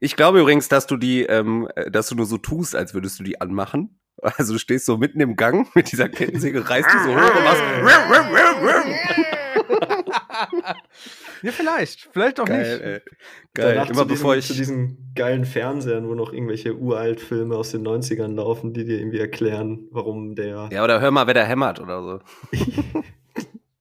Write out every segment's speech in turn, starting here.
Ich glaube übrigens, dass du die, ähm, dass du nur so tust, als würdest du die anmachen. Also du stehst so mitten im Gang mit dieser Kettensäge, reißt die so hoch und machst. ja, vielleicht. Vielleicht auch Geil, nicht. ey. Geil. Danach Immer bevor diesen, ich. zu diesen geilen Fernsehern, wo noch irgendwelche Uralt-Filme aus den 90ern laufen, die dir irgendwie erklären, warum der. Ja, oder hör mal, wer da hämmert oder so.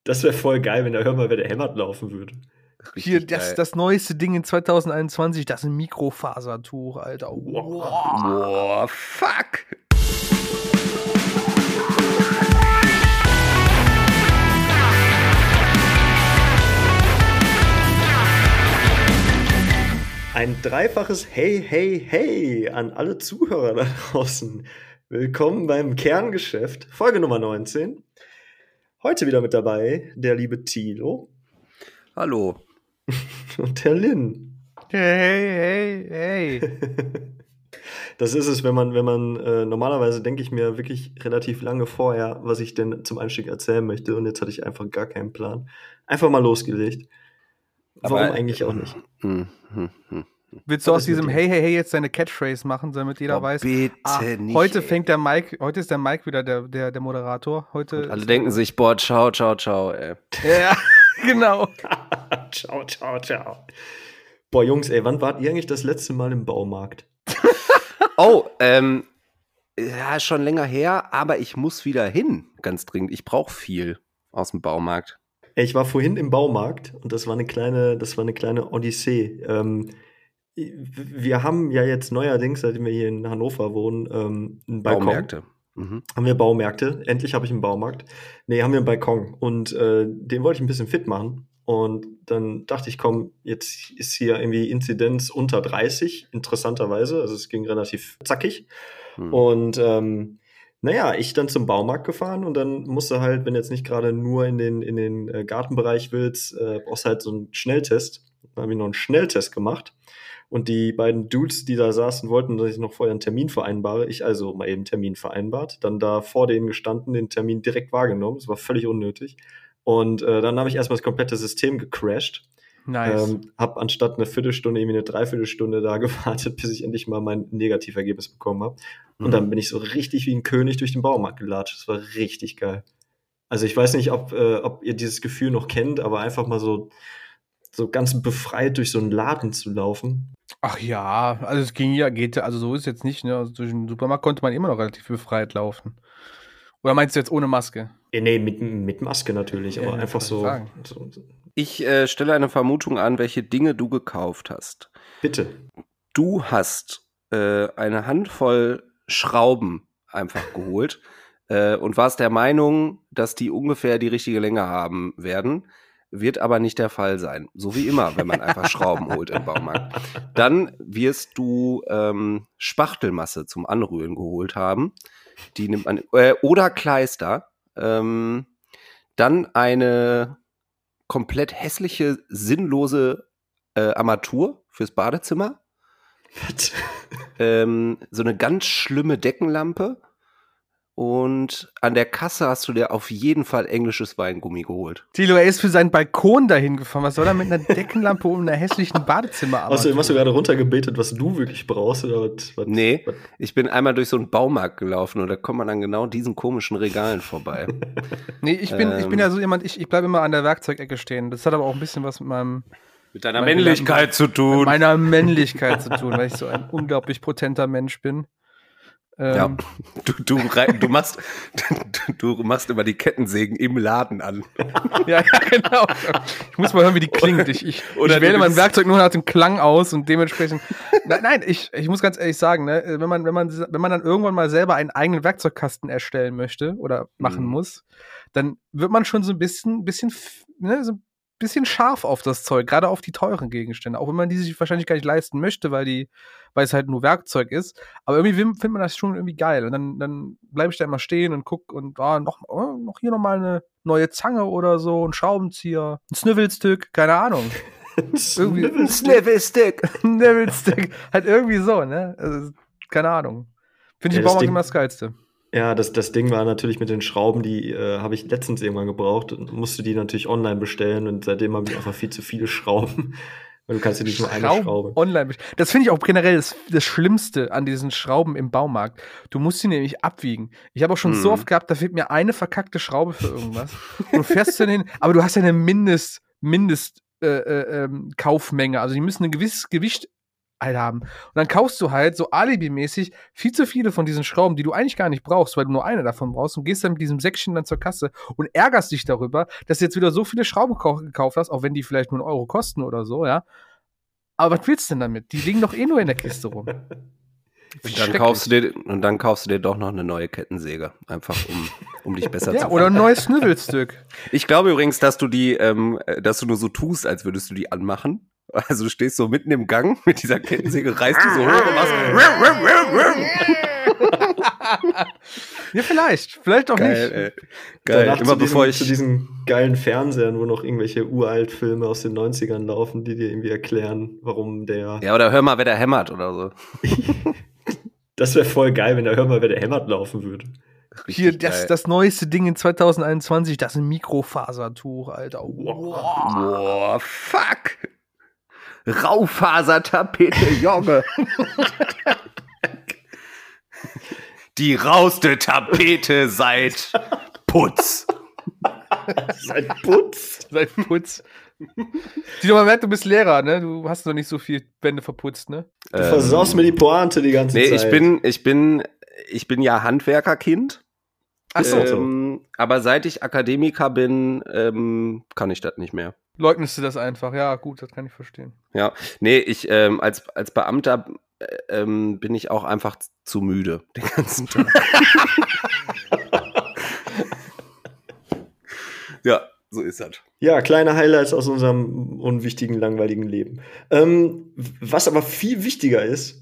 Das wäre voll geil, wenn der Hör mal, wer der hämmert laufen würde. Richtig Hier, das, geil. das neueste Ding in 2021, das ist ein Mikrofasertuch, Alter. Wow. Boah, fuck. Ein dreifaches Hey, hey, hey an alle Zuhörer da draußen. Willkommen beim Kerngeschäft, Folge Nummer 19. Heute wieder mit dabei der liebe Thilo Hallo. und der Lin. Hey, hey, hey. Das ist es, wenn man, wenn man, äh, normalerweise denke ich mir wirklich relativ lange vorher, was ich denn zum Einstieg erzählen möchte und jetzt hatte ich einfach gar keinen Plan. Einfach mal losgelegt. Warum Aber- eigentlich auch nicht? Hm, hm, hm. Willst du Was aus diesem? Hey, hey, hey jetzt deine Catchphrase machen, damit jeder Oh, weiß? bitte ah, nicht. heute ey. fängt der Mike, heute ist der Mike wieder der, der, der Moderator. Heute Alle ist- denken sich, boah, ciao, ciao, ciao, ey. Ja, genau. Ciao, ciao, ciao. Boah, Jungs, ey, wann wart ihr eigentlich das letzte Mal im Baumarkt? Oh, ähm, ja, schon länger her, aber ich muss wieder hin, ganz dringend. Ich brauche viel aus dem Baumarkt. Ich war vorhin im Baumarkt und das war eine kleine, das war eine kleine Odyssee. Ähm, wir haben ja jetzt neuerdings, seitdem wir hier in Hannover wohnen, ähm, einen Balkon. Baumärkte. Mhm. Haben wir Baumärkte. Endlich habe ich einen Baumarkt. Nee, haben wir einen Balkon. Und äh, den wollte ich ein bisschen fit machen. Und dann dachte ich, komm, jetzt ist hier irgendwie Inzidenz unter 30, interessanterweise. Also es ging relativ zackig. Hm. Und ähm, naja, ich dann zum Baumarkt gefahren und dann musste halt, wenn jetzt nicht gerade nur in den, in den äh, Gartenbereich willst, äh, brauchst halt so einen Schnelltest. Dann habe ich noch einen Schnelltest gemacht. Und die beiden Dudes, die da saßen, wollten, dass ich noch vorher einen Termin vereinbare. Ich also mal eben einen Termin vereinbart. Dann da vor denen gestanden, den Termin direkt wahrgenommen. Das war völlig unnötig. Und äh, dann habe ich erstmal das komplette System gecrashed. Nice. Ähm, hab anstatt eine Viertelstunde irgendwie eine Dreiviertelstunde da gewartet, bis ich endlich mal mein Negativergebnis bekommen habe. Und Mhm. dann bin ich so richtig wie ein König durch den Baumarkt gelatscht. Das war richtig geil. Also ich weiß nicht, ob, äh, ob ihr dieses Gefühl noch kennt, aber einfach mal so, so ganz befreit durch so einen Laden zu laufen. Ach ja, also es ging ja, geht, also so ist jetzt nicht, ne? Also durch den Supermarkt konnte man immer noch relativ befreit laufen. Oder meinst du jetzt ohne Maske? Äh, nee, mit, mit Maske natürlich, Ja, aber einfach so, so. Ich äh, stelle eine Vermutung an, welche Dinge du gekauft hast. Bitte. Du hast äh, eine Handvoll Schrauben einfach geholt äh, und warst der Meinung, dass die ungefähr die richtige Länge haben werden. Wird aber nicht der Fall sein. So wie immer, wenn man einfach Schrauben holt im Baumarkt. Dann wirst du ähm, Spachtelmasse zum Anrühren geholt haben. Die nimmt man, äh, oder Kleister. Ähm, dann eine komplett hässliche, sinnlose äh, Armatur fürs Badezimmer. Was? Ähm, so eine ganz schlimme Deckenlampe. Und an der Kasse hast du dir auf jeden Fall englisches Weingummi geholt. Tilo, er ist für seinen Balkon dahin gefahren. Was soll er mit einer Deckenlampe und einer hässlichen Badezimmer Außerdem hast du gerade runtergebetet, was du wirklich brauchst, oder was? was Nee, was- ich bin einmal durch so einen Baumarkt gelaufen und da kommt man an genau diesen komischen Regalen vorbei. Nee, ich bin, ich Ähm. bin ja so jemand, ich, ich bleibe immer an der Werkzeugecke stehen. Das hat aber auch ein bisschen was mit meinem Mit deiner Mein Männlichkeit zu mit tun. meiner Männlichkeit zu tun, weil ich so ein unglaublich potenter Mensch bin. Ja, Ähm, du, du, rei- du, machst, du, du machst immer die Kettensägen im Laden an. ja, ja, genau. Ich muss mal hören, wie die klingt. Ich, ich, Oder ich du wähle mein Werkzeug nur nach dem Klang aus und dementsprechend. Nein, nein ich, ich muss ganz ehrlich sagen, ne, wenn man, wenn man, wenn man dann irgendwann mal selber einen eigenen Werkzeugkasten erstellen möchte oder machen Mhm. muss, dann wird man schon so ein bisschen, bisschen, ne, so ein bisschen scharf auf das Zeug, gerade auf die teuren Gegenstände, auch wenn man die sich wahrscheinlich gar nicht leisten möchte, weil die, weil es halt nur Werkzeug ist. Aber irgendwie findet man das schon irgendwie geil. Und dann, dann bleibe ich da immer stehen und guck und ah, noch, oh, noch hier nochmal eine neue Zange oder so, ein Schraubenzieher, ein Snivelstick, keine Ahnung. Irgendwie- Snivelstick. ein Snivelstick. halt irgendwie so, ne? Also, keine Ahnung. Finde ich Ja, Baumarkt immer das Geilste. Ja, das, das Ding war natürlich mit den Schrauben, die äh, habe ich letztens irgendwann gebraucht und musste die natürlich online bestellen und seitdem habe ich einfach viel zu viele Schrauben. Weil du kannst ja nicht nur eine Schraube. online. Das finde ich auch generell das, das Schlimmste an diesen Schrauben im Baumarkt. Du musst sie nämlich abwiegen. Ich habe auch schon so Mhm. oft gehabt, da fehlt mir eine verkackte Schraube für irgendwas. Und du fährst dann hin, aber du hast ja eine Mindest, Mindest äh, äh, ähm, Kaufmenge. Also die müssen ein gewisses Gewicht haben. Und dann kaufst du halt so alibimäßig viel zu viele von diesen Schrauben, die du eigentlich gar nicht brauchst, weil du nur eine davon brauchst und gehst dann mit diesem Säckchen dann zur Kasse und ärgerst dich darüber, dass du jetzt wieder so viele Schrauben kau- gekauft hast, auch wenn die vielleicht nur einen Euro kosten oder so, ja. Aber was willst du denn damit? Die liegen doch eh nur in der Kiste rum. Und dann, kaufst du dir, und dann kaufst du dir doch noch eine neue Kettensäge. Einfach um, um dich besser ja, zu oder ein neues Schnüffelstück. Ich glaube übrigens, dass du die, ähm, äh, dass du nur so tust, als würdest du die anmachen. Also du stehst so mitten im Gang mit dieser Kettensäge, reißt die so hoch und machst. Ja, vielleicht. Vielleicht auch Geil, nicht. ey. Geil. Danach Immer zu bevor diesen, ich. zu diesen geilen Fernsehern, wo noch irgendwelche uralt Filme aus den 90ern laufen, die dir irgendwie erklären, warum der. Ja, oder hör mal, wer da hämmert oder so. Das wäre voll geil, wenn der Hör mal, wer der hämmert laufen würde. Hier, Richtig das, geil. das neueste Ding in 2021, das ist ein Mikrofasertuch, Alter. Wow. Boah, fuck. Raufasertapete, Junge. Die rauste Tapete seit Putz. Sein Putz. Seit Putz. Tino, man merkt, du bist Lehrer, ne? Du hast noch nicht so viel Wände verputzt, ne? Du versaust mir die Pointe die ganze Ähm, Nee, Zeit. ich bin, ich bin, ich bin ja Handwerkerkind. Ach so. Ähm, aber seit ich Akademiker bin, ähm, kann ich das nicht mehr. Leugnest du das einfach? Ja, gut, das kann ich verstehen. Ja, nee, ich ähm, als, als Beamter äh, ähm, bin ich auch einfach zu müde den ganzen Tag. ja, so ist das. Ja, kleine Highlights aus unserem unwichtigen, langweiligen Leben. Ähm, was aber viel wichtiger ist,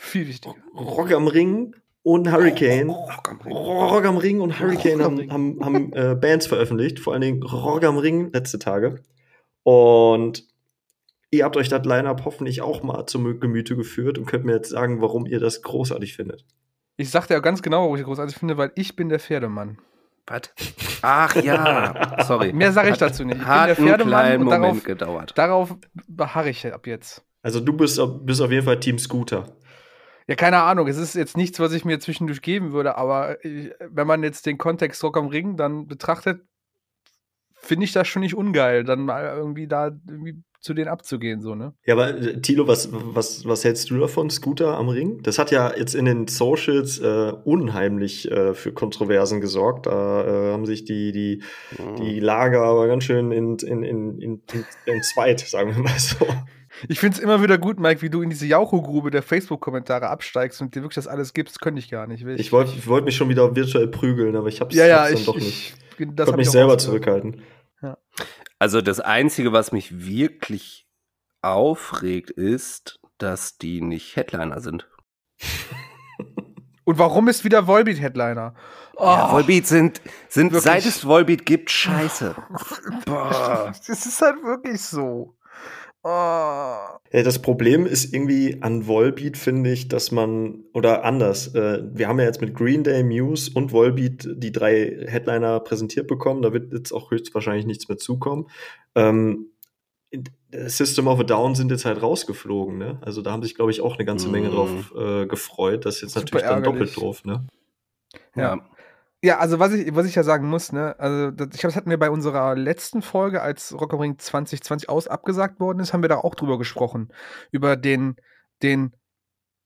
Viel wichtiger. Rock am Ring und Hurricane. Rock am Ring. Rock am Ring und Hurricane Rock am haben, haben, haben äh, Bands veröffentlicht, vor allen Dingen Rock am Ring letzte Tage. Und ihr habt euch das Line-Up hoffentlich auch mal zum Gemüte geführt und könnt mir jetzt sagen, warum ihr das großartig findet. Ich sag dir ja ganz genau, warum ich großartig finde, weil ich bin der Pferdemann. Was? Ach ja, sorry. Mehr sage ich dazu nicht. Ich bin der Hat einen Pferdemann kleinen und Moment darauf, gedauert. darauf beharre ich ab jetzt. Also du bist, auf- bist auf jeden Fall Team Scooter. Ja, keine Ahnung. Es ist jetzt nichts, was ich mir zwischendurch geben würde, aber ich, wenn man jetzt den Kontext Rock am Ring dann betrachtet, finde ich das schon nicht ungeil, dann mal irgendwie da irgendwie zu denen abzugehen, so, ne? Ja, aber äh, Tilo, was, was, was hältst du davon, Scooter am Ring? Das hat ja jetzt in den Socials äh, unheimlich äh, für Kontroversen gesorgt. Da äh, haben sich die, die, die Lager aber ganz schön in, in, in, in, in, in zweit, sagen wir mal so. Ich finde es immer wieder gut, Mike, wie du in diese Jaucho-Grube der Facebook-Kommentare absteigst und dir wirklich das alles gibst, könnte ich gar nicht. Will Ich wollte ich wollt mich schon wieder virtuell prügeln, aber ich hab's, ja, ja, hab's dann ich, doch nicht. ich Ich das konnte mich ich auch selber zurückhalten. Also das Einzige, was mich wirklich aufregt, ist, dass die nicht Headliner sind. Und warum ist wieder Volbeat Headliner? Oh, Ja, Volbeat sind, sind Wirklich. seit es Volbeat gibt, scheiße. Boah. Das ist halt wirklich so. Oh. Ja, das Problem ist irgendwie an Volbeat, finde ich, dass man, oder anders, äh, wir haben ja jetzt mit Green Day, Muse und Volbeat die drei Headliner präsentiert bekommen, da wird jetzt auch höchstwahrscheinlich nichts mehr zukommen. Ähm, System of a Down sind jetzt halt rausgeflogen, ne? Also da haben sich, glaube ich, auch eine ganze Menge Mhm. drauf äh, gefreut. Das ist jetzt Super natürlich dann ärgerlich. doppelt doof, ne? Ja. Ja, also was ich, was ich ja sagen muss, ne, also das, ich glaube, das hatten wir bei unserer letzten Folge, als Rock am Ring 2020 aus abgesagt worden ist, haben wir da auch drüber gesprochen. Über den, den,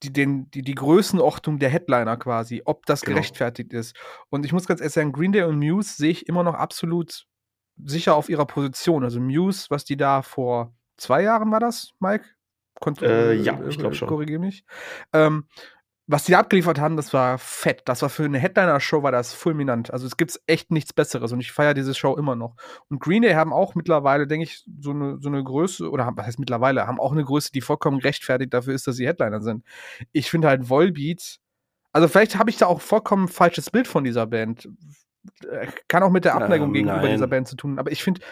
die, den, die, die Größenordnung der Headliner quasi, ob das Genau. gerechtfertigt ist. Und ich muss ganz ehrlich sagen, Green Day und Muse sehe ich immer noch absolut sicher auf ihrer Position. Also Muse, was die da vor zwei Jahren war das, Mike? Kont Äh, ja, ich glaub schon. Korrigiere mich. Ähm, was die da abgeliefert haben, das war fett. Das war für eine Headliner-Show war das fulminant. Also es gibt echt nichts Besseres und ich feiere diese Show immer noch. Und Green Day haben auch mittlerweile, denke ich, so eine, so eine Größe, oder haben- was heißt mittlerweile, haben auch eine Größe, die vollkommen rechtfertigt dafür ist, dass sie Headliner sind. Ich finde halt Volbeat, also vielleicht habe ich da auch vollkommen falsches Bild von dieser Band. Kann auch mit der Abneigung Ähm, gegenüber nein. dieser Band zu tun, aber ich finde,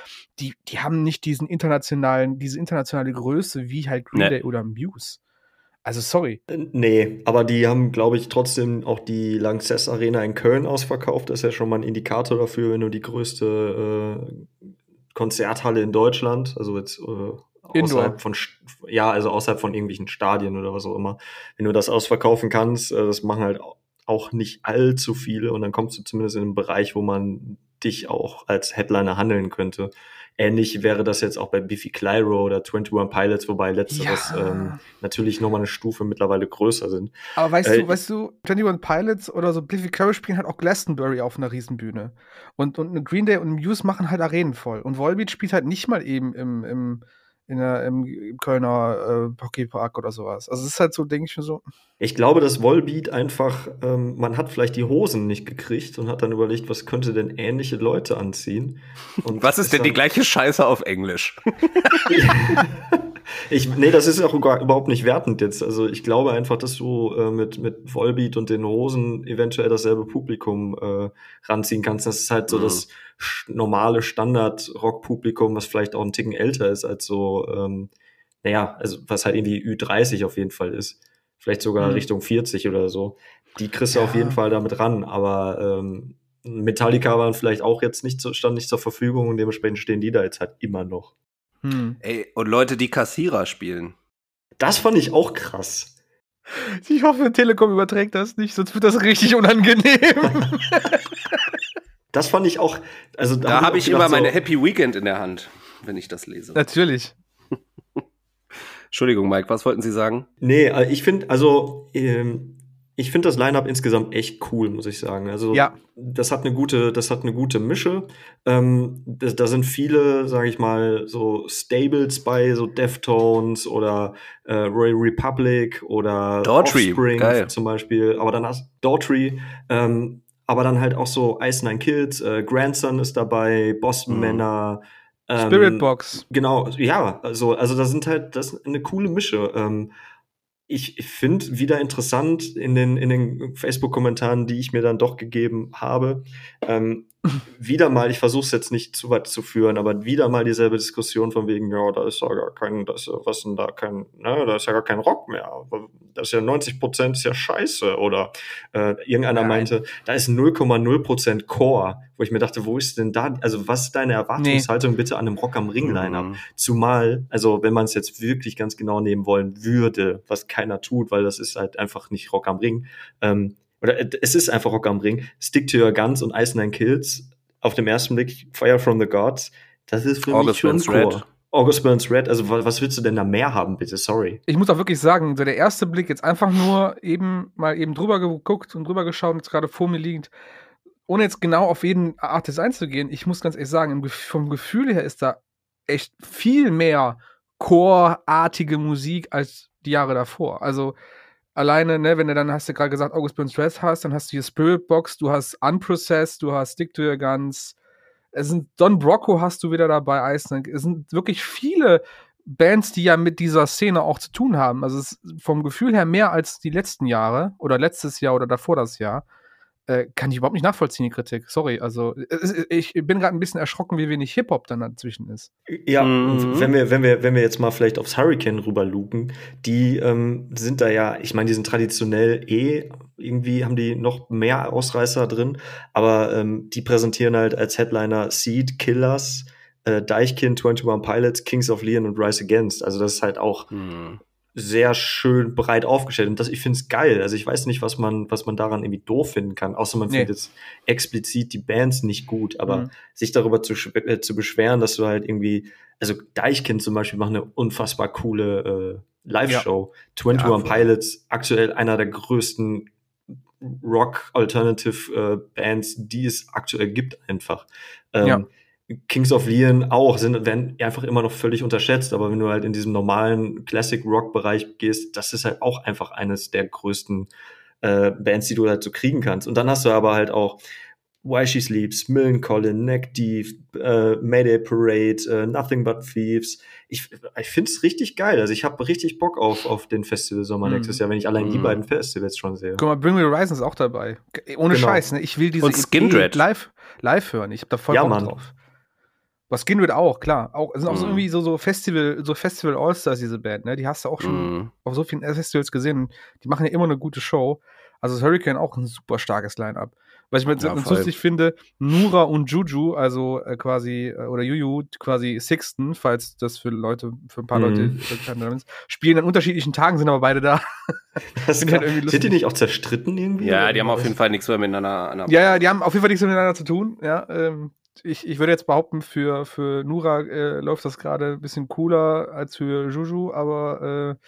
die, die haben nicht diesen internationalen, diese internationale Größe wie halt Green Nee. Day oder Muse. Also sorry. Äh, Nee, aber die haben, glaube ich, trotzdem auch die Lanxess Arena in Köln ausverkauft. Das ist ja schon mal ein Indikator dafür, wenn du die größte äh, Konzerthalle in Deutschland, also jetzt äh, außerhalb von, ja, also außerhalb von irgendwelchen Stadien oder was auch immer. Wenn du das ausverkaufen kannst, äh, das machen halt au- auch nicht allzu viele und dann kommst du zumindest in einen Bereich, wo man dich auch als Headliner handeln könnte. Ähnlich wäre das jetzt auch bei Biffy Clyro oder 21 Pilots, wobei letzteres Ja. ähm, natürlich nochmal eine Stufe mittlerweile größer sind. Aber weißt Äh, du, weißt du, 21 Pilots oder so Biffy Clyro spielen halt auch Glastonbury auf einer Riesenbühne. Und, und Green Day und Muse machen halt Arenen voll. Und Volbeat spielt halt nicht mal eben im, im, in der, im, Kölner äh, Hockeypark oder sowas. Also es ist halt so, denke ich mir so, Ich glaube, das Volbeat einfach, ähm, man hat vielleicht die Hosen nicht gekriegt und hat dann überlegt, was könnte denn ähnliche Leute anziehen. Und Was ist denn die gleiche Scheiße auf Englisch? ich, nee, das ist auch überhaupt nicht wertend jetzt. Also ich glaube einfach, dass du äh, mit, mit Volbeat und den Hosen eventuell dasselbe Publikum äh, ranziehen kannst. Das ist halt so Mhm. das normale Standard-Rock-Publikum, was vielleicht auch ein Ticken älter ist als so, ähm, naja, also was halt irgendwie Ü30 auf jeden Fall ist. Vielleicht sogar Mhm. Richtung 40 oder so. Die kriegst du Ja. auf jeden Fall damit ran, aber ähm, Metallica waren vielleicht auch jetzt nicht so, stand nicht zur Verfügung und dementsprechend stehen die da jetzt halt immer noch. Hm. Ey, und Leute, die Kassierer spielen. Das fand ich auch krass. Ich hoffe, Telekom überträgt das nicht, sonst wird das richtig unangenehm. Das fand ich auch, also Da hab habe ich immer meine so, Happy Weekend in der Hand, wenn ich das lese. Natürlich. Entschuldigung, Mike, was wollten Sie sagen? Nee, äh, ich finde, also, ähm, ich finde das Line-Up insgesamt echt cool, muss ich sagen. Also, Ja. das hat eine gute, das hat eine gute Mische. Ähm, da, da sind viele, sage ich mal, so Stables bei, so Deftones oder äh, Royal Republic oder Daughtry, Offspring geil. zum Beispiel. Aber dann hast Daughtry, ähm, aber dann halt auch so Ice Nine Kids, äh, Grandson ist dabei, Boston Mhm. Männer. ähm, Spirit Box. Genau, ja, also, also da sind halt, das ist eine coole Mische. Ähm, ich finde wieder interessant in den, in den Facebook-Kommentaren, die ich mir dann doch gegeben habe, ähm, wieder mal, ich versuche es jetzt nicht zu weit zu führen, aber wieder mal dieselbe Diskussion von wegen, ja, da ist ja gar kein, das, ist ja- was denn da kein, ne, da ist ja gar kein Rock mehr. Das ist ja 90 Prozent ist ja scheiße. Oder äh, irgendeiner Nein. meinte, da ist 0,0 Prozent Core, wo ich mir dachte, wo ist denn da, also was ist deine Erwartungshaltung bitte an einem Rock am Ring-Line-Up? Mhm. Zumal, also wenn man es jetzt wirklich ganz genau nehmen wollen würde, was keiner tut, weil das ist halt einfach nicht Rock am Ring, ähm, oder äh, es ist einfach Rock am Ring, Stick to Your Guns und Ice Nine Kills, auf dem ersten Blick Fire from the Gods, das ist für August mich schon Burns Core. Red. August Burns Red, also wa- was willst du denn da mehr haben, bitte? Sorry. Ich muss auch wirklich sagen, so der erste Blick jetzt einfach nur eben mal eben drüber geguckt und drüber geschaut, jetzt gerade vor mir liegend, ohne jetzt genau auf jeden Artist einzugehen. Ich muss ganz ehrlich sagen, vom Gefühl her ist da echt viel mehr Chorartige Musik als die Jahre davor. Also alleine, ne, wenn du dann hast du gerade gesagt, August Burns Red hast, dann hast du hier Spirit Box, du hast Unprocessed, du hast Stick to Your Guns. Es sind Don Brocco hast du wieder dabei, Iceland. Es sind wirklich viele Bands, die ja mit dieser Szene auch zu tun haben. Also es ist vom Gefühl her mehr als die letzten Jahre oder letztes Jahr oder davor das Jahr. Äh, kann ich überhaupt nicht nachvollziehen, die Kritik. Sorry, also ich bin gerade ein bisschen erschrocken, wie wenig Hip-Hop dann dazwischen ist. Ja, Mhm. wenn wir, wenn wir, wenn wir jetzt mal vielleicht aufs Hurricane rüberlugen, die ähm, sind da ja, ich meine, die sind traditionell eh, irgendwie haben die noch mehr Ausreißer drin, aber ähm, die präsentieren halt als Headliner Seed, Killers, äh, Deichkind, 21 Pilots, Kings of Leon und Rise Against. Also das ist halt auch Mhm. Sehr schön breit aufgestellt und das ich finde es geil. Also ich weiß nicht, was man was man daran irgendwie doof finden kann, außer man Nee. findet jetzt explizit die Bands nicht gut, aber Mhm. sich darüber zu, äh, zu beschweren, dass du halt irgendwie also Deichkind zum Beispiel machen eine unfassbar coole äh, Live-Show. 21 Ja. Pilots aktuell einer der größten Rock Alternative äh, Bands, die es aktuell gibt einfach. Ähm, Ja. Kings of Leon auch sind werden einfach immer noch völlig unterschätzt, aber wenn du halt in diesem normalen Classic Rock Bereich gehst, das ist halt auch einfach eines der größten äh, Bands, die du halt so kriegen kannst. Und dann hast du aber halt auch Why She Sleeps, Millencolin, Neck Deep, äh, Mayday Parade, äh, Nothing But Thieves. Ich, ich finde es richtig geil. Also ich habe richtig Bock auf, auf den Festival Sommer Mhm. nächstes Jahr, wenn ich allein die Mhm. beiden Festivals schon sehe. Guck mal, Bring Me the Horizon ist auch dabei. Ohne Genau. Scheiß, ne? Ich will diese Und Skindred. live, live hören. Ich hab da voll Ja, Bock Mann. drauf. Aber Skindred auch, klar. Auch, es sind auch so Mhm. irgendwie so, so Festival, so Festival All-Stars, diese Band, ne? Die hast du auch schon Mhm. auf so vielen Festivals gesehen. Die machen ja immer eine gute Show. Also das Hurricane auch ein super starkes Line-Up. Was ich mal Ja, lustig finde, Nura und Juju, also äh, quasi, äh, oder Juju, quasi Sixten, falls das für Leute, für ein paar Mhm. Leute äh, kein Name ist, spielen an unterschiedlichen Tagen, sind aber beide da. Das ich halt irgendwie sind die lustig. nicht auch zerstritten irgendwie? Ja, die haben auf was? jeden Fall nichts mehr miteinander. an der- Ja, ja, die haben auf jeden Fall nichts miteinander zu tun. Ja, ähm, ich, ich würde jetzt behaupten, für, für Nura äh, läuft das gerade ein bisschen cooler als für Juju, aber äh,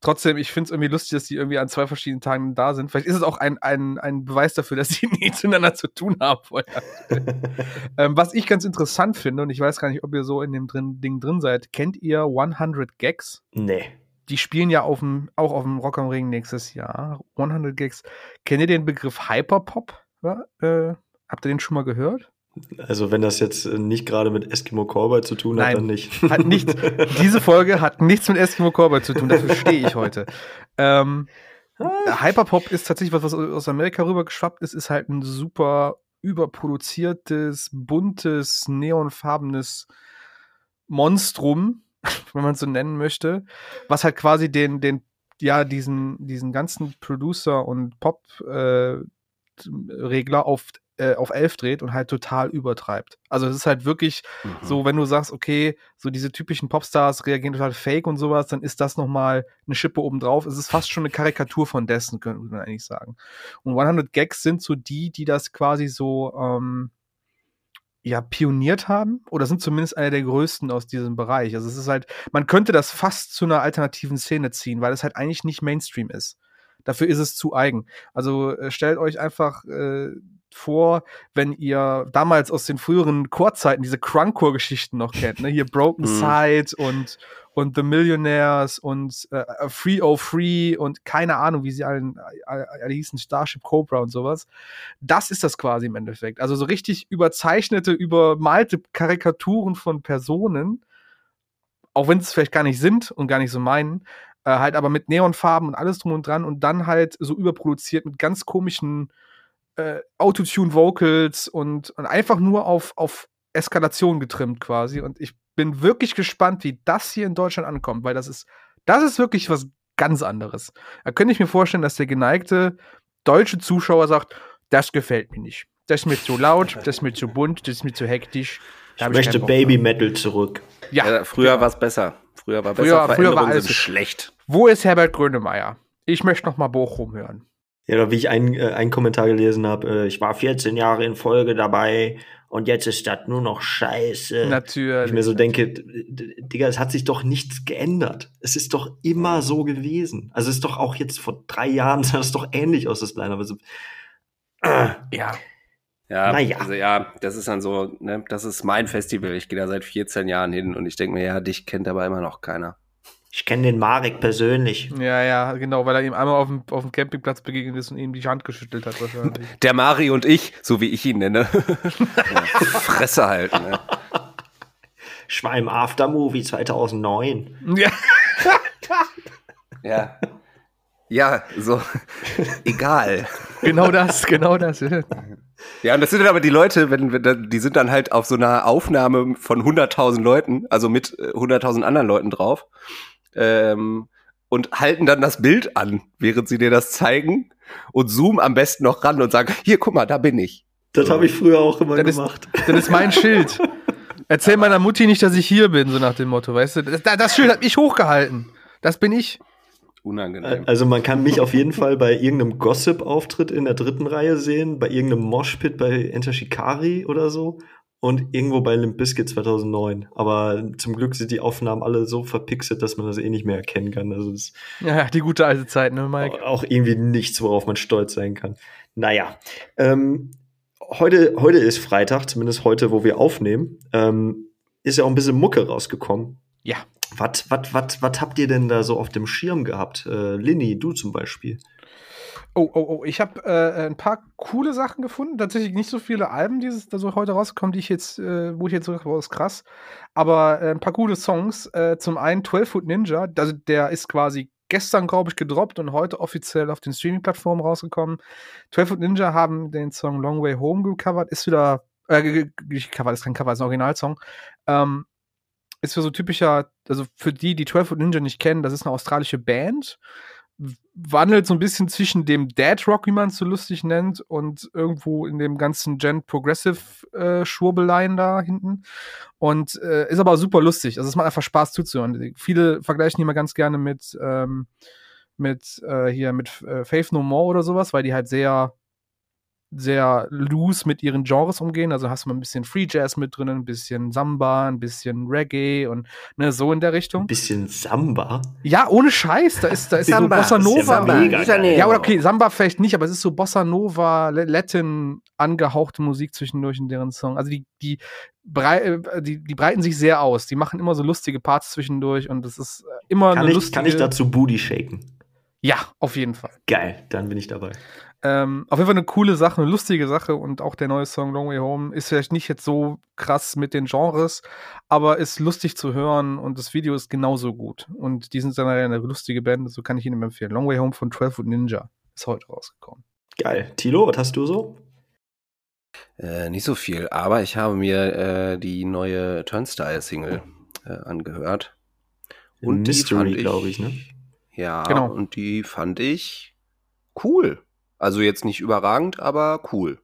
trotzdem, ich finde es irgendwie lustig, dass die irgendwie an zwei verschiedenen Tagen da sind. Vielleicht ist es auch ein, ein, ein Beweis dafür, dass die nichts miteinander zu tun haben vorher. ähm, was ich ganz interessant finde, und ich weiß gar nicht, ob ihr so in dem drin, Ding drin seid, kennt ihr 100 Gags? Nee. Die spielen ja auf dem, auch auf dem Rock am Ring nächstes Jahr. 100 Gags. Kennt ihr den Begriff Hyperpop? Ja, äh, habt ihr den schon mal gehört? Also wenn das jetzt äh, nicht gerade mit Eskimo Cowboy zu tun hat, Nein. dann nicht. Hat nichts, diese Folge hat nichts mit Eskimo Cowboy zu tun, dafür stehe ich heute. Ähm, Hyperpop ist tatsächlich was, was aus Amerika rübergeschwappt ist, ist halt ein super überproduziertes, buntes, neonfarbenes Monstrum, wenn man es so nennen möchte, was halt quasi den, den, ja, diesen, diesen ganzen Producer und Pop-Regler auf, äh, auf 11 dreht und halt total übertreibt. Also es ist halt wirklich Mhm. so, wenn du sagst, okay, so diese typischen Popstars reagieren total fake und sowas, dann ist das nochmal eine Schippe obendrauf. Es ist fast schon eine Karikatur von dessen, könnte man eigentlich sagen. Und 100 Gags sind so die, die das quasi so, ähm, ja, pioniert haben oder sind zumindest einer der größten aus diesem Bereich. Also es ist halt, man könnte das fast zu einer alternativen Szene ziehen, weil es halt eigentlich nicht Mainstream ist. Dafür ist es zu eigen. Also äh, stellt euch einfach äh, vor, wenn ihr damals aus den früheren Chorzeiten diese Crunkcore-Geschichten noch kennt, ne? Hier Broken Mhm. Side und, und The Millionaires und äh, Free Oh Free und keine Ahnung, wie sie alle, alle, alle hießen, Starship Cobra und sowas. Das ist das quasi im Endeffekt. Also so richtig überzeichnete, übermalte Karikaturen von Personen, auch wenn es vielleicht gar nicht sind und gar nicht so meinen, äh, halt aber mit Neonfarben und alles drum und dran und dann halt so überproduziert mit ganz komischen äh, Autotune-Vocals und, und einfach nur auf, auf Eskalation getrimmt quasi. Und ich bin wirklich gespannt, wie das hier in Deutschland ankommt, weil das ist, das ist wirklich was ganz anderes. Da könnte ich mir vorstellen, dass der geneigte deutsche Zuschauer sagt, das gefällt mir nicht. Das ist mir zu laut, das ist mir zu bunt, das ist mir zu hektisch. Da Ich möchte Baby. Metal zurück. Ja, Ja, früher war es besser. Früher war Früher- besser. früher war alles- schlecht. wo ist Herbert Grönemeyer? Ich möchte noch mal Bochum hören. Ja, oder wie ich einen, äh, einen Kommentar gelesen habe, äh, ich war 14 Jahre in Folge dabei und jetzt ist das nur noch scheiße. Natürlich. ich mir so denke, Digga, es hat sich doch nichts geändert. Es ist doch immer so gewesen. Also es ist doch auch jetzt vor drei Jahren sah es doch ähnlich aus, das Line. Also, äh, Ja, Ja, Naja. also ja, das ist dann so, ne, das ist mein Festival. Ich gehe da seit 14 Jahren hin und ich denke mir, ja, dich kennt aber immer noch keiner. Ich kenne den Marek persönlich. ja, ja, genau, weil er ihm einmal auf dem, auf dem Campingplatz begegnet ist und ihm die Hand geschüttelt hat wahrscheinlich. Der Mari und ich, so wie ich ihn nenne. Fresse halten. Ne? Ich war im Aftermovie 2009. ja. Ja. Ja, so. Egal. Genau das, genau das. ja. Und das sind dann aber die Leute, wenn, wenn die sind dann halt auf so einer Aufnahme von 100.000 Leuten, also mit äh, 100.000 anderen Leuten drauf, ähm, und halten dann das Bild an, während sie dir das zeigen und zoomen am besten noch ran und sagen, hier, guck mal, da bin ich. Das habe ich früher auch immer Das ist, gemacht. das ist mein Schild. Erzähl meiner Mutti nicht, dass ich hier bin, so nach dem Motto, weißt du? Das, das Schild hat mich hochgehalten. Das bin ich. Unangenehm. Also man kann mich auf jeden Fall bei irgendeinem Gossip-Auftritt in der dritten Reihe sehen, bei irgendeinem Moshpit bei Enter Shikari oder so und irgendwo bei Limp Bizkit 2009. Aber zum Glück sind die Aufnahmen alle so verpixelt, dass man das eh nicht mehr erkennen kann. Also das ist Ja, die gute alte Zeit, ne, Mike? auch irgendwie nichts, worauf man stolz sein kann. Naja, ähm, heute, heute ist Freitag, zumindest heute, wo wir aufnehmen, ähm, ist ja auch ein bisschen Mucke rausgekommen. Ja. Was, was, was, was habt ihr denn da so auf dem Schirm gehabt? Äh, Linny, du zum Beispiel. Oh, oh, oh, ich habe äh, ein paar coole Sachen gefunden. Tatsächlich nicht so viele Alben, die so heute rauskommen, die ich jetzt, äh, wo ich jetzt so wow, ist krass. Aber äh, ein paar coole Songs. Äh, zum einen 12 Foot Ninja, also der ist quasi gestern, glaube ich, gedroppt und heute offiziell auf den Streaming-Plattformen rausgekommen. 12 Foot Ninja haben den Song Long Way Home gecovert, ist wieder, äh, gecovert, ist kein Cover, ist ein Originalsong. Ähm, ist für so typischer, also für die, die 12 Foot Ninja nicht kennen, das ist eine australische Band wandelt so ein bisschen zwischen dem Dead Rock, wie man es so lustig nennt, und irgendwo in dem ganzen Gen Progressive äh, Schwurbeleien da hinten. Und äh, ist aber super lustig. Also es macht einfach Spaß zuzuhören. Viele vergleichen die mal ganz gerne mit, ähm, mit äh, hier mit äh, Faith No More oder sowas, weil die halt sehr sehr loose mit ihren Genres umgehen. Also hast du mal ein bisschen Free Jazz mit drin, ein bisschen Samba, ein bisschen Reggae und ne, so in der Richtung. Ein bisschen Samba? Ja, ohne Scheiß. Da ist, da ist Samba, so Bossa Nova. Samba, ja, oder okay, Samba vielleicht nicht, aber es ist so Bossa Nova, Latin angehauchte Musik zwischendurch in deren Song. Also die, die, brei äh, die, die breiten sich sehr aus. Die machen immer so lustige Parts zwischendurch und das ist äh, immer kann eine ich, lustige. Kann ich dazu Booty shaken? Ja, auf jeden Fall. Geil, dann bin ich dabei. Ähm, auf jeden Fall eine coole Sache, eine lustige Sache und auch der neue Song Long Way Home ist vielleicht nicht jetzt so krass mit den Genres, aber ist lustig zu hören und das Video ist genauso gut. Und die sind dann eine lustige Band, so kann ich Ihnen empfehlen. Long Way Home von 12 Foot Ninja ist heute rausgekommen. Geil. Tilo, was hast du so? Äh, nicht so viel, aber ich habe mir äh, die neue Turnstile-Single äh, angehört. Und Mystery, glaube ich, ne? Ja, genau. und die fand ich cool. Also jetzt nicht überragend, aber cool.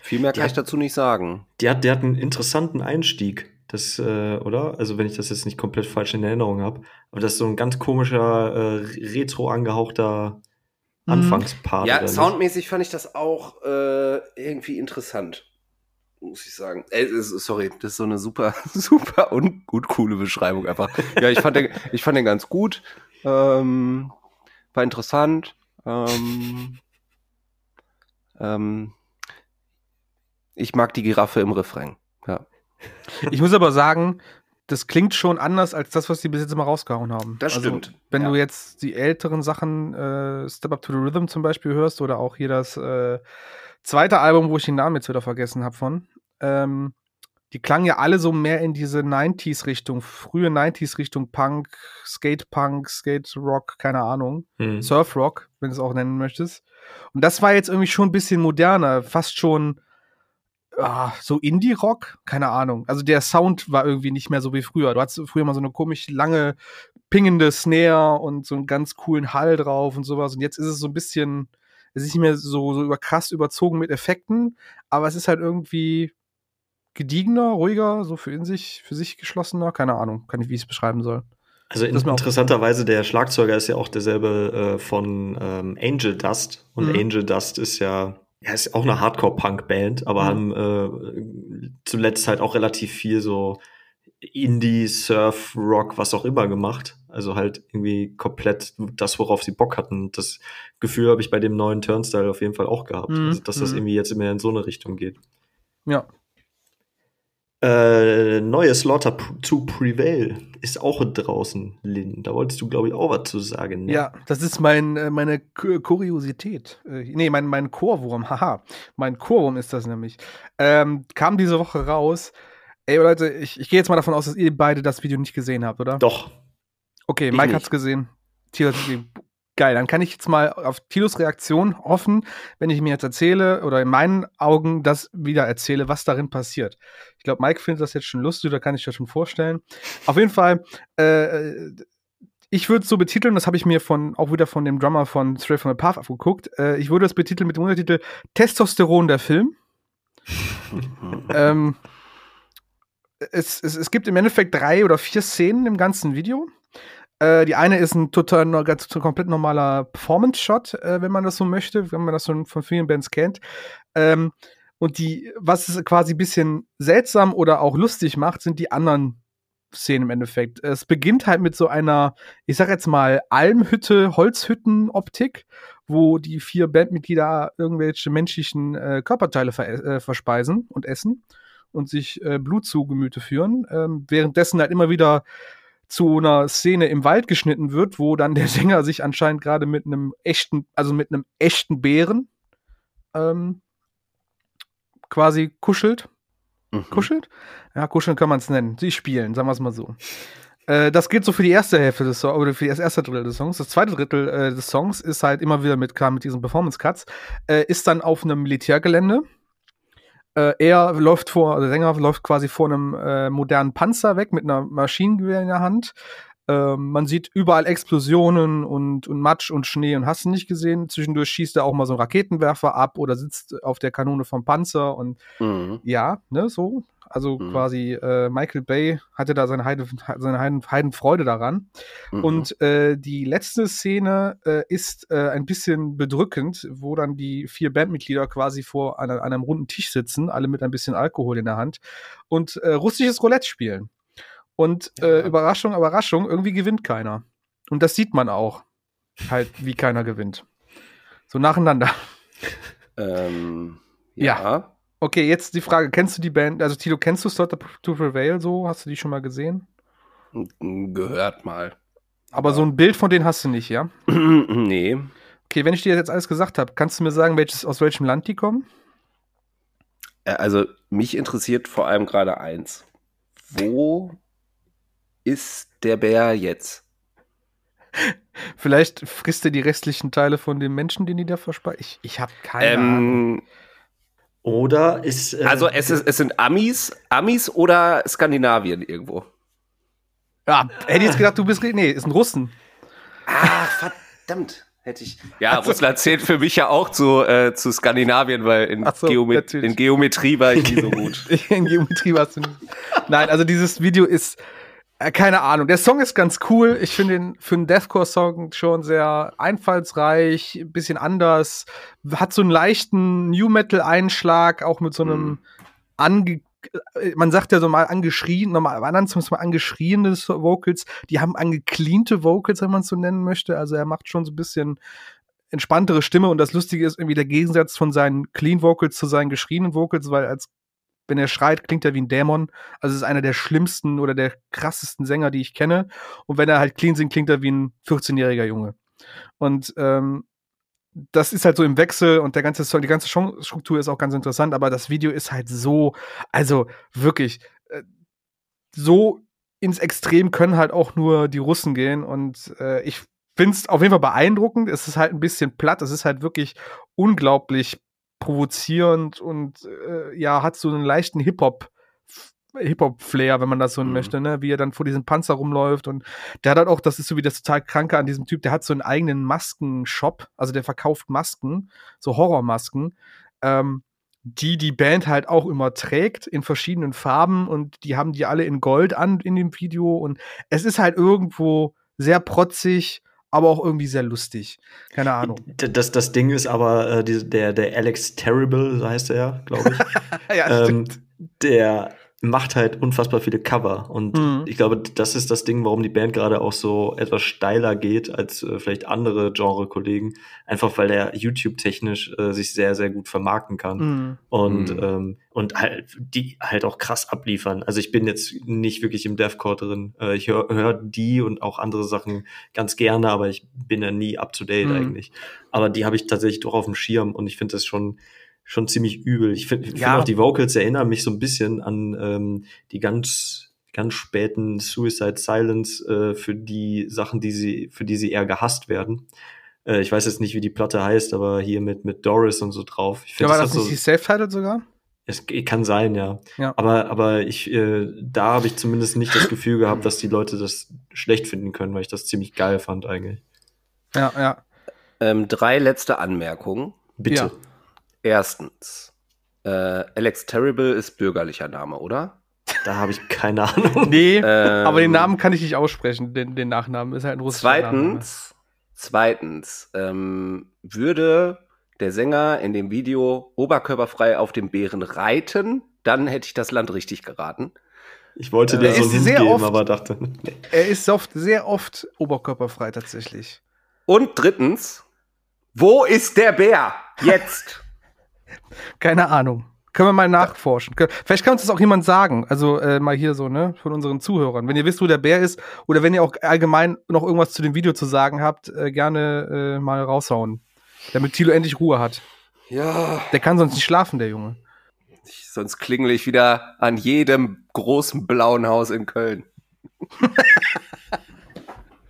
Viel mehr kann ich dazu nicht sagen. Die hat, die hat einen interessanten Einstieg, das, äh, oder? Also wenn ich das jetzt nicht komplett falsch in Erinnerung habe. Aber das ist so ein ganz komischer, äh, retro angehauchter mhm. Anfangspart. Ja, soundmäßig fand ich das auch äh, irgendwie interessant. Muss ich sagen. Äh, sorry, das ist so eine super, super und gut coole Beschreibung einfach. Ja, ich fand den, ich fand den ganz gut. Ähm, war interessant. Ähm, ähm, ich mag die Giraffe im Refrain. Ja. Ich muss aber sagen, das klingt schon anders als das, was die bis jetzt immer rausgehauen haben. Das also, stimmt. Wenn ja. du jetzt die älteren Sachen, äh, Step Up to the Rhythm zum Beispiel hörst oder auch hier das äh, zweite Album, wo ich den Namen jetzt wieder vergessen habe von, ähm, die klangen ja alle so mehr in diese 90s-Richtung, frühe 90s-Richtung Punk, Skate-Punk, Skate-Rock, keine Ahnung, mhm. Surf-Rock, wenn du es auch nennen möchtest. Und das war jetzt irgendwie schon ein bisschen moderner, fast schon ah, so Indie-Rock, keine Ahnung. Also der Sound war irgendwie nicht mehr so wie früher. Du hattest früher mal so eine komisch lange, pingende Snare und so einen ganz coolen Hall drauf und sowas. Und jetzt ist es so ein bisschen, es ist nicht mehr so, so über krass überzogen mit Effekten, aber es ist halt irgendwie gediegener, ruhiger, so für in sich, für sich geschlossener. Keine Ahnung, kann ich, wie ich es beschreiben soll. Also in, interessanterweise, der Schlagzeuger ist ja auch derselbe äh, von ähm, Angel Dust. Und mhm. Angel Dust ist ja, ja, ist auch eine Hardcore-Punk-Band, aber mhm. haben äh, zuletzt halt auch relativ viel so Indie, Surf, Rock, was auch immer gemacht. Also halt irgendwie komplett das, worauf sie Bock hatten. Das Gefühl habe ich bei dem neuen Turnstyle auf jeden Fall auch gehabt. Mhm. Also, dass das mhm. irgendwie jetzt immer in so eine Richtung geht. Ja, äh, neue Slaughter to Prevail ist auch draußen, Lynn. Da wolltest du, glaube ich, auch was zu sagen. Ne? Ja, das ist mein, äh, meine Kuriosität. Äh, nee, mein, mein Chorwurm, haha. Mein Chorwurm ist das nämlich. Ähm, kam diese Woche raus. Ey, Leute, ich, ich gehe jetzt mal davon aus, dass ihr beide das Video nicht gesehen habt, oder? Doch. Okay, ich Mike nicht. hat's gesehen. Hat's gesehen. Geil, dann kann ich jetzt mal auf Tilos Reaktion hoffen, wenn ich mir jetzt erzähle oder in meinen Augen das wieder erzähle, was darin passiert. Ich glaube, Mike findet das jetzt schon lustig, da kann ich das schon vorstellen. Auf jeden Fall, äh, ich würde es so betiteln, das habe ich mir von auch wieder von dem Drummer von Straight from the Path abgeguckt. Äh, ich würde es betiteln mit dem Untertitel Testosteron der Film. ähm, es, es, es gibt im Endeffekt drei oder vier Szenen im ganzen Video. Äh, die eine ist ein total ganz komplett normaler Performance-Shot, äh, wenn man das so möchte, wenn man das schon von vielen Bands kennt. Ähm, und die, was es quasi ein bisschen seltsam oder auch lustig macht, sind die anderen Szenen im Endeffekt. Es beginnt halt mit so einer, ich sag jetzt mal, Almhütte, Holzhütten-Optik, wo die vier Bandmitglieder irgendwelche menschlichen äh, Körperteile ver äh, verspeisen und essen und sich äh, Blut zu Gemüte führen. Ähm, währenddessen halt immer wieder zu einer Szene im Wald geschnitten wird, wo dann der Sänger sich anscheinend gerade mit einem echten, also mit einem echten Bären ähm, quasi kuschelt. Mhm. Kuschelt? Ja, kuscheln kann man es nennen. Sie spielen, sagen wir es mal so. Äh, das gilt so für die erste Hälfte des Songs, oder für das erste Drittel des Songs. Das zweite Drittel äh, des Songs ist halt immer wieder mit, klar, mit diesen Performance-Cuts, äh, ist dann auf einem Militärgelände äh, er läuft vor, der Sänger läuft quasi vor einem äh, modernen Panzer weg mit einer Maschinengewehr in der Hand. Ähm, man sieht überall Explosionen und, und Matsch und Schnee und hast du nicht gesehen. Zwischendurch schießt er auch mal so einen Raketenwerfer ab oder sitzt auf der Kanone vom Panzer und Mhm. ja, ne, so. Also Mhm. quasi äh, Michael Bay hatte da seine, Heide, seine Heiden, Heidenfreude daran. Mhm. Und äh, die letzte Szene äh, ist äh, ein bisschen bedrückend, wo dann die vier Bandmitglieder quasi vor einer, einem runden Tisch sitzen, alle mit ein bisschen Alkohol in der Hand und äh, russisches Roulette spielen. Und äh, Ja. Überraschung, Überraschung, irgendwie gewinnt keiner. Und das sieht man auch. Halt, wie keiner gewinnt. So nacheinander. ähm, Ja. ja. Okay, jetzt die Frage: Kennst du die Band? Also, Tilo, kennst du Slaughter to Prevail so? Hast du die schon mal gesehen? Gehört mal. Aber so ein Bild von denen hast du nicht, ja? nee. Okay, wenn ich dir jetzt alles gesagt habe, kannst du mir sagen, welches, aus welchem Land die kommen? Äh, Also, mich interessiert vor allem gerade eins. Wo ist der Bär jetzt? Vielleicht frisst er die restlichen Teile von den Menschen, den die da verspeisen. Ich, ich habe keine Ahnung. Oder ist. äh, also, es, ist, es sind Amis, Amis oder Skandinavien irgendwo. Ja, hätte ich jetzt gedacht, du bist. Nee, ist ein Russen. Ah, verdammt. Hätte ich. Ja, Also- Russland zählt für mich ja auch zu, äh, zu Skandinavien, weil in, Ach so, Geome natürlich. in Geometrie war ich nie so gut. In Geometrie warst du nicht. Nein, also dieses Video ist. Äh, Keine Ahnung. Der Song ist ganz cool. Ich finde ihn für einen Deathcore-Song schon sehr einfallsreich, ein bisschen anders. Hat so einen leichten New Metal-Einschlag, auch mit so einem Mhm. ange äh, man sagt ja so mal angeschrien, normal, anderen Songs mal angeschriene Vocals, die haben angecleante Vocals, wenn man es so nennen möchte. Also er macht schon so ein bisschen entspanntere Stimme und das Lustige ist irgendwie der Gegensatz von seinen Clean Vocals zu seinen geschrienen Vocals, weil als wenn er schreit, klingt er wie ein Dämon. Also es ist einer der schlimmsten oder der krassesten Sänger, die ich kenne. Und wenn er halt clean singt, klingt er wie ein 14-jähriger Junge. Und ähm, das ist halt so im Wechsel und der ganze Song, die ganze Songstruktur ist auch ganz interessant, aber das Video ist halt so, also wirklich, äh, so ins Extrem können halt auch nur die Russen gehen und äh, ich finde es auf jeden Fall beeindruckend. Es ist halt ein bisschen platt, es ist halt wirklich unglaublich provozierend und äh, ja, hat so einen leichten Hip-Hop. Hip-Hop-Flair, wenn man das so Mhm. möchte, ne? Wie er dann vor diesem Panzer rumläuft und der hat halt auch, das ist so wie das total Kranke an diesem Typ, der hat so einen eigenen Maskenshop, also der verkauft Masken, so Horrormasken, ähm, die die Band halt auch immer trägt in verschiedenen Farben und die haben die alle in Gold an in dem Video und es ist halt irgendwo sehr protzig, aber auch irgendwie sehr lustig. Keine Ahnung. Das, das Ding ist aber, äh, die, der, der Alex Terrible, so heißt er glaube ich. ja, ähm, der macht halt unfassbar viele Cover. Und Mhm. ich glaube, das ist das Ding, warum die Band gerade auch so etwas steiler geht als äh, vielleicht andere Genre-Kollegen. Einfach weil er YouTube-technisch äh, sich sehr, sehr gut vermarkten kann. Mhm. Und, Mhm. ähm, und halt, die halt auch krass abliefern. Also ich bin jetzt nicht wirklich im Deathcore drin. Äh, ich höre hör die und auch andere Sachen ganz gerne, aber ich bin ja nie up to date Mhm. eigentlich. Aber die habe ich tatsächlich doch auf dem Schirm und ich finde das schon schon ziemlich übel. Ich finde Ja. find auch die Vocals erinnern mich so ein bisschen an ähm, die ganz ganz späten Suicide Silence äh, für die Sachen, die sie für die sie eher gehasst werden. Äh, ich weiß jetzt nicht, wie die Platte heißt, aber hier mit mit Doris und so drauf. Ich Ja, find, war das das hat nicht so, die Self-Titled sogar? es kann sein, ja. Ja. Aber, aber ich, äh, da habe ich zumindest nicht das Gefühl gehabt, dass die Leute das schlecht finden können, weil ich das ziemlich geil fand eigentlich. Ja, ja. Ähm, drei letzte Anmerkungen. Bitte. Ja. Erstens, äh, Alex Terrible ist bürgerlicher Name, oder? Da habe ich keine Ahnung. Nee, Ähm, aber den Namen kann ich nicht aussprechen, den, den Nachnamen. Ist halt ein russischer Name. Zweitens, zweitens, ähm, würde der Sänger in dem Video oberkörperfrei auf dem Bären reiten, dann hätte ich das Land richtig geraten. Ich wollte Äh, dir er so einen geben, oft- aber dachte. Er ist oft, sehr oft oberkörperfrei tatsächlich. Und drittens, wo ist der Bär? Jetzt! Keine Ahnung. Können wir mal nachforschen. Vielleicht kann uns das auch jemand sagen. Also äh, mal hier so, ne, von unseren Zuhörern. Wenn ihr wisst, wo der Bär ist, oder wenn ihr auch allgemein noch irgendwas zu dem Video zu sagen habt, äh, gerne äh, mal raushauen. Damit Thilo endlich Ruhe hat. Ja, Der kann sonst nicht schlafen, der Junge. ich, sonst klingel ich wieder an jedem großen blauen Haus in Köln.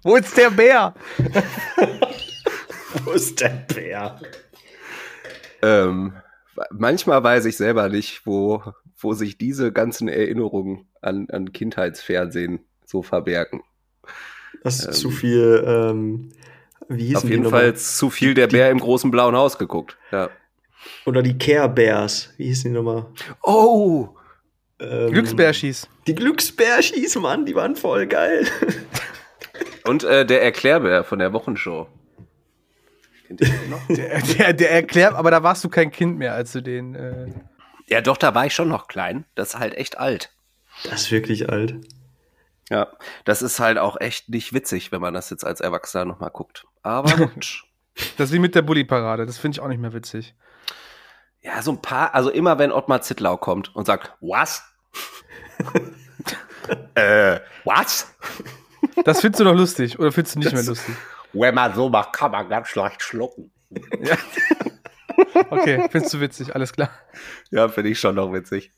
Wo ist der Bär? Wo ist der Bär? Ähm, manchmal weiß ich selber nicht, wo, wo sich diese ganzen Erinnerungen an, an Kindheitsfernsehen so verbergen. Hast ähm, zu viel, ähm, wie hieß Auf jeden Fall zu viel der Bär im großen blauen Haus geguckt. Ja. Oder die Care Bears. Wie hieß die nochmal? Oh! Ähm, Glücksbärschis. Die Glücksbärschis, Mann, die waren voll geil. Und äh, der Erklärbär von der Wochenshow. Kennt ihr den noch? Der, der, der erklärt, aber da warst du kein Kind mehr, als du den. Äh ja, doch, da war ich schon noch klein. Das ist halt echt alt. Das ist wirklich alt. Ja, das ist halt auch echt nicht witzig, wenn man das jetzt als Erwachsener nochmal guckt. Aber gut. das ist wie mit der Bully-Parade. Das finde ich auch nicht mehr witzig. Ja, so ein paar, also immer wenn Ottmar Zittlau kommt und sagt, was? äh, was? Das findest du doch lustig oder findest du nicht das, mehr lustig? Wenn man so macht, kann man ganz schlecht schlucken. Ja. Okay, findest du witzig, alles klar. Ja, finde ich schon noch witzig.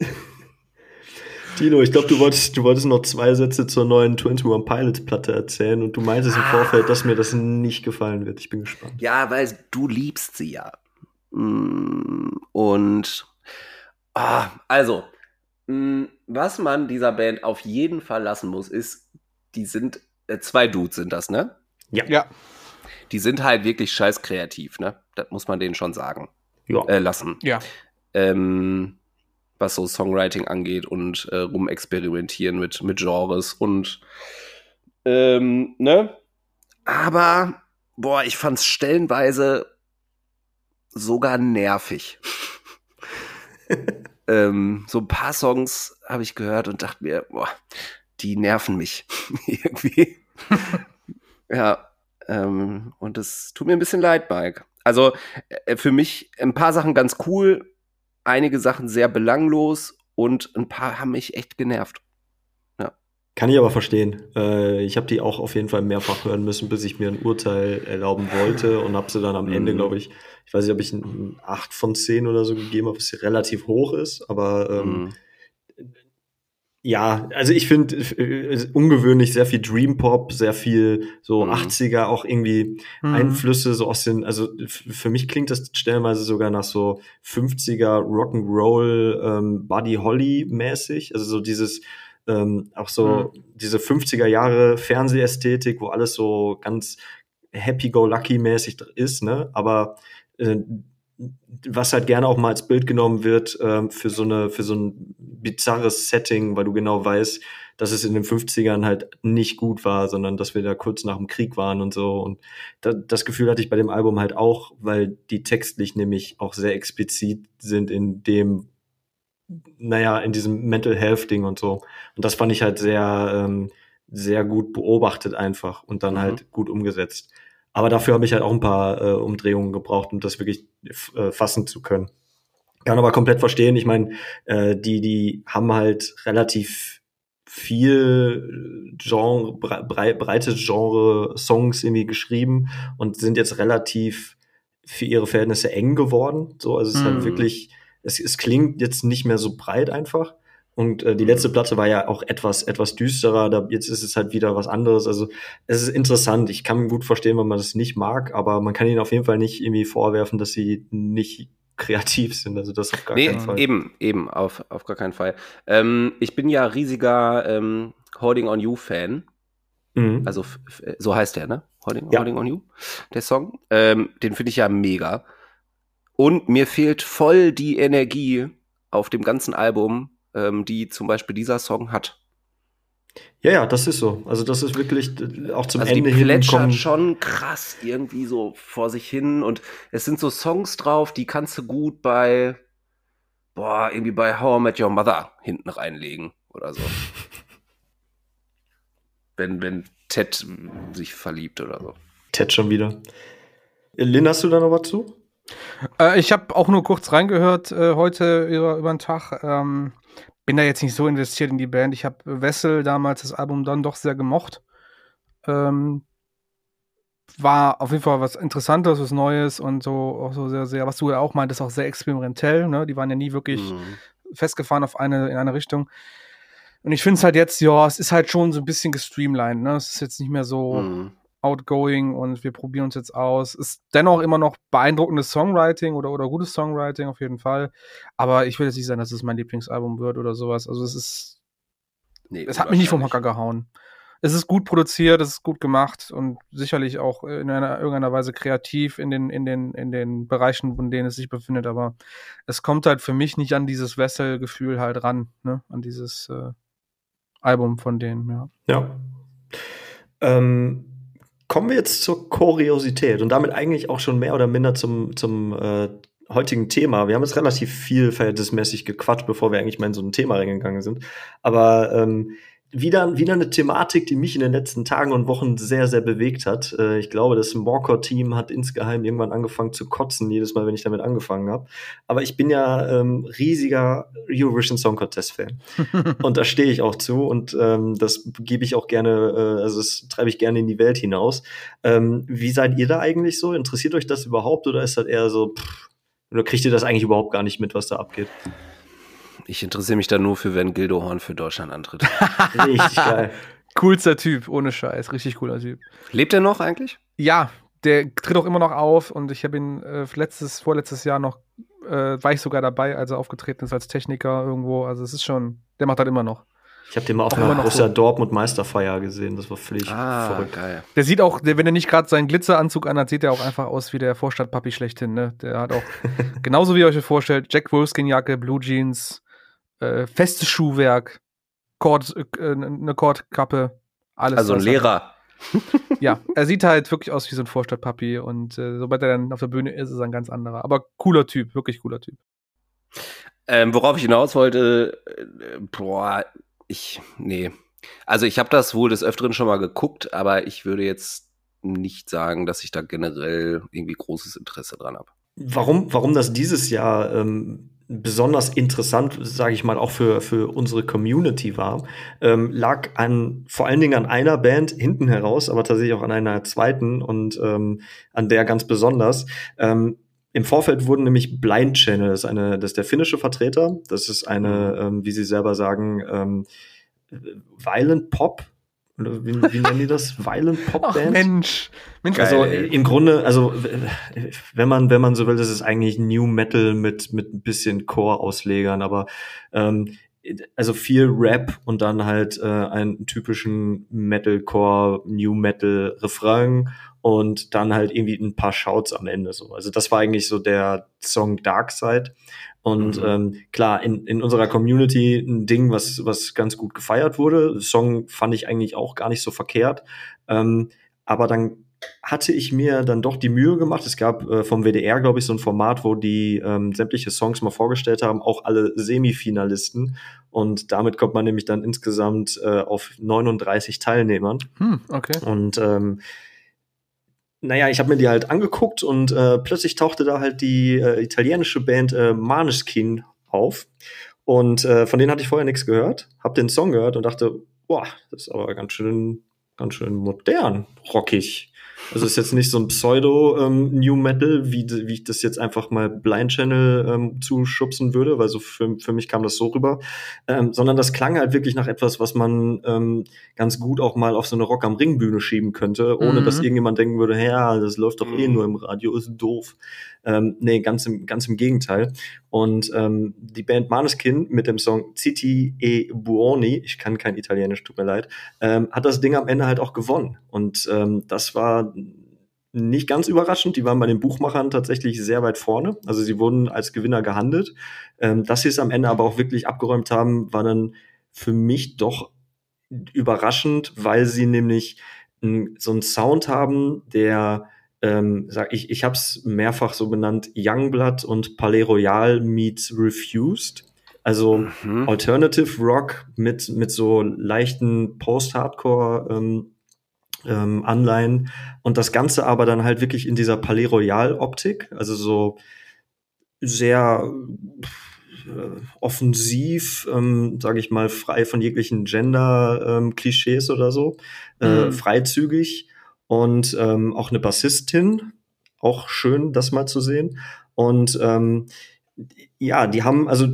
Tino, ich glaube, du wolltest, du wolltest noch zwei Sätze zur neuen 21 Pilots Platte erzählen und du meintest im ah. Vorfeld, dass mir das nicht gefallen wird. Ich bin gespannt. Ja, weil du liebst sie ja. Mm, und ah, also, mm, was man dieser Band auf jeden Fall lassen muss, ist, die sind, äh, zwei Dudes sind das, ne? Ja. ja. Die sind halt wirklich scheiß kreativ, ne? Das muss man denen schon sagen. Ja. Äh, lassen. Ja. Ähm, was so Songwriting angeht und äh, rumexperimentieren mit, mit Genres und ähm, ne? Aber, boah, ich fand's stellenweise sogar nervig. ähm, so ein paar Songs habe ich gehört und dachte mir, boah, die nerven mich irgendwie. Ja, ähm, und es tut mir ein bisschen leid, Mike. Also äh, für mich ein paar Sachen ganz cool, einige Sachen sehr belanglos und ein paar haben mich echt genervt. Ja. Kann ich aber verstehen. Äh, ich habe die auch auf jeden Fall mehrfach hören müssen, bis ich mir ein Urteil erlauben wollte und habe sie dann am Ende, mhm. glaube ich, ich weiß nicht, ob ich ein 8 von 10 oder so gegeben habe, was relativ hoch ist, aber ähm, mhm ja, also ich finde äh, ungewöhnlich sehr viel Dream Pop, sehr viel so mhm. 80er, auch irgendwie mhm. Einflüsse so aus den, also für mich klingt das stellenweise sogar nach so 50er Rock'n'Roll ähm, Buddy Holly mäßig, also so dieses ähm, auch so mhm. diese 50er Jahre Fernsehästhetik, wo alles so ganz happy-go-lucky mäßig ist, ne? Aber äh, was halt gerne auch mal als Bild genommen wird ähm, für so eine für so ein bizarres Setting, weil du genau weißt, dass es in den 50ern halt nicht gut war, sondern dass wir da kurz nach dem Krieg waren und so. Und da, das Gefühl hatte ich bei dem Album halt auch, weil die textlich nämlich auch sehr explizit sind in dem, naja, in diesem Mental Health Ding und so. Und das fand ich halt sehr, ähm, sehr gut beobachtet einfach und dann mhm. halt gut umgesetzt. Aber dafür habe ich halt auch ein paar äh, Umdrehungen gebraucht, um das wirklich äh, fassen zu können. Kann aber komplett verstehen. Ich meine, äh, die, die haben halt relativ viel Genre, brei breite Genre-Songs irgendwie geschrieben und sind jetzt relativ für ihre Verhältnisse eng geworden. So, also es ist halt mhm. wirklich, es, es klingt jetzt nicht mehr so breit einfach. Und äh, die letzte Platte war ja auch etwas, etwas düsterer. Da, jetzt ist es halt wieder was anderes. Also es ist interessant. Ich kann gut verstehen, wenn man das nicht mag, aber man kann ihnen auf jeden Fall nicht irgendwie vorwerfen, dass sie nicht kreativ sind. Also das auf gar nee, keinen Fall. Eben, eben, auf, auf gar keinen Fall. Ähm, ich bin ja riesiger ähm, Holding on You Fan. Mhm. Also so heißt der, ne? Holding, ja. Holding on You, der Song. Ähm, den finde ich ja mega. Und mir fehlt voll die Energie auf dem ganzen Album ähm, die zum Beispiel dieser Song hat. Ja, ja, das ist so. Also das ist wirklich auch zum also Ende die plätschert schon krass irgendwie so vor sich hin und es sind so Songs drauf, die kannst du gut bei boah, irgendwie bei How I Met Your Mother hinten reinlegen oder so. wenn wenn Ted sich verliebt oder so. Ted schon wieder. Lynn, hast du da noch was zu? Äh, ich habe auch nur kurz reingehört äh, heute über, über den Tag. Ähm, bin da jetzt nicht so investiert in die Band. Ich habe Wessel damals das Album dann doch sehr gemocht. Ähm, war auf jeden Fall was Interessantes, was Neues und so auch so sehr, sehr, was du ja auch meintest, auch sehr experimentell. Ne? Die waren ja nie wirklich mhm. festgefahren auf eine in eine Richtung. Und ich finde es halt jetzt, ja, es ist halt schon so ein bisschen gestreamlined. Ne? Es ist jetzt nicht mehr so. Mhm outgoing und wir probieren uns jetzt aus. Ist dennoch immer noch beeindruckendes Songwriting oder, oder gutes Songwriting auf jeden Fall. Aber ich will jetzt nicht sagen, dass es mein Lieblingsalbum wird oder sowas. Also es ist. Nee, es hat mich nicht vom Hocker gehauen. es ist gut produziert, es ist gut gemacht und sicherlich auch in einer irgendeiner Weise kreativ in den, in den, in den Bereichen, in denen es sich befindet, aber es kommt halt für mich nicht an dieses Wessel-Gefühl halt ran, ne? An dieses äh, Album von denen, ja. Ja. Ähm, kommen wir jetzt zur Kuriosität und damit eigentlich auch schon mehr oder minder zum, zum äh, heutigen Thema. Wir haben jetzt relativ viel verhältnismäßig gequatscht, bevor wir eigentlich mal in so ein Thema reingegangen sind. Aber ähm, wieder, wieder eine Thematik, die mich in den letzten Tagen und Wochen sehr, sehr bewegt hat. Äh, ich glaube, das Morcor-Team hat insgeheim irgendwann angefangen zu kotzen, jedes Mal, wenn ich damit angefangen habe. Aber ich bin ja ähm, riesiger Eurovision Song Contest-Fan. und da stehe ich auch zu und ähm, das gebe ich auch gerne, äh, also das treibe ich gerne in die Welt hinaus. Ähm, wie seid ihr da eigentlich so? Interessiert euch das überhaupt oder ist das eher so, pff, oder kriegt ihr das eigentlich überhaupt gar nicht mit, was da abgeht? Ich interessiere mich da nur für, wenn Gildo Horn für Deutschland antritt. Richtig geil. Coolster Typ, ohne Scheiß. Richtig cooler Typ. Lebt er noch eigentlich? Ja, der tritt auch immer noch auf und ich habe ihn äh, letztes, vorletztes Jahr noch, äh, war ich sogar dabei, als er aufgetreten ist als Techniker irgendwo. Also es ist schon, der macht halt immer noch. Ich habe den mal auf einer so. Dortmund Meisterfeier gesehen. Das war völlig ah, verrückt. Geil. Der sieht auch, der, wenn er nicht gerade seinen Glitzeranzug anhat, sieht er auch einfach aus wie der Vorstadtpapi schlechthin. Ne? Der hat auch, genauso wie ihr euch das vorstellt, Jack Wolfskin-Jacke, Blue Jeans, äh, festes Schuhwerk, Kord, äh, eine Kordkappe, alles. Also ein Lehrer. ja, er sieht halt wirklich aus wie so ein Vorstadtpapi und äh, sobald er dann auf der Bühne ist, ist er ein ganz anderer. Aber cooler Typ, wirklich cooler Typ. Ähm, worauf ich hinaus wollte, äh, boah, ich, nee. Also ich habe das wohl des Öfteren schon mal geguckt, aber ich würde jetzt nicht sagen, dass ich da generell irgendwie großes Interesse dran habe. Warum, warum das dieses Jahr ähm, besonders interessant, sage ich mal, auch für, für unsere Community war, ähm, lag an vor allen Dingen an einer Band hinten heraus, aber tatsächlich auch an einer zweiten und ähm, an der ganz besonders. Ähm, Im Vorfeld wurden nämlich Blind Channel, das ist, eine, das ist der finnische Vertreter, das ist eine, ähm, wie sie selber sagen, ähm, Violent Pop oder wie, wie nennen die das? Violent Pop Band? Ach, Mensch. Mensch. Also im Grunde, also wenn man, wenn man so will, das ist eigentlich New Metal mit, mit ein bisschen Core-Auslegern, aber ähm, also viel Rap und dann halt äh, einen typischen Metalcore, New Metal Refrain und dann halt irgendwie ein paar Shouts am Ende so. Also das war eigentlich so der Song Dark Side. Und mhm. ähm, klar, in, in unserer Community ein Ding, was, was ganz gut gefeiert wurde. Song fand ich eigentlich auch gar nicht so verkehrt. Ähm, aber dann hatte ich mir dann doch die Mühe gemacht. Es gab äh, vom WDR, glaube ich, so ein Format, wo die ähm, sämtliche Songs mal vorgestellt haben, auch alle Semifinalisten. Und damit kommt man nämlich dann insgesamt äh, auf 39 Teilnehmern. Hm, okay. Und ähm, naja, ich habe mir die halt angeguckt und äh, plötzlich tauchte da halt die äh, italienische Band äh, Maneskin auf. Und äh, von denen hatte ich vorher nichts gehört, habe den Song gehört und dachte, boah, das ist aber ganz schön, ganz schön modern, rockig. Also ist jetzt nicht so ein Pseudo-New ähm, Metal, wie, wie ich das jetzt einfach mal Blind Channel ähm, zuschubsen würde, weil so für, für mich kam das so rüber, ähm, sondern das klang halt wirklich nach etwas, was man ähm, ganz gut auch mal auf so eine Rock am Ring Bühne schieben könnte, ohne mhm. dass irgendjemand denken würde, ja, das läuft doch eh mhm. nur im Radio, ist doof. Ähm, nee, ganz im, ganz im Gegenteil. Und ähm, die Band Maneskin mit dem Song Citi e Buoni, ich kann kein Italienisch, tut mir leid, ähm, hat das Ding am Ende halt auch gewonnen. Und ähm, das war nicht ganz überraschend. Die waren bei den Buchmachern tatsächlich sehr weit vorne. Also sie wurden als Gewinner gehandelt. Ähm, dass sie es am Ende aber auch wirklich abgeräumt haben, war dann für mich doch überraschend, weil sie nämlich so einen Sound haben, der ähm, sag ich, ich habe es mehrfach so benannt, Youngblood und Palais Royal meets Refused. Also mhm. Alternative Rock mit, mit so leichten Post-Hardcore ähm, ähm, Anleihen und das Ganze aber dann halt wirklich in dieser Palais Royal Optik, also so sehr äh, offensiv, ähm, sage ich mal, frei von jeglichen Gender-Klischees ähm, oder so, äh, mhm. freizügig und ähm, auch eine Bassistin, auch schön, das mal zu sehen. Und ähm, ja, die haben, also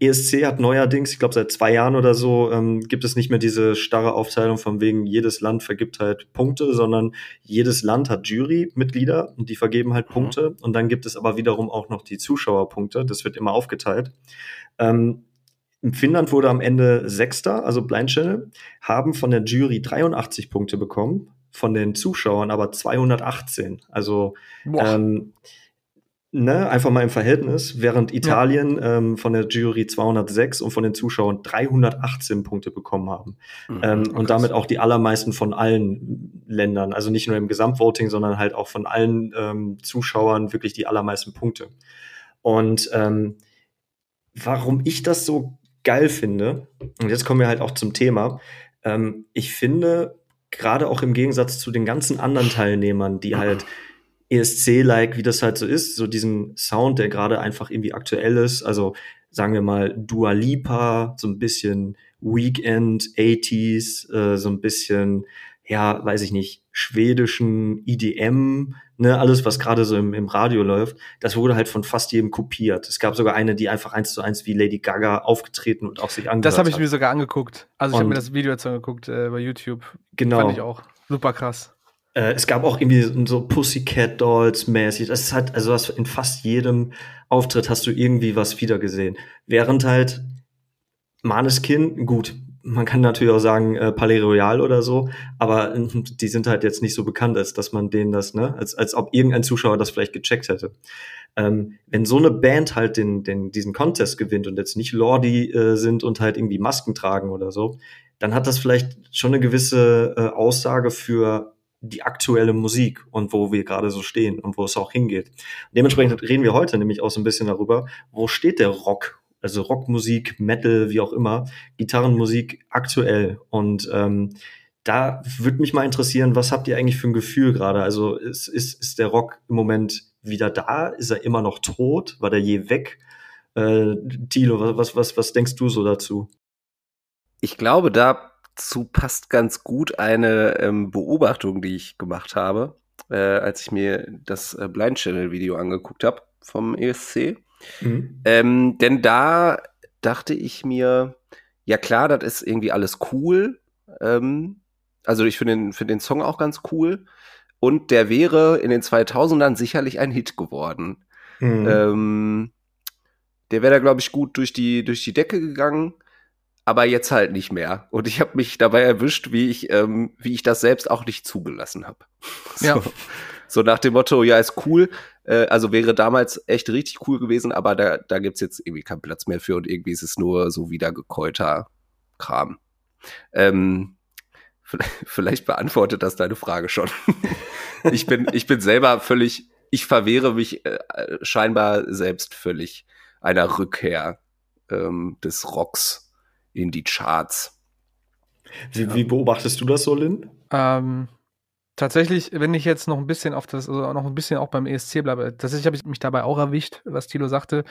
ESC hat neuerdings, ich glaube seit zwei Jahren oder so, ähm, gibt es nicht mehr diese starre Aufteilung von wegen, jedes Land vergibt halt Punkte, sondern jedes Land hat Jurymitglieder und die vergeben halt mhm. Punkte. Und dann gibt es aber wiederum auch noch die Zuschauerpunkte. Das wird immer aufgeteilt. Ähm, Finnland wurde am Ende Sechster, also Blind Channel, haben von der Jury 83 Punkte bekommen, von den Zuschauern aber 218. Also ähm, ne, einfach mal im Verhältnis, während Italien ja. ähm, von der Jury 206 und von den Zuschauern 318 Punkte bekommen haben. Mhm, ähm, und damit auch die allermeisten von allen Ländern, also nicht nur im Gesamtvoting, sondern halt auch von allen ähm, Zuschauern wirklich die allermeisten Punkte. Und ähm, warum ich das so geil finde, und jetzt kommen wir halt auch zum Thema, ähm, ich finde, gerade auch im Gegensatz zu den ganzen anderen Teilnehmern, die halt ESC-like, wie das halt so ist, so diesen Sound, der gerade einfach irgendwie aktuell ist. Also sagen wir mal Dua Lipa, so ein bisschen Weekend, 80s, äh, so ein bisschen, ja, weiß ich nicht, schwedischen EDM, ne, alles, was gerade so im, im Radio läuft, das wurde halt von fast jedem kopiert. Es gab sogar eine, die einfach eins zu eins wie Lady Gaga aufgetreten und auch sich angehört Das habe ich mir sogar angeguckt. Also ich habe mir das Video jetzt angeguckt äh, bei YouTube. Genau. Fand ich auch. Super krass. Äh, es gab auch irgendwie so Pussycat Dolls mäßig. Das ist halt, also was in fast jedem Auftritt hast du irgendwie was wiedergesehen. Während halt Maneskin, gut, man kann natürlich auch sagen äh, Palais Royal oder so, aber äh, die sind halt jetzt nicht so bekannt, als dass man denen das, ne, als, als ob irgendein Zuschauer das vielleicht gecheckt hätte. Ähm, wenn so eine Band halt den, den, diesen Contest gewinnt und jetzt nicht Lordi äh, sind und halt irgendwie Masken tragen oder so, dann hat das vielleicht schon eine gewisse äh, Aussage für die aktuelle Musik und wo wir gerade so stehen und wo es auch hingeht. Dementsprechend reden wir heute nämlich auch so ein bisschen darüber, wo steht der Rock, also Rockmusik, Metal, wie auch immer, Gitarrenmusik aktuell. Und ähm, da würde mich mal interessieren, was habt ihr eigentlich für ein Gefühl gerade? Also ist, ist, ist der Rock im Moment wieder da? Ist er immer noch tot? War der je weg? Äh, Thilo, was, was, was denkst du so dazu? Ich glaube, da dazu passt ganz gut eine ähm, Beobachtung, die ich gemacht habe, äh, als ich mir das äh, Blind Channel Video angeguckt habe vom ESC. Mhm. Ähm, denn da dachte ich mir, ja klar, das ist irgendwie alles cool. Ähm, also ich finde den, find den Song auch ganz cool. Und der wäre in den 2000ern sicherlich ein Hit geworden. Mhm. Ähm, der wäre da, glaube ich, gut durch die, durch die Decke gegangen aber jetzt halt nicht mehr. Und ich habe mich dabei erwischt, wie ich, ähm, wie ich das selbst auch nicht zugelassen habe. So, ja. So nach dem Motto, ja, ist cool. Äh, also wäre damals echt richtig cool gewesen, aber da, da gibt's jetzt irgendwie keinen Platz mehr für und irgendwie ist es nur so wieder gekäuter Kram. Ähm, vielleicht beantwortet das deine Frage schon. ich bin, ich bin selber völlig, ich verwehre mich äh, scheinbar selbst völlig einer Rückkehr ähm, des Rocks in die Charts. Wie, wie beobachtest du das so, Lynn? Ähm, tatsächlich, wenn ich jetzt noch ein bisschen auf das, also noch ein bisschen auch beim ESC bleibe, tatsächlich habe ich mich dabei auch erwischt, was Tilo sagte.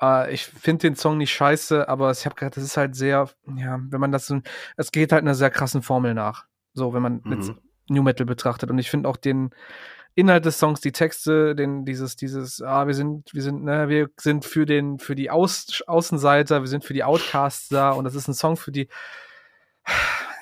Äh, ich finde den Song nicht scheiße, aber ich habe gerade, das ist halt sehr, ja, wenn man das es geht halt einer sehr krassen Formel nach. So, wenn man mhm. New Metal betrachtet. Und ich finde auch den, Inhalt des Songs, die Texte, den, dieses, dieses, ah, wir sind, wir sind, ne, wir sind für den, für die Aus, Außenseiter, wir sind für die Outcasts da und das ist ein Song für die,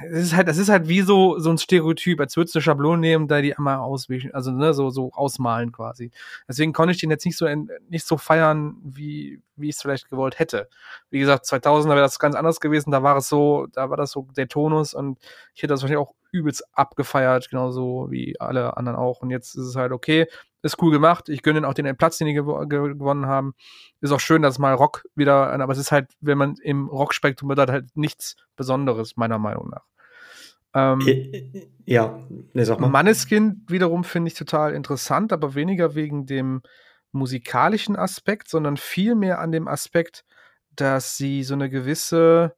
es ist halt, das ist halt wie so, so ein Stereotyp, als würdest du eine Schablone nehmen, da die einmal auswischen, also, ne, so, so ausmalen quasi. Deswegen konnte ich den jetzt nicht so, nicht so feiern, wie, wie ich es vielleicht gewollt hätte. Wie gesagt, 2000 wäre das ganz anders gewesen, da war es so, da war das so der Tonus und ich hätte das wahrscheinlich auch übelst abgefeiert, genauso wie alle anderen auch. Und jetzt ist es halt okay, ist cool gemacht. Ich gönne auch den Platz, den die gew gewonnen haben. Ist auch schön, dass mal Rock wieder, aber es ist halt, wenn man im Rockspektrum wird, halt nichts Besonderes, meiner Meinung nach. Ähm, ja, ne, sag mal. Manneskind wiederum finde ich total interessant, aber weniger wegen dem musikalischen Aspekt, sondern vielmehr an dem Aspekt, dass sie so eine gewisse,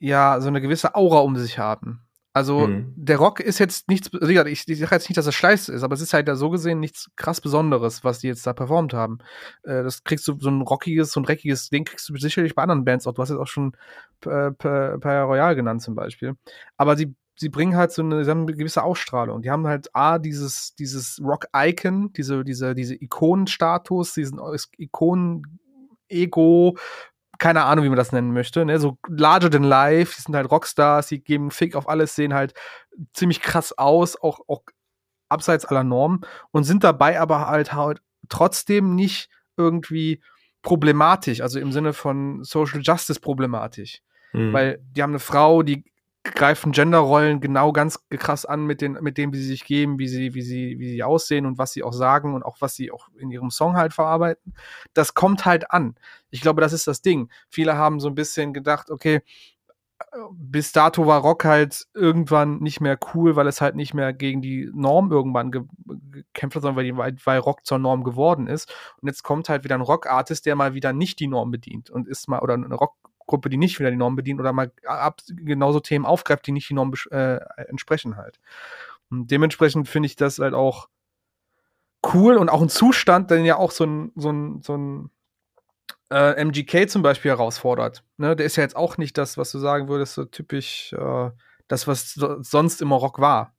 ja, so eine gewisse Aura um sich haben. Also mhm. der Rock ist jetzt nichts, also ich, ich sage jetzt nicht, dass es scheiße ist, aber es ist halt da so gesehen nichts krass Besonderes, was die jetzt da performt haben. Äh, das kriegst du, so ein rockiges, so ein dreckiges Ding kriegst du sicherlich bei anderen Bands auch. Du hast jetzt auch schon äh, Per Royal genannt zum Beispiel. Aber sie, sie bringen halt so eine, sie haben eine gewisse Ausstrahlung. Die haben halt A, dieses, dieses Rock-Icon, diese, diese, diese Ikonenstatus, diesen Ikonen-Ego, keine Ahnung, wie man das nennen möchte, ne? so larger than life, die sind halt Rockstars, die geben Fick auf alles, sehen halt ziemlich krass aus, auch, auch abseits aller Normen und sind dabei aber halt halt trotzdem nicht irgendwie problematisch, also im Sinne von Social Justice problematisch. Mhm. Weil die haben eine Frau, die greifen Genderrollen genau ganz krass an mit, den, mit dem, wie sie sich geben, wie sie, wie, sie, wie sie aussehen und was sie auch sagen und auch was sie auch in ihrem Song halt verarbeiten. Das kommt halt an. Ich glaube, das ist das Ding. Viele haben so ein bisschen gedacht, okay, bis dato war Rock halt irgendwann nicht mehr cool, weil es halt nicht mehr gegen die Norm irgendwann ge gekämpft hat, sondern weil, weil, Rock zur Norm geworden ist. Und jetzt kommt halt wieder ein Rock-Artist, der mal wieder nicht die Norm bedient und ist mal, oder eine Rockgruppe, die nicht wieder die Norm bedient oder mal ab, genauso Themen aufgreift, die nicht die Norm äh, entsprechen halt. Und dementsprechend finde ich das halt auch cool und auch ein Zustand, den ja auch so ein, so ein, so ein äh, MGK zum Beispiel herausfordert. Ne? Der ist ja jetzt auch nicht das, was du sagen würdest, so typisch äh, das, was so, sonst immer Rock war.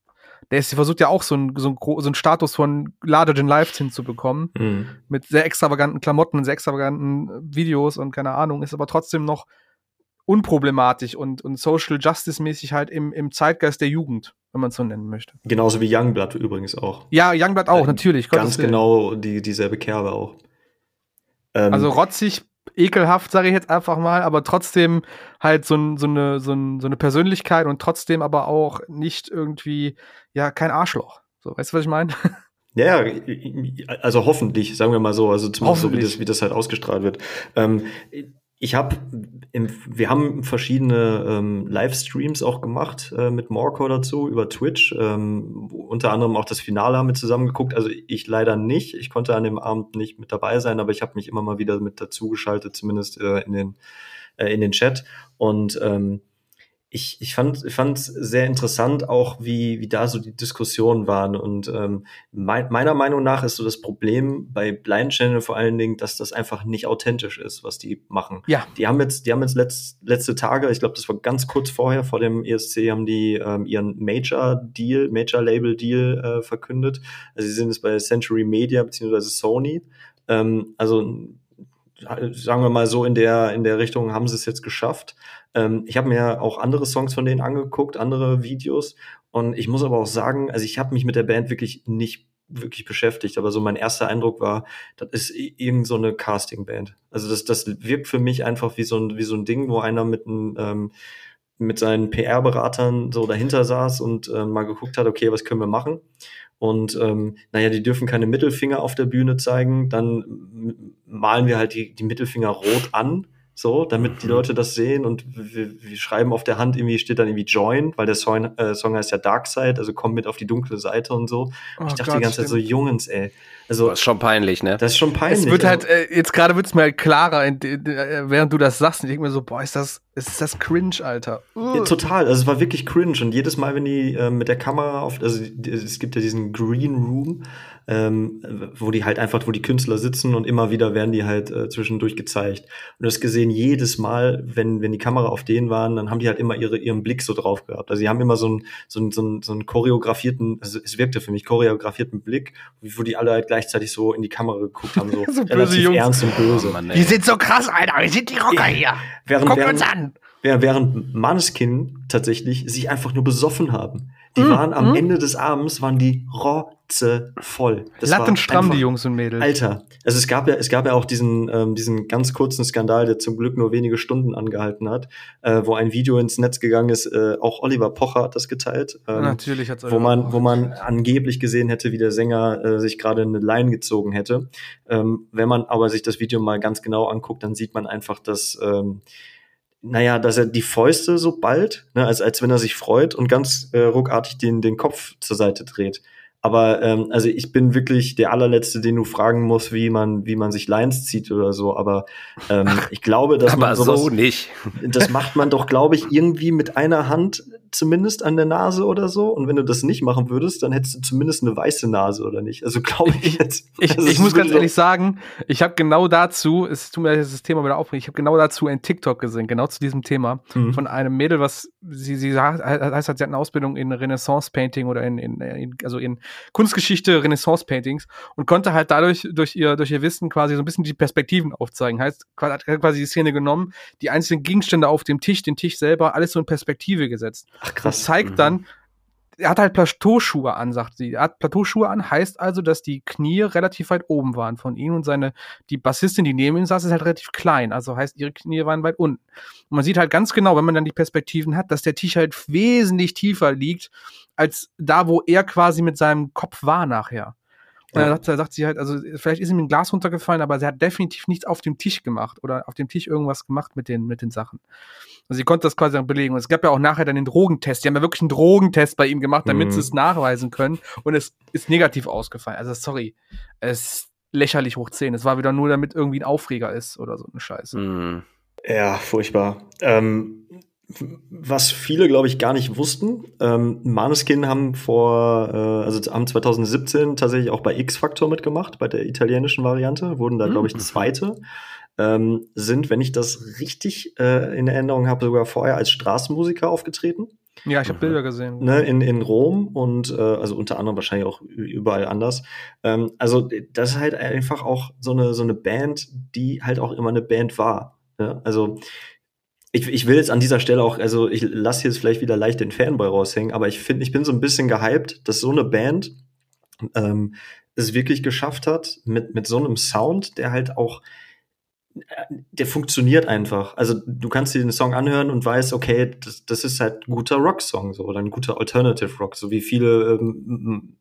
Der ist, versucht ja auch so einen so ein, so ein Status von larger than life hinzubekommen. Mhm. Mit sehr extravaganten Klamotten und sehr extravaganten Videos und keine Ahnung, ist aber trotzdem noch unproblematisch und, und Social Justice-mäßig halt im, im Zeitgeist der Jugend, wenn man es so nennen möchte. Genauso wie Youngblood übrigens auch. Ja, Youngblood auch, Äh, natürlich. Ganz genau die, dieselbe Kerbe auch. Ähm, Also rotzig, ekelhaft, sage ich jetzt einfach mal, aber trotzdem halt so, ein, so, eine, so, ein, so eine Persönlichkeit und trotzdem aber auch nicht irgendwie, ja, kein Arschloch. So, weißt du, was ich meine? Ja, also hoffentlich, sagen wir mal so, also zumindest so wie das, wie das halt ausgestrahlt wird. Ähm, ich habe, wir haben verschiedene ähm, Livestreams auch gemacht äh, mit Morco dazu über Twitch. Ähm, unter anderem auch das Finale haben wir zusammen geguckt. Also ich leider nicht. Ich konnte an dem Abend nicht mit dabei sein, aber ich habe mich immer mal wieder mit dazugeschaltet, zumindest äh, in den äh, in den Chat. Und ähm, ich, ich fand ich fand sehr interessant auch, wie, wie da so die Diskussionen waren. Und ähm, mein, meiner Meinung nach ist so das Problem bei Blind Channel vor allen Dingen, dass das einfach nicht authentisch ist, was die machen. Ja. Die haben jetzt, die haben jetzt letzt, letzte Tage, ich glaube, das war ganz kurz vorher, vor dem ESC, haben die ähm, ihren Major-Deal, Major-Label-Deal äh, verkündet. Also sie sind jetzt bei Century Media beziehungsweise Sony. Ähm, also sagen wir mal so in der in der Richtung haben sie es jetzt geschafft. Ähm, ich habe mir auch andere Songs von denen angeguckt, andere Videos und ich muss aber auch sagen, also ich habe mich mit der Band wirklich nicht wirklich beschäftigt, aber so mein erster Eindruck war, das ist irgend so eine Casting-Band. Also das das wirkt für mich einfach wie so ein wie so ein Ding, wo einer mit einem ähm, mit seinen PR-Beratern so dahinter saß und ähm, mal geguckt hat, okay, was können wir machen? Und ähm, naja, die dürfen keine Mittelfinger auf der Bühne zeigen, dann malen wir halt die, die Mittelfinger rot an, so, damit die Leute das sehen und wir, wir schreiben auf der Hand irgendwie, steht dann irgendwie Join, weil der Song, äh, Song heißt ja Dark Side, also komm mit auf die dunkle Seite und so. Oh ich dachte Gott, die ganze Zeit so, stimmt. Jungens, ey. Also, Das ist schon peinlich, ne? das ist schon peinlich. Es wird halt, äh, jetzt gerade wird es mir halt klarer, in, in, äh, während du das sagst. Und ich denke mir so, boah, ist das, ist das cringe, Alter. Ja, total, also es war wirklich cringe und jedes Mal, wenn die äh, mit der Kamera auf, also die- es gibt ja diesen Green Room, ähm, wo die halt einfach, wo die Künstler sitzen und immer wieder werden die halt äh, zwischendurch gezeigt. Und du hast gesehen, jedes Mal, wenn, wenn die Kamera auf denen waren, dann haben die halt immer ihre, ihren Blick so drauf gehabt. Also sie haben immer so einen, so einen, so einen, so einen choreografierten, also es wirkte für mich choreografierten Blick, wo die alle halt gleichzeitig so in die Kamera geguckt haben, so, So böse relativ Jungs. ernst und böse. Oh Mann. Die sind so krass, Alter. Wir sind die Rocker hier. Während, Guck während, uns an. Während, während Maneskin tatsächlich sich einfach nur besoffen haben. Die Mm, waren am mm. Ende des Abends, waren die rotze voll. Das Lattenstramm, die Jungs und Mädels. Alter, also es gab ja, es gab ja auch diesen, ähm, diesen ganz kurzen Skandal, der zum Glück nur wenige Stunden angehalten hat, äh, wo ein Video ins Netz gegangen ist. Äh, auch Oliver Pocher hat das geteilt. Ähm, Natürlich hat's wo man, wo man angeblich gesehen hätte, wie der Sänger äh, sich gerade eine Line gezogen hätte. Ähm, wenn man aber sich das Video mal ganz genau anguckt, dann sieht man einfach, dass, ähm, naja, dass er die Fäuste so bald, ne, als, als wenn er sich freut und ganz äh, ruckartig den, den Kopf zur Seite dreht. Aber ähm, also ich bin wirklich der allerletzte, den du fragen musst, wie man, wie man sich Lines zieht oder so. Aber ähm, ich glaube, dass Aber man sowas, so nicht. das macht man doch, glaube ich, irgendwie mit einer Hand zumindest an der Nase oder so. Und wenn du das nicht machen würdest, dann hättest du zumindest eine weiße Nase oder nicht. Also glaube ich jetzt. Ich, also ich muss ganz ehrlich sagen, ich habe genau dazu, es tut mir leid, dass das Thema wieder aufbringt, ich habe genau dazu ein TikTok gesehen, genau zu diesem Thema, Mhm. von einem Mädel, was sie, sie sagt, heißt, hat, sie hat eine Ausbildung in Renaissance-Painting oder in, in, in, also in Kunstgeschichte, Renaissance-Paintings und konnte halt dadurch, durch ihr, durch ihr Wissen quasi so ein bisschen die Perspektiven aufzeigen. Heißt, hat quasi die Szene genommen, die einzelnen Gegenstände auf dem Tisch, den Tisch selber, alles so in Perspektive gesetzt. Ach Das krass. zeigt Mhm. dann, er hat halt Plateauschuhe an, sagt sie. Er hat Plateauschuhe an, heißt also, dass die Knie relativ weit oben waren von ihm und seine, die Bassistin, die neben ihm saß, ist halt relativ klein. Also heißt, ihre Knie waren weit unten. Und man sieht halt ganz genau, wenn man dann die Perspektiven hat, dass der Tisch halt wesentlich tiefer liegt, als da, wo er quasi mit seinem Kopf war nachher. Und ja. dann sagt, sagt, sie halt, also vielleicht ist ihm ein Glas runtergefallen, aber sie hat definitiv nichts auf dem Tisch gemacht oder auf dem Tisch irgendwas gemacht mit den, mit den Sachen. Also sie konnte das quasi belegen. Und es gab ja auch nachher dann den Drogentest. Die haben ja wirklich einen Drogentest bei ihm gemacht, damit mhm. sie es nachweisen können. Und es ist negativ ausgefallen. Also sorry, es ist lächerlich hoch 10. Es war wieder nur, damit irgendwie ein Aufreger ist oder so eine Scheiße. Mhm. Ja, furchtbar. Ähm, was viele, glaube ich, gar nicht wussten. Ähm, Maneskin haben vor, äh, also haben 2017 tatsächlich auch bei X-Factor mitgemacht, bei der italienischen Variante, wurden da, glaube ich, mhm. Zweite. Ähm, sind, wenn ich das richtig äh, in Erinnerung habe, sogar vorher als Straßenmusiker aufgetreten. Ja, ich habe Bilder gesehen. Ne, in, in Rom und äh, also unter anderem wahrscheinlich auch überall anders. Ähm, also das ist halt einfach auch so eine, so eine Band, die halt auch immer eine Band war. Ja? Also ich, ich will jetzt an dieser Stelle auch, also ich lasse jetzt vielleicht wieder leicht den Fanboy raushängen, aber ich finde, ich bin so ein bisschen gehypt, dass so eine Band ähm, es wirklich geschafft hat, mit, mit so einem Sound, der halt auch, der funktioniert einfach. Also du kannst dir den Song anhören und weißt, okay, das, das ist halt guter Rocksong so oder ein guter Alternative Rock, so wie viele ähm,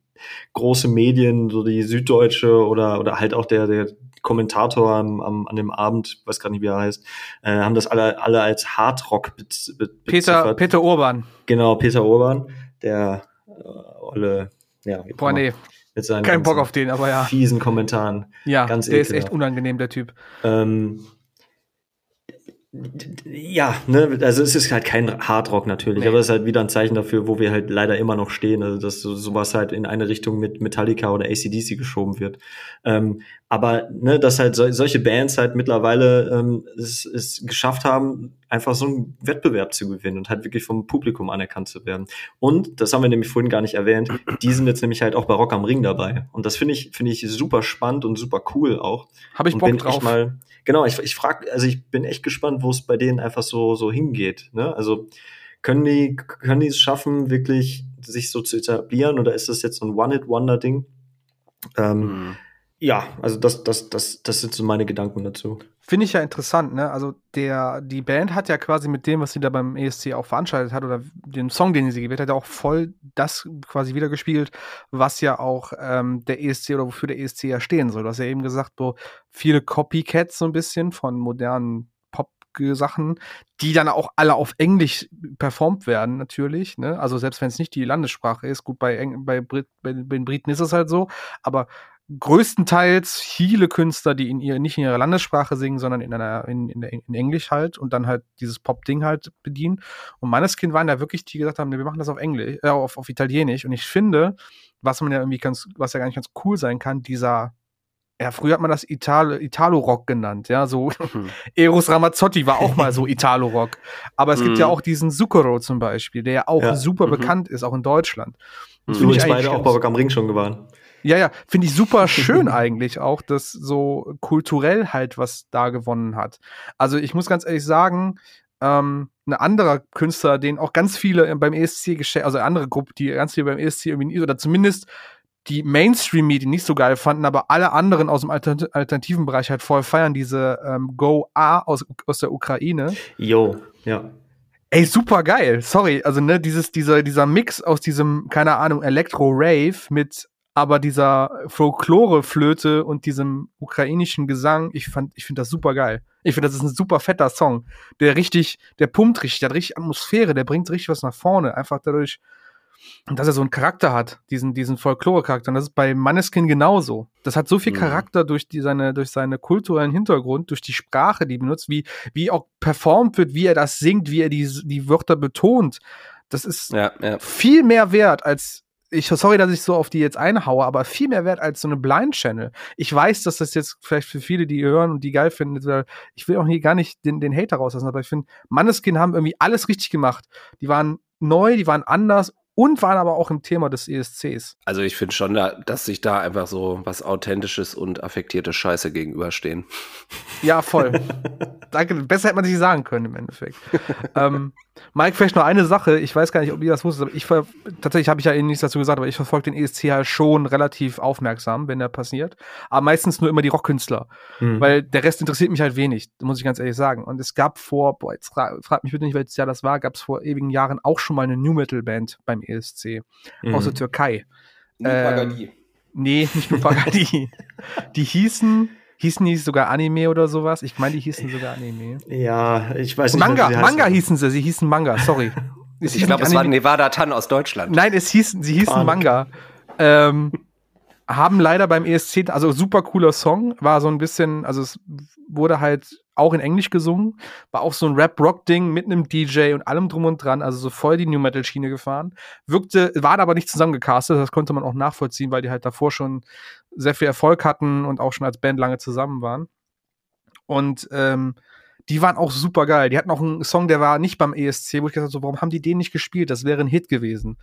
große Medien, so die Süddeutsche oder, oder halt auch der, der Kommentator am, am, an dem Abend, weiß gar nicht, wie er heißt, äh, haben das alle, alle als Hardrock be be Peter, Peter Urban. Genau, Peter Urban, der äh, olle, ja, Boah, nee. Mit seinen Kein Bock auf den, aber ja. Fiesen Kommentaren. Ja, ganz der ekelhaft. ist echt unangenehm, der Typ. Ähm, ja, ne, also es ist halt kein Hardrock natürlich, nee. aber es ist halt wieder ein Zeichen dafür, wo wir halt leider immer noch stehen, also dass so, sowas halt in eine Richtung mit Metallica oder ACDC geschoben wird. Ähm, aber ne, dass halt so, solche Bands halt mittlerweile ähm, es, es geschafft haben, einfach so einen Wettbewerb zu gewinnen und halt wirklich vom Publikum anerkannt zu werden. Und, das haben wir nämlich vorhin gar nicht erwähnt, die sind jetzt nämlich halt auch bei Rock am Ring dabei. Und das finde ich, finde ich super spannend und super cool auch. Habe ich Bock drauf. Mal, genau, ich, ich frage, also ich bin echt gespannt, wo es bei denen einfach so, so hingeht. Ne? Also können die, können die es schaffen, wirklich sich so zu etablieren oder ist das jetzt so ein One-Hit-Wonder-Ding? Ähm, mhm. Ja, also das, das, das, das sind so meine Gedanken dazu. Finde ich ja interessant, ne? Also der, die Band hat ja quasi mit dem, was sie da beim ESC auch veranstaltet hat, oder dem Song, den sie gewählt hat, auch voll das quasi wiedergespiegelt, was ja auch ähm, der ESC oder wofür der ESC ja stehen soll. Du hast ja eben gesagt, so viele Copycats so ein bisschen von modernen Pop-Sachen, die dann auch alle auf Englisch performt werden, natürlich. Ne? Also selbst wenn es nicht die Landessprache ist, gut, bei, bei, Brit, bei den Briten ist es halt so, aber größtenteils viele Künstler, die in ihr, nicht in ihrer Landessprache singen, sondern in einer, in, in, in Englisch halt und dann halt dieses Pop-Ding halt bedienen. Und meines Kind waren da wirklich, die gesagt haben, nee, wir machen das auf Englisch, äh, auf, auf Italienisch. Und ich finde, was man ja irgendwie ganz, was ja gar nicht ganz cool sein kann, dieser ja, früher hat man das Italo, Italo-Rock genannt, ja, so mhm. Eros Ramazzotti war auch mal so Italo-Rock. Aber es mhm. gibt ja mhm. auch diesen Zucchero zum Beispiel, der ja auch ja. super mhm. bekannt ist, auch in Deutschland. Mhm. ich beide auch bei Rock am Ring schon gewarnt. Ja, ja, finde ich super schön eigentlich auch, dass so kulturell halt was da gewonnen hat. Also ich muss ganz ehrlich sagen, ähm, ein anderer Künstler, den auch ganz viele beim ESC geschenkt, also eine andere Gruppe, die ganz viele beim ESC irgendwie, oder zumindest die Mainstream-Medien nicht so geil fanden, aber alle anderen aus dem alternativen Bereich halt voll feiern, diese ähm, Go A aus, aus der Ukraine. Jo, ja. Ey, super geil. Sorry, also ne, dieses, dieser, dieser Mix aus diesem, keine Ahnung, Elektro-Rave mit aber dieser Folklore-Flöte und diesem ukrainischen Gesang, ich fand, ich finde das super geil. Ich finde, das ist ein super fetter Song. Der richtig, der pumpt richtig, der hat richtig Atmosphäre, der bringt richtig was nach vorne. Einfach dadurch, dass er so einen Charakter hat, diesen, diesen Folklore-Charakter. Und das ist bei Manneskin genauso. Das hat so viel mhm. Charakter durch die, seine, durch seine kulturellen Hintergrund, durch die Sprache, die benutzt, wie, wie auch performt wird, wie er das singt, wie er die, die Wörter betont. Das ist ja, ja. viel mehr wert als ich, sorry, dass ich so auf die jetzt einhaue, aber viel mehr wert als so eine Blind Channel. Ich weiß, dass das jetzt vielleicht für viele, die hören und die geil finden, ich will auch hier gar nicht den, den Hater rauslassen, aber ich finde, Manneskin haben irgendwie alles richtig gemacht. Die waren neu, die waren anders und waren aber auch im Thema des ESCs. Also ich finde schon, dass sich da einfach so was Authentisches und affektierte Scheiße gegenüberstehen. Ja, voll. Danke. Besser hätte man sich sagen können im Endeffekt. ähm, Mike, vielleicht noch eine Sache. Ich weiß gar nicht, ob ihr das wusstet, aber ich tatsächlich habe ich ja Ihnen nichts dazu gesagt, aber ich verfolge den ESC halt schon relativ aufmerksam, wenn der passiert. Aber meistens nur immer die Rockkünstler. Mhm. Weil der Rest interessiert mich halt wenig, muss ich ganz ehrlich sagen. Und es gab vor, boah, jetzt frag, frag mich bitte nicht, welches Jahr das war, gab es vor ewigen Jahren auch schon mal eine New Metal Band beim ESC mhm. aus der Türkei. Ähm, nee, nicht nur Pagadi. die hießen Hießen die sogar Anime oder sowas? Ich meine, die hießen sogar Anime. Ja, ich weiß nicht. Manga, Manga hießen sie, sie hießen Manga, sorry. ich glaube, es war Nevada Tan aus Deutschland. Nein, es hießen, sie hießen Punk. Manga. Ähm, haben leider beim ESC, also super cooler Song, war so ein bisschen, also es wurde halt auch in Englisch gesungen, war auch so ein Rap-Rock-Ding mit einem DJ und allem drum und dran, also so voll die New Metal-Schiene gefahren. Wirkte, waren aber nicht zusammengecastet, das konnte man auch nachvollziehen, weil die halt davor schon sehr viel Erfolg hatten und auch schon als Band lange zusammen waren. Und ähm, die waren auch super geil. Die hatten auch einen Song, der war nicht beim ESC, wo ich gesagt habe, so, warum haben die den nicht gespielt? Das wäre ein Hit gewesen.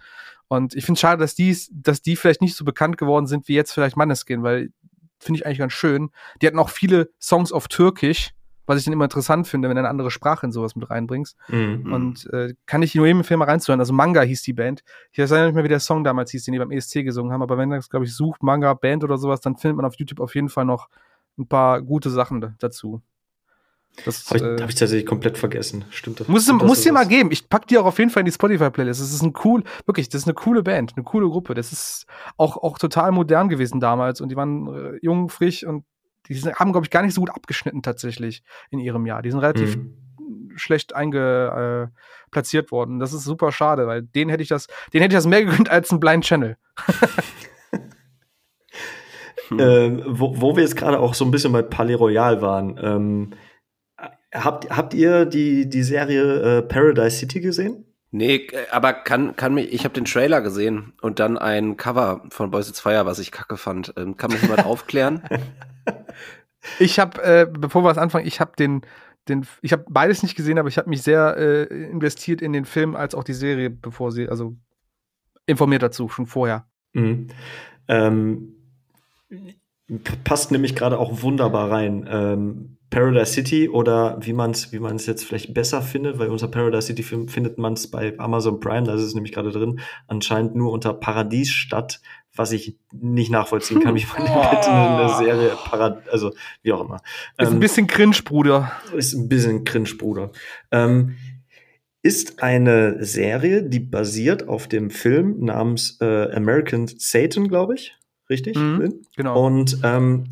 Und ich finde es schade, dass die, dass die vielleicht nicht so bekannt geworden sind wie jetzt vielleicht Manneskin, weil finde ich eigentlich ganz schön. Die hatten auch viele Songs auf Türkisch, was ich dann immer interessant finde, wenn du eine andere Sprache in sowas mit reinbringst. Mhm. Und äh, kann ich nur jedem Film mal reinzuhören. Also Manga hieß die Band. Ich weiß nicht mehr, wie der Song damals hieß, den die beim ESC gesungen haben, aber wenn das, glaube ich, sucht, Manga, Band oder sowas, dann findet man auf YouTube auf jeden Fall noch ein paar gute Sachen dazu. Das habe ich, äh, hab ich, tatsächlich komplett vergessen. Stimmt das? Muss, stimmt muss dir mal geben. Ich pack dir auch auf jeden Fall in die Spotify-Playlist. Das ist ein cool, wirklich, das ist eine coole Band, eine coole Gruppe. Das ist auch, auch total modern gewesen damals und die waren äh, jung, frisch und die sind, haben, glaube ich, gar nicht so gut abgeschnitten tatsächlich in ihrem Jahr. Die sind relativ mhm. schlecht einge, äh, platziert worden. Das ist super schade, weil den hätte ich das, den hätte ich das mehr gegönnt als ein Blind Channel. ähm, wo, wo wir jetzt gerade auch so ein bisschen bei Palais Royal waren, ähm, Habt, habt ihr die, die Serie äh, Paradise City gesehen? Nee, aber kann, kann mich, ich habe den Trailer gesehen und dann ein Cover von Boys It's Fire, was ich kacke fand. Ähm, kann mich jemand aufklären? Ich habe, äh, bevor wir es anfangen, ich habe den, den, ich habe beides nicht gesehen, aber ich habe mich sehr äh, investiert in den Film als auch die Serie, bevor sie, also informiert dazu, schon vorher. Mhm. Ähm, passt nämlich gerade auch wunderbar rein. Ähm, Paradise City oder wie man es wie man es jetzt vielleicht besser findet, weil unter Paradise City findet man es bei Amazon Prime, da ist es nämlich gerade drin, anscheinend nur unter Paradiesstadt, was ich nicht nachvollziehen kann, wie man oh. in der Serie Parad also wie auch immer. Ist ähm, ein bisschen cringe, Bruder. Ist ein bisschen cringe, Bruder. Ähm, ist eine Serie, die basiert auf dem Film namens äh, American Satan, glaube ich. Richtig? Mhm, genau. Und ähm,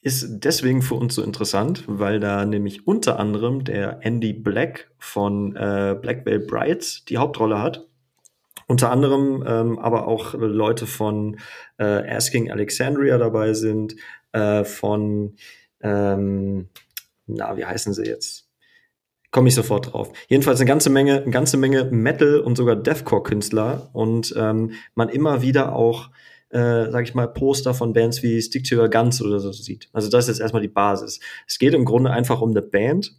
ist deswegen für uns so interessant, weil da nämlich unter anderem der Andy Black von äh, Black Veil Brides die Hauptrolle hat. Unter anderem ähm, aber auch Leute von äh, Asking Alexandria dabei sind, äh, von, ähm, na, wie heißen sie jetzt? Komme ich sofort drauf. Jedenfalls eine ganze Menge, eine ganze Menge Metal und sogar Deathcore-Künstler und ähm, man immer wieder auch äh, sag ich mal, Poster von Bands wie Stick to Your Guns oder so sieht. Also das ist erstmal die Basis. Es geht im Grunde einfach um eine Band,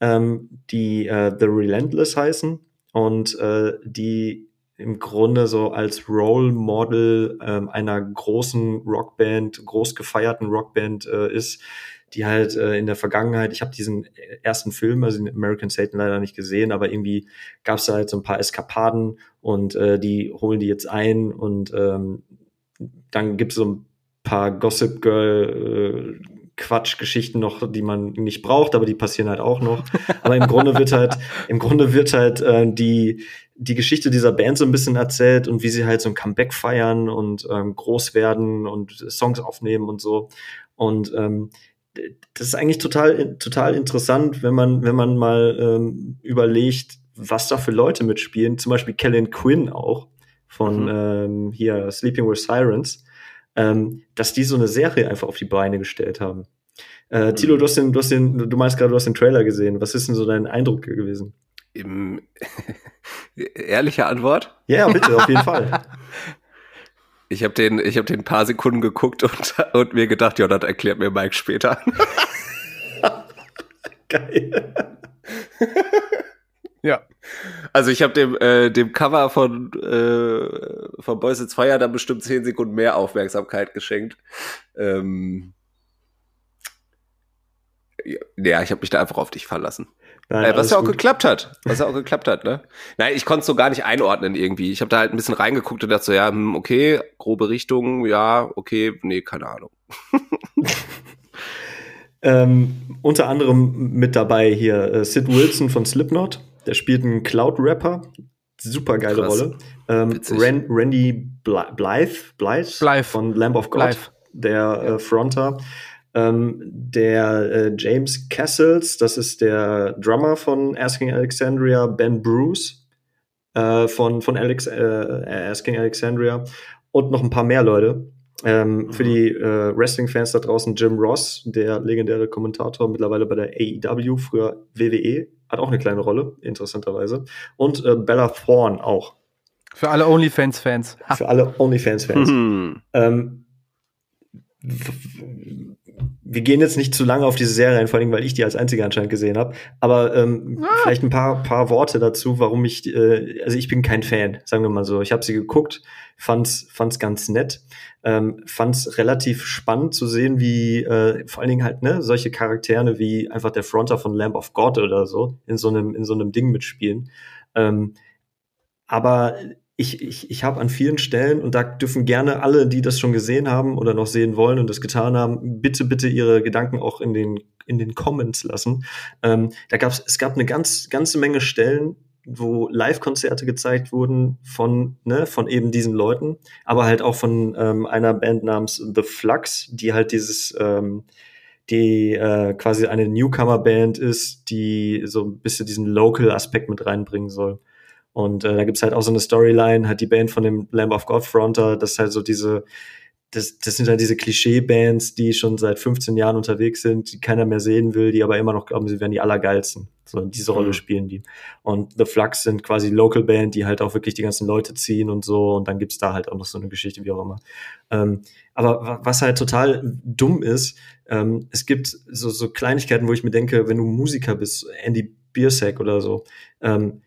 ähm, die äh, The Relentless heißen und äh, die im Grunde so als Role Model ähm, einer großen Rockband, groß gefeierten Rockband äh, ist, die halt äh, in der Vergangenheit, ich habe diesen ersten Film, also den American Satan leider nicht gesehen, aber irgendwie gab es da halt so ein paar Eskapaden und äh, die holen die jetzt ein und ähm, dann gibt es so ein paar Gossip Girl äh, Quatschgeschichten noch, die man nicht braucht, aber die passieren halt auch noch. Aber im Grunde wird halt, im Grunde wird halt äh, die die Geschichte dieser Band so ein bisschen erzählt und wie sie halt so ein Comeback feiern und ähm, groß werden und Songs aufnehmen und so. Und ähm, das ist eigentlich total total interessant, wenn man wenn man mal ähm, überlegt, was da für Leute mitspielen. Zum Beispiel Kellen Quinn auch von mhm. ähm, hier Sleeping with Sirens, ähm, dass die so eine Serie einfach auf die Beine gestellt haben. Äh, mhm. Tilo, du hast, den, du, hast den, du meinst gerade, du hast den Trailer gesehen. Was ist denn so dein Eindruck gewesen? Im ehrliche Antwort? Ja, bitte, auf jeden Fall. Ich habe den, ich habe den paar Sekunden geguckt und, und mir gedacht, ja, das erklärt mir Mike später. Geil. Ja. Also ich habe dem, äh, dem Cover von, äh, von Boys It's Fire dann bestimmt zehn Sekunden mehr Aufmerksamkeit geschenkt. Ähm, ja, ich habe mich da einfach auf dich verlassen. Nein, äh, was ja auch gut. geklappt hat. Was ja auch geklappt hat, ne? Nein, ich konnte es so gar nicht einordnen irgendwie. Ich habe da halt ein bisschen reingeguckt und dachte so, ja, hm, okay, grobe Richtung, ja, okay, nee, keine Ahnung. ähm, unter anderem mit dabei hier äh, Sid Wilson von Slipknot. Der spielt einen Cloud-Rapper. Super geile Rolle. Ähm, Ran Randy Blythe, Blythe, Blythe, von Lamb of God, Blythe. der äh, Fronter. Ähm, der äh, James Castles, das ist der Drummer von Asking Alexandria, Ben Bruce äh, von, von Alex, äh, Asking Alexandria und noch ein paar mehr Leute. Ähm, mhm. Für die äh, Wrestling-Fans da draußen Jim Ross, der legendäre Kommentator, mittlerweile bei der AEW, früher WWE, hat auch eine kleine Rolle, interessanterweise. Und äh, Bella Thorne auch. Für alle OnlyFans-Fans. Für alle OnlyFans-Fans. Mhm. Ähm, wir gehen jetzt nicht zu lange auf diese Serie ein, vor allem, weil ich die als einziger anscheinend gesehen habe. Aber ähm, ah. vielleicht ein paar, paar Worte dazu, warum ich, äh, also ich bin kein Fan, sagen wir mal so. Ich habe sie geguckt, fand's, fand's ganz nett, ähm, fand's relativ spannend zu sehen, wie äh, vor allen Dingen halt ne solche Charaktere wie einfach der Fronter von Lamb of God oder so in so einem in so einem Ding mitspielen. Ähm, aber ich, ich, ich habe an vielen Stellen, und da dürfen gerne alle, die das schon gesehen haben oder noch sehen wollen und das getan haben, bitte, bitte ihre Gedanken auch in den, in den Comments lassen. Ähm, da gab's, es gab eine ganz, ganze Menge Stellen, wo Live-Konzerte gezeigt wurden von, ne, von eben diesen Leuten, aber halt auch von ähm, einer Band namens The Flux, die halt dieses, ähm, die äh, quasi eine Newcomer-Band ist, die so ein bisschen diesen Local-Aspekt mit reinbringen soll. Und äh, da gibt's halt auch so eine Storyline, hat die Band von dem Lamb of God Fronter, das ist halt so diese, das, das sind halt diese Klischee-Bands, die schon seit 15 Jahren unterwegs sind, die keiner mehr sehen will, die aber immer noch glauben, sie wären die Allergeilsten. So, diese Rolle mhm. spielen die. Und The Flux sind quasi Local Band, die halt auch wirklich die ganzen Leute ziehen und so. Und dann gibt's da halt auch noch so eine Geschichte, wie auch immer. Ähm, aber was halt total dumm ist, ähm, es gibt so, so Kleinigkeiten, wo ich mir denke, wenn du Musiker bist, Andy Biersack oder so, ähm,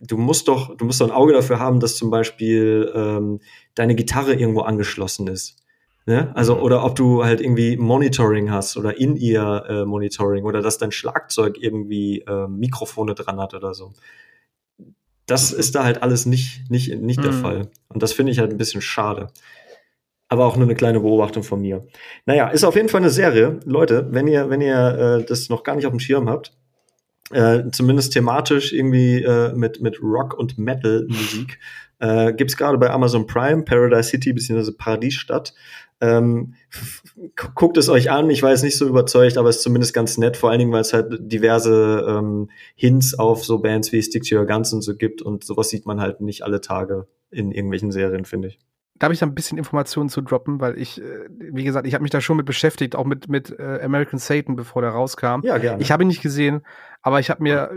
du musst doch, du musst doch ein Auge dafür haben, dass zum Beispiel ähm, deine Gitarre irgendwo angeschlossen ist. Ne? Also, mhm. oder ob du halt irgendwie Monitoring hast oder in ihr äh, Monitoring oder dass dein Schlagzeug irgendwie äh, Mikrofone dran hat oder so. Das ist da halt alles nicht, nicht, nicht mhm. der Fall. Und das finde ich halt ein bisschen schade. Aber auch nur eine kleine Beobachtung von mir. Naja, ist auf jeden Fall eine Serie. Leute, wenn ihr, wenn ihr äh, das noch gar nicht auf dem Schirm habt, äh, zumindest thematisch irgendwie äh, mit, mit Rock- und Metal-Musik. Äh, Gibt es gerade bei Amazon Prime, Paradise City bzw. Paradiesstadt. Ähm, guckt es euch an, ich war jetzt nicht so überzeugt, aber es ist zumindest ganz nett, vor allen Dingen, weil es halt diverse ähm, Hints auf so Bands wie Stick to Your Guns und so gibt und sowas sieht man halt nicht alle Tage in irgendwelchen Serien, finde ich da habe ich da ein bisschen Informationen zu droppen, weil ich, äh, wie gesagt, ich habe mich da schon mit beschäftigt, auch mit, mit äh, American Satan, bevor der rauskam. Ja, gerne. Ich habe ihn nicht gesehen, aber ich habe mir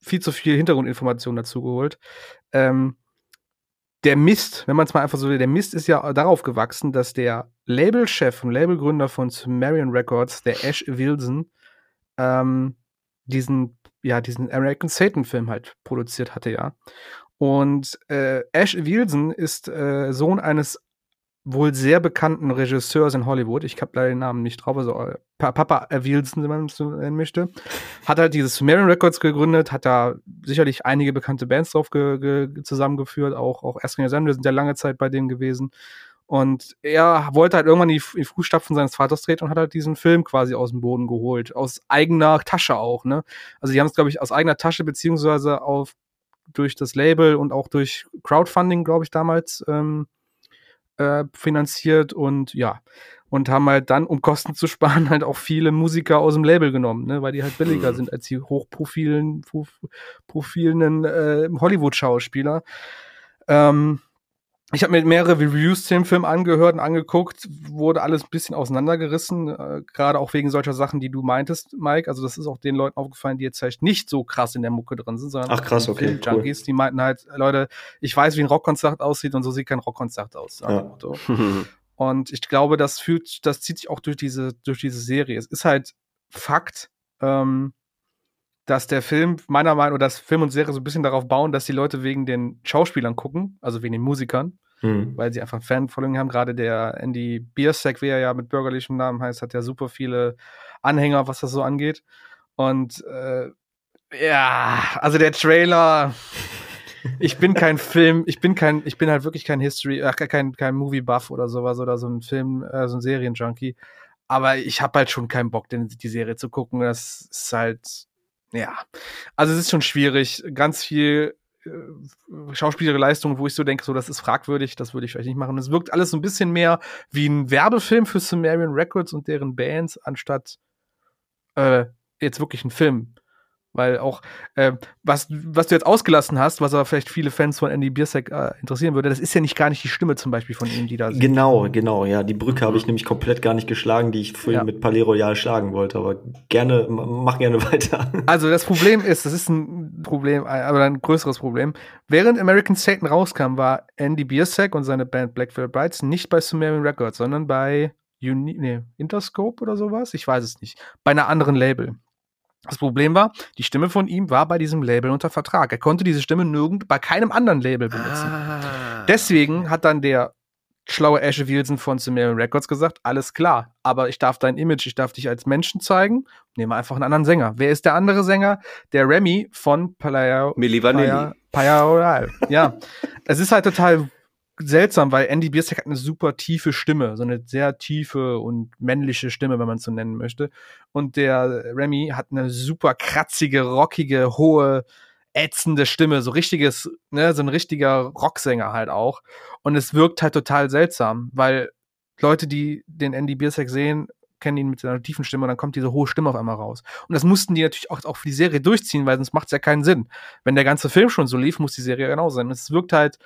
viel zu viel Hintergrundinformationen dazu geholt. Ähm, der Mist, wenn man es mal einfach so will, der Mist ist ja darauf gewachsen, dass der Labelchef und Labelgründer von Sumerian Records, der Ash Wilson, ähm, diesen, ja, diesen American Satan-Film halt produziert hatte, ja. Und äh, Ash Wilson ist äh, Sohn eines wohl sehr bekannten Regisseurs in Hollywood. Ich habe leider den Namen nicht drauf, also äh, Papa Wilson, wenn man es so nennen möchte. Hat halt dieses Sumerian Records gegründet, hat da sicherlich einige bekannte Bands drauf ge ge zusammengeführt, auch, auch Asking wir sind ja lange Zeit bei dem gewesen. Und er wollte halt irgendwann die, die Fußstapfen seines Vaters treten und hat halt diesen Film quasi aus dem Boden geholt. Aus eigener Tasche auch, ne? Also die haben es, glaube ich, aus eigener Tasche beziehungsweise auf durch das Label und auch durch Crowdfunding, glaube ich, damals ähm, äh, finanziert und ja, und haben halt dann, um Kosten zu sparen, halt auch viele Musiker aus dem Label genommen, ne, weil die halt billiger mhm. sind als die hochprofilen, profilen äh, Hollywood-Schauspieler. Ähm, ich habe mir mehrere Reviews zu dem Film angehört und angeguckt, wurde alles ein bisschen auseinandergerissen, äh, gerade auch wegen solcher Sachen, die du meintest, Mike. Also das ist auch den Leuten aufgefallen, die jetzt vielleicht nicht so krass in der Mucke drin sind, sondern Ach krass, okay, Junkies, cool. die meinten halt, Leute, ich weiß, wie ein Rockkonzert aussieht und so sieht kein Rockkonzert aus. Ja. und ich glaube, das fühlt, das zieht sich auch durch diese, durch diese Serie. Es ist halt Fakt, ähm, dass der Film, meiner Meinung nach, dass Film und Serie so ein bisschen darauf bauen, dass die Leute wegen den Schauspielern gucken, also wegen den Musikern. Mhm. weil sie einfach Fan-Following haben. Gerade der Andy Biersack, wie er ja mit bürgerlichem Namen heißt, hat ja super viele Anhänger, was das so angeht. Und äh, ja, also der Trailer. ich bin kein Film, ich bin kein, ich bin halt wirklich kein History, ach, kein, kein Movie-Buff oder sowas oder so ein Film, äh, so ein Serien-Junkie. Aber ich habe halt schon keinen Bock, den, die Serie zu gucken. Das ist halt, ja. Also es ist schon schwierig. Ganz viel äh, Schauspielerleistung, wo ich so denke, so das ist fragwürdig, das würde ich vielleicht nicht machen. Es wirkt alles so ein bisschen mehr wie ein Werbefilm für Sumerian Records und deren Bands, anstatt äh, jetzt wirklich ein Film. Weil auch, äh, was, was du jetzt ausgelassen hast, was aber vielleicht viele Fans von Andy Biersack äh, interessieren würde, das ist ja nicht gar nicht die Stimme zum Beispiel von ihm, die da Genau, genau, ja. Die Brücke habe ich nämlich komplett gar nicht geschlagen, die ich vorhin ja. mit Palais Royal schlagen wollte. Aber gerne, mach gerne weiter. Also das Problem ist, das ist ein Problem, aber ein größeres Problem. Während American Satan rauskam, war Andy Biersack und seine Band Black Veil Brides nicht bei Sumerian Records, sondern bei Uni nee, Interscope oder sowas? Ich weiß es nicht. Bei einer anderen Label. Das Problem war, die Stimme von ihm war bei diesem Label unter Vertrag. Er konnte diese Stimme nirgend bei keinem anderen Label benutzen. Ah. Deswegen hat dann der schlaue Ashley Wilson von Sumerian Records gesagt, alles klar, aber ich darf dein Image, ich darf dich als Menschen zeigen, nehme einfach einen anderen Sänger. Wer ist der andere Sänger? Der Remy von Palaya Milli Vanilli. Paya, ja, es ist halt total seltsam, weil Andy Bierstack hat eine super tiefe Stimme, so eine sehr tiefe und männliche Stimme, wenn man es so nennen möchte. Und der Remy hat eine super kratzige, rockige, hohe, ätzende Stimme, so richtiges, ne, so ein richtiger Rocksänger halt auch. Und es wirkt halt total seltsam, weil Leute, die den Andy Biersack sehen, kennen ihn mit seiner tiefen Stimme und dann kommt diese hohe Stimme auf einmal raus. Und das mussten die natürlich auch, auch für die Serie durchziehen, weil sonst macht es ja keinen Sinn. Wenn der ganze Film schon so lief, muss die Serie genauso sein. Und es wirkt halt,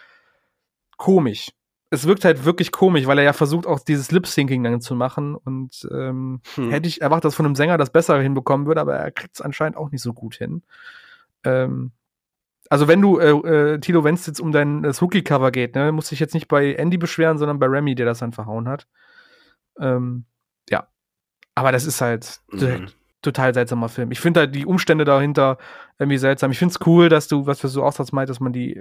komisch. Es wirkt halt wirklich komisch, weil er ja versucht, auch dieses Lip-Syncing dann zu machen. Und ähm, hm. hätte ich erwartet, dass von einem Sänger das besser hinbekommen würde, aber er kriegt es anscheinend auch nicht so gut hin. Ähm, also wenn du, äh, äh, Tilo, wenn es jetzt um dein das Rookie-Cover geht, ne, musst dich jetzt nicht bei Andy beschweren, sondern bei Remy, der das dann verhauen hat. Ähm, ja. Aber das ist halt mhm. total seltsamer Film. Ich finde halt die Umstände dahinter irgendwie seltsam. Ich finde es cool, dass du, was für so Aussatz meint, dass man die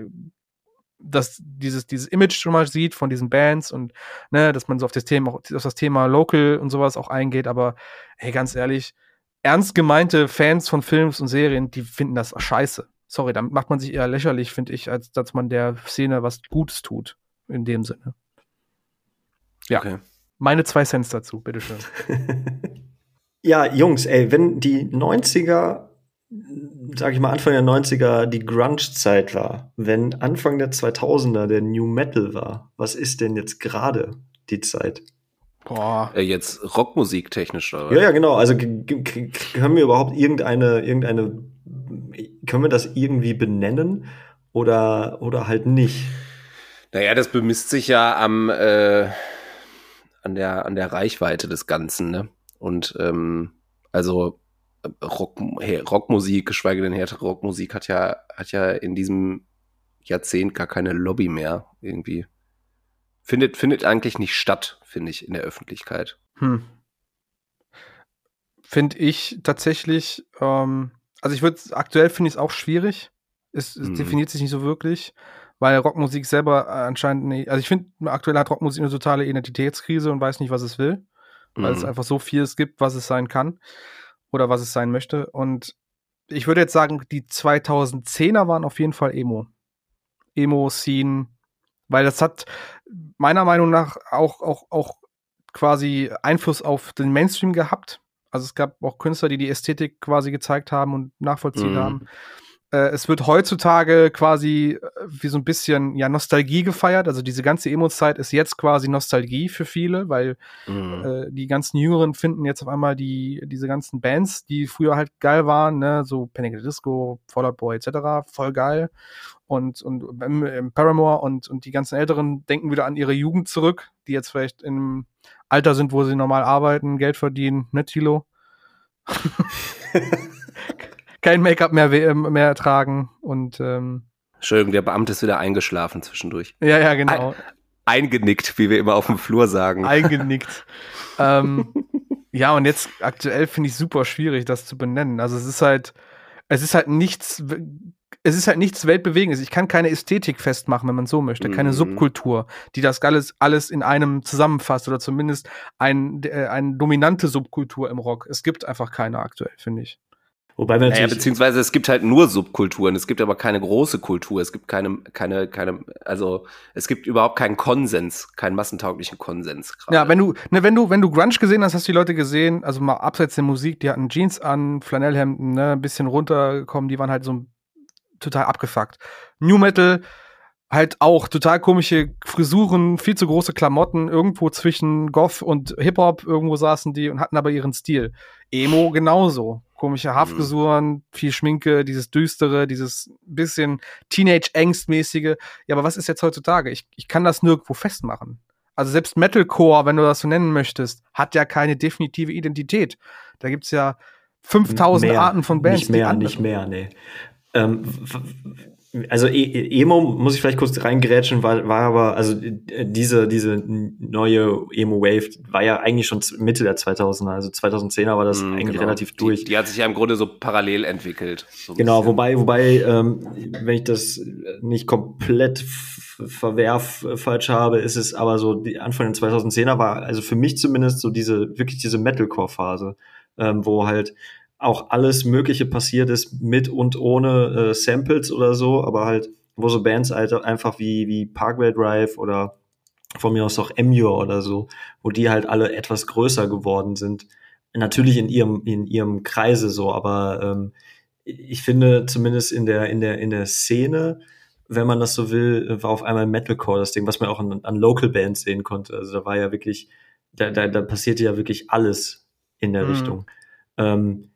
dass dieses, dieses Image schon mal sieht von diesen Bands und ne, dass man so auf das Thema, auf das Thema Local und sowas auch eingeht, aber hey, ganz ehrlich, ernst gemeinte Fans von Films und Serien, die finden das scheiße. Sorry, damit macht man sich eher lächerlich, finde ich, als dass man der Szene was Gutes tut. In dem Sinne. Ja. Okay. Meine zwei Cents dazu, bitteschön. ja, Jungs, ey, wenn die 90er sag ich mal, Anfang der 90er die Grunge-Zeit war, wenn Anfang der 2000er der New Metal war, was ist denn jetzt gerade die Zeit? Boah. Äh, jetzt Rockmusik technisch, oder? Ja, ja, genau. Also können wir überhaupt irgendeine, irgendeine, können wir das irgendwie benennen oder, oder halt nicht? Naja, das bemisst sich ja am, äh, an der, an der Reichweite des Ganzen, ne? Und, ähm, also, Rock, Rockmusik, geschweige denn härtere Rockmusik, hat ja, hat ja in diesem Jahrzehnt gar keine Lobby mehr irgendwie. Findet, findet eigentlich nicht statt, finde ich, in der Öffentlichkeit. Hm. Finde ich tatsächlich, ähm, also ich würde, aktuell finde ich es auch schwierig. Es, es hm. definiert sich nicht so wirklich, weil Rockmusik selber anscheinend nicht, also ich finde, aktuell hat Rockmusik eine totale Identitätskrise und weiß nicht, was es will, weil hm. es einfach so viel gibt, was es sein kann oder was es sein möchte. Und ich würde jetzt sagen, die 2010er waren auf jeden Fall Emo. Emo-Scene, weil das hat meiner Meinung nach auch, auch, auch quasi Einfluss auf den Mainstream gehabt. Also es gab auch Künstler, die die Ästhetik quasi gezeigt haben und nachvollziehen mhm. haben. Äh, es wird heutzutage quasi äh, wie so ein bisschen ja Nostalgie gefeiert. Also diese ganze Emo-Zeit ist jetzt quasi Nostalgie für viele, weil mhm. äh, die ganzen Jüngeren finden jetzt auf einmal die diese ganzen Bands, die früher halt geil waren, ne, so Panic Disco, Fallout Boy etc. voll geil und und ähm, Paramore und und die ganzen Älteren denken wieder an ihre Jugend zurück, die jetzt vielleicht im Alter sind, wo sie normal arbeiten, Geld verdienen, ne Tilo? kein Make-up mehr, ähm, mehr tragen und ähm, Entschuldigung, der Beamte ist wieder eingeschlafen zwischendurch. Ja, ja, genau. Ein, eingenickt, wie wir immer auf dem Flur sagen. Eingenickt. ähm, ja, und jetzt aktuell finde ich super schwierig, das zu benennen. Also es ist halt, es ist halt nichts es ist halt nichts Weltbewegendes. Ich kann keine Ästhetik festmachen, wenn man so möchte, keine Mhm. Subkultur, die das alles, alles in einem zusammenfasst oder zumindest ein, äh, eine dominante Subkultur im Rock. Es gibt einfach keine aktuell, finde ich. Wobei wir Naja, natürlich. beziehungsweise es gibt halt nur Subkulturen, es gibt aber keine große Kultur, es gibt keine, keine, keine, also es gibt überhaupt keinen Konsens, keinen massentauglichen Konsens gerade. Ja, wenn du, ne, wenn du, wenn du Grunge gesehen hast, hast du die Leute gesehen, also mal abseits der Musik, die hatten Jeans an, Flanellhemden, ne, ein bisschen runtergekommen, die waren halt so total abgefuckt. New Metal, halt auch total komische Frisuren, viel zu große Klamotten, irgendwo zwischen Goth und Hip-Hop, irgendwo saßen die und hatten aber ihren Stil. Emo genauso. Komische Haarfrisuren, viel Schminke, dieses Düstere, dieses bisschen Teenage-Angst-mäßige. Ja, aber was ist jetzt heutzutage? Ich, ich kann das nirgendwo festmachen. Also selbst Metalcore, wenn du das so nennen möchtest, hat ja keine definitive Identität. Da gibt's ja 5000 Mehr, Arten von Bands. Nicht mehr, nicht mehr, nee. Ähm, also e E- Emo, muss ich vielleicht kurz reingerätschen, war, war aber, also äh, diese, diese neue Emo-Wave war ja eigentlich schon Mitte der 2000er, also 2010er war das Mhm, eigentlich genau. relativ durch. Die, die hat sich ja im Grunde so parallel entwickelt. So Genau, bisschen. wobei, wobei, ähm, wenn ich das nicht komplett verwerf äh, falsch habe, ist es aber so, die Anfang der 2010er war, also für mich zumindest so diese, wirklich diese Metalcore-Phase, ähm, wo halt auch alles Mögliche passiert ist, mit und ohne äh, Samples oder so, aber halt, wo so Bands halt einfach wie, wie Parkway Drive oder von mir aus auch Emure oder so, wo die halt alle etwas größer geworden sind. Natürlich in ihrem, in ihrem Kreise so, aber ähm, ich finde zumindest in der, in der, in der Szene, wenn man das so will, war auf einmal Metalcore das Ding, was man auch an, an Local Bands sehen konnte. Also da war ja wirklich, da, da, da passierte ja wirklich alles in der Mhm. Richtung. Ähm,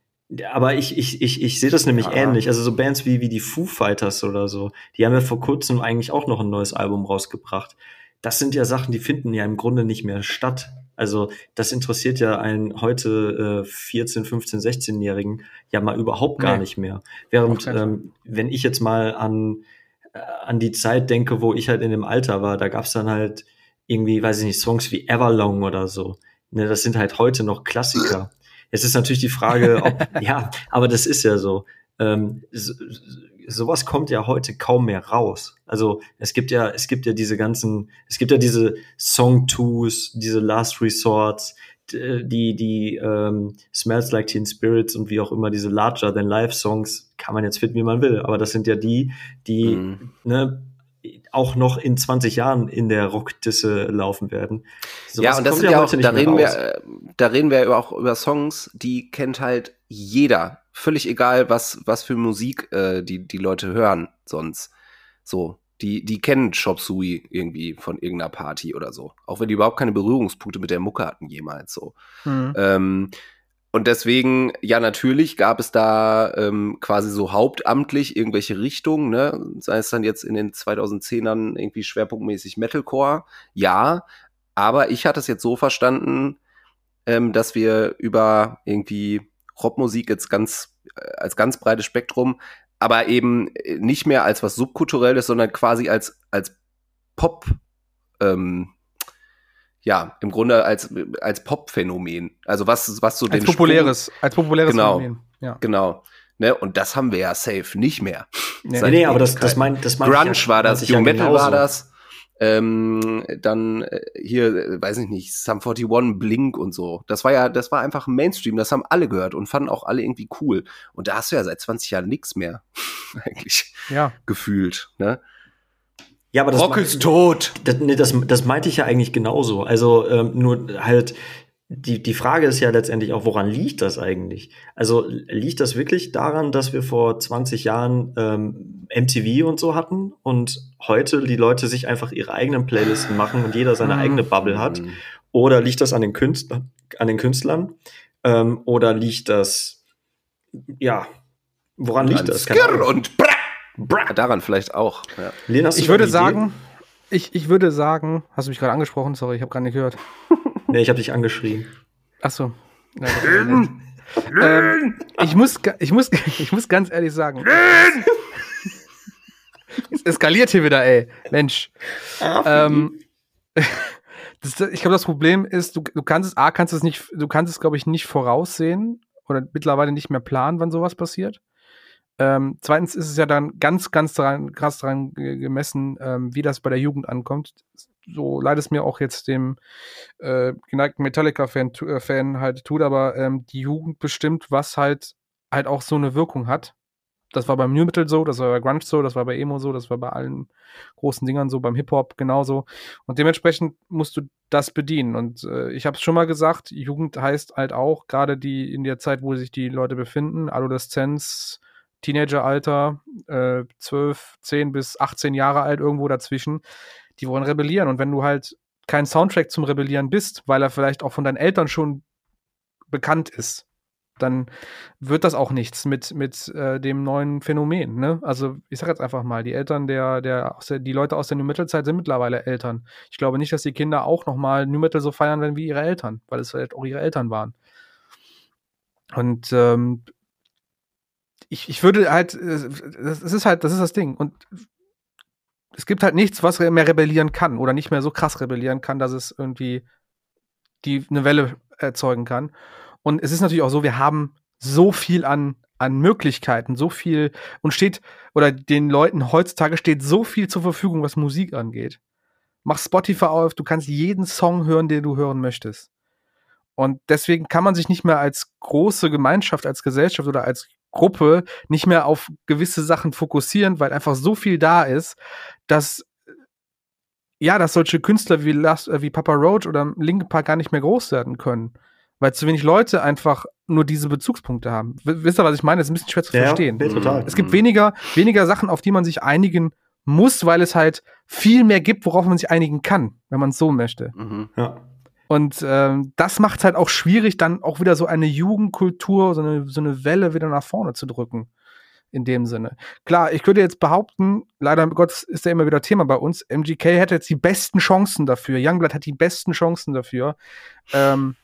aber ich, ich, ich, ich sehe das nämlich Ja. ähnlich. Also so Bands wie, wie die Foo Fighters oder so, die haben ja vor kurzem eigentlich auch noch ein neues Album rausgebracht. Das sind ja Sachen, die finden ja im Grunde nicht mehr statt. Also das interessiert ja einen heute äh, 14, 15, 16-Jährigen ja mal überhaupt gar Nee. nicht mehr. Während ähm, wenn ich jetzt mal an, äh, an die Zeit denke, wo ich halt in dem Alter war, da gab's dann halt irgendwie, weiß ich nicht, Songs wie Everlong oder so. Ne, das sind halt heute noch Klassiker. Jetzt ist natürlich die Frage, ob, ja, aber das ist ja so. Ähm, so sowas kommt ja heute kaum mehr raus. Also es gibt ja, es gibt ja diese ganzen, es gibt ja diese Song Twos, diese Last Resorts, die, die ähm, Smells Like Teen Spirits und wie auch immer diese Larger Than Life Songs kann man jetzt finden, wie man will. Aber das sind ja die, die Mhm. ne, auch noch in 20 Jahren in der Rockdisse laufen werden. ja, Sowas und das sind ja auch, da reden, wir, äh, da reden wir ja auch über Songs, die kennt halt jeder. Völlig egal, was, was für Musik äh, die, die Leute hören sonst. So, die, die kennen Chop Suey irgendwie von irgendeiner Party oder so. Auch wenn die überhaupt keine Berührungspunkte mit der Mucke hatten jemals so. Mhm. Ähm, und deswegen, ja, natürlich gab es da ähm, quasi so hauptamtlich irgendwelche Richtungen, ne? Sei es dann jetzt in den 2010ern irgendwie schwerpunktmäßig Metalcore, ja. Aber ich hatte es jetzt so verstanden, ähm, dass wir über irgendwie Rockmusik jetzt ganz, äh, als ganz breites Spektrum, aber eben äh, nicht mehr als was Subkulturelles, sondern quasi als, als Pop, ähm, ja, im Grunde als, als Pop-Phänomen. Also was, was so Als den Sprung- populäres, als populäres Genau. Phänomen. Ja. Genau. Ne? Und das haben wir ja safe nicht mehr. Nee. Nee, nee, aber das, das Ewigkeiten. mein, das mein Grunge ich ja, war das, ich ja Metal genauso. war das. Ähm, dann äh, hier, weiß ich nicht, Sum 41, Blink und so. Das war ja, das war einfach Mainstream, das haben alle gehört und fanden auch alle irgendwie cool. Und da hast du ja seit 20 Jahren nichts mehr, eigentlich, ja. gefühlt. Ne? Ja, aber das Rock mein- ist tot! Das, nee, das, das meinte ich ja eigentlich genauso. Also ähm, nur halt, die, die Frage ist ja letztendlich auch, woran liegt das eigentlich? Also liegt das wirklich daran, dass wir vor 20 Jahren ähm, MTV und so hatten und heute die Leute sich einfach ihre eigenen Playlisten machen und jeder seine Mhm. eigene Bubble hat? Oder liegt das an den Künstlern? An den Künstlern? Ähm, oder liegt das, ja, woran liegt das? Skirr und Bra! Bra! Daran vielleicht auch. Ja. Lena, Ich würde sagen, ich, ich würde sagen, hast du mich gerade angesprochen? Sorry, ich habe gar nicht gehört. Nee, ich habe dich angeschrien. Ach so. Ja, ähm, ich, muss, ich, muss, ich muss ganz ehrlich sagen. Es eskaliert hier wieder, ey. Mensch. ähm, das, ich glaube, das Problem ist, du, du kannst es, A, kannst es nicht, du kannst es, glaube ich, nicht voraussehen oder mittlerweile nicht mehr planen, wann sowas passiert. Ähm, zweitens ist es ja dann ganz, ganz dran, krass daran gemessen, ähm, wie das bei der Jugend ankommt. So leid es mir auch jetzt dem äh, geneigten Metallica-Fan äh, Fan halt tut, aber ähm, die Jugend bestimmt, was halt halt auch so eine Wirkung hat. Das war beim New Metal so, das war bei Grunge so, das war bei Emo so, das war bei allen großen Dingern so, beim Hip-Hop genauso. Und dementsprechend musst du das bedienen. Und äh, ich habe es schon mal gesagt, Jugend heißt halt auch, gerade die in der Zeit, wo sich die Leute befinden, Adoleszenz, Teenageralter, äh, 12, 10 bis 18 Jahre alt, irgendwo dazwischen, die wollen rebellieren. Und wenn du halt kein Soundtrack zum Rebellieren bist, weil er vielleicht auch von deinen Eltern schon bekannt ist, dann wird das auch nichts mit, mit äh, dem neuen Phänomen. Ne? Also ich sage jetzt einfach mal, die Eltern der, der, der, die Leute aus der New Metal Zeit sind mittlerweile Eltern. Ich glaube nicht, dass die Kinder auch nochmal New Metal so feiern werden wie ihre Eltern, weil es vielleicht auch ihre Eltern waren. Und ähm, ich, ich würde halt, das ist halt, das ist das Ding. Und es gibt halt nichts, was mehr rebellieren kann oder nicht mehr so krass rebellieren kann, dass es irgendwie die eine Welle erzeugen kann. Und es ist natürlich auch so, wir haben so viel an, an Möglichkeiten, so viel und steht, oder den Leuten heutzutage steht so viel zur Verfügung, was Musik angeht. Mach Spotify auf, du kannst jeden Song hören, den du hören möchtest. Und deswegen kann man sich nicht mehr als große Gemeinschaft, als Gesellschaft oder als Gruppe nicht mehr auf gewisse Sachen fokussieren, weil einfach so viel da ist, dass ja, dass solche Künstler wie, wie Papa Roach oder Linkin Park gar nicht mehr groß werden können weil zu wenig Leute einfach nur diese Bezugspunkte haben. Wisst ihr, was ich meine? Das ist ein bisschen schwer zu ja, verstehen. Ja, total. Es gibt mhm. weniger, weniger Sachen, auf die man sich einigen muss, weil es halt viel mehr gibt, worauf man sich einigen kann, wenn man es so möchte. Mhm. Ja. Und ähm, das macht es halt auch schwierig, dann auch wieder so eine Jugendkultur, so eine, so eine Welle wieder nach vorne zu drücken. In dem Sinne. Klar, ich könnte jetzt behaupten, leider Gott ist ja immer wieder Thema bei uns, MGK hätte jetzt die besten Chancen dafür, Youngblood hat die besten Chancen dafür. Ähm,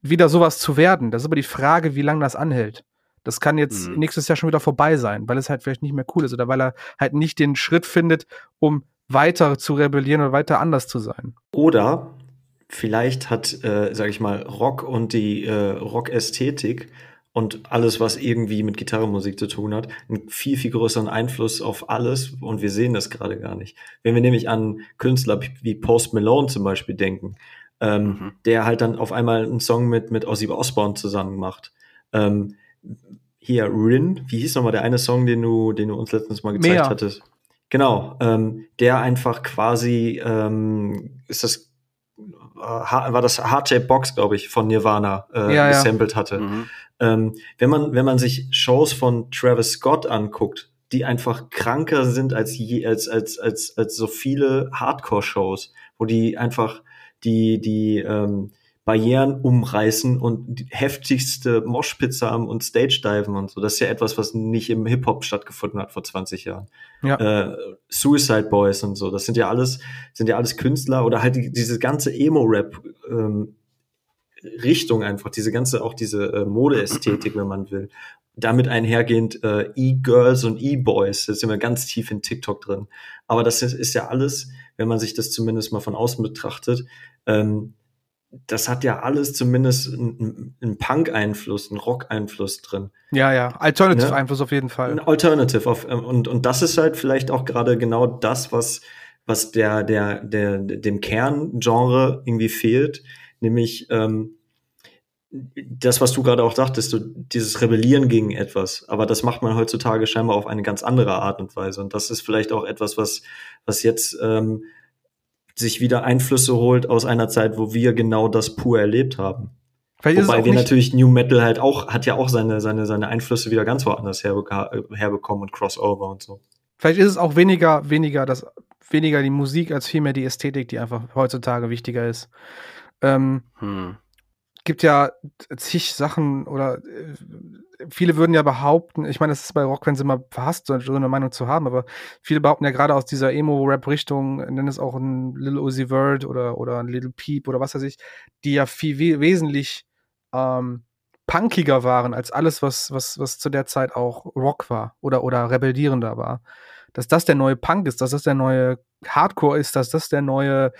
wieder sowas zu werden. Das ist aber die Frage, wie lange das anhält. Das kann jetzt mhm. nächstes Jahr schon wieder vorbei sein, weil es halt vielleicht nicht mehr cool ist oder weil er halt nicht den Schritt findet, um weiter zu rebellieren oder weiter anders zu sein. Oder vielleicht hat, äh, sag ich mal, Rock und die äh, Rock-Ästhetik und alles, was irgendwie mit Gitarrenmusik zu tun hat, einen viel, viel größeren Einfluss auf alles und wir sehen das gerade gar nicht. Wenn wir nämlich an Künstler wie Post Malone zum Beispiel denken, ähm, mhm. der halt dann auf einmal einen Song mit, mit Ozzy Osbourne zusammen macht. Ähm, hier, Rin, wie hieß nochmal der eine Song, den du, den du uns letztens mal gezeigt Mehr. hattest? Genau, ähm, der einfach quasi, ähm, ist das, war das Hardtape Box, glaube ich, von Nirvana äh, ja, gesampelt ja. hatte. Mhm. Ähm, wenn man, wenn man sich Shows von Travis Scott anguckt, die einfach kranker sind als je, als, als, als, als so viele Hardcore-Shows, wo die einfach die, die ähm, Barrieren umreißen und die heftigste Moshpizza haben und Stage Diven und so. Das ist ja etwas, was nicht im Hip-Hop stattgefunden hat vor 20 Jahren. Ja. Äh, Suicide Boys und so. Das sind ja alles, sind ja alles Künstler oder halt die, diese ganze Emo-Rap, ähm, Richtung einfach, diese ganze, auch diese äh, Modeästhetik, wenn man will. Damit einhergehend äh, E-Girls und E-Boys, da sind wir ganz tief in TikTok drin. Aber das ist, ist ja alles, wenn man sich das zumindest mal von außen betrachtet, ähm, das hat ja alles zumindest einen, einen Punk-Einfluss, einen Rock-Einfluss drin. Ja, ja, Alternative-Einfluss ne? auf jeden Fall. Ein Alternative auf, ähm, und, und das ist halt vielleicht auch gerade genau das, was, was der, der, der, dem Kerngenre irgendwie fehlt, nämlich ähm, das, was du gerade auch dachtest, so dieses Rebellieren gegen etwas. Aber das macht man heutzutage scheinbar auf eine ganz andere Art und Weise. Und das ist vielleicht auch etwas, was, was jetzt ähm, sich wieder Einflüsse holt aus einer Zeit, wo wir genau das pur erlebt haben. Vielleicht Wobei wir natürlich New Metal halt auch, hat ja auch seine, seine, seine Einflüsse wieder ganz woanders herbe herbekommen und Crossover und so. Vielleicht ist es auch weniger, weniger das, weniger die Musik als vielmehr die Ästhetik, die einfach heutzutage wichtiger ist. Ähm, hm gibt ja zig Sachen oder äh, viele würden ja behaupten, ich meine, das ist bei Rock, wenn sie mal verhasst, so eine Meinung zu haben, aber viele behaupten ja gerade aus dieser Emo-Rap-Richtung, nennen es auch ein Little Uzi Vert oder, oder ein Little Peep oder was weiß ich, die ja viel we wesentlich ähm, punkiger waren als alles, was, was, was zu der Zeit auch Rock war oder, oder rebellierender war. Dass das der neue Punk ist, dass das der neue Hardcore ist, dass das der neue,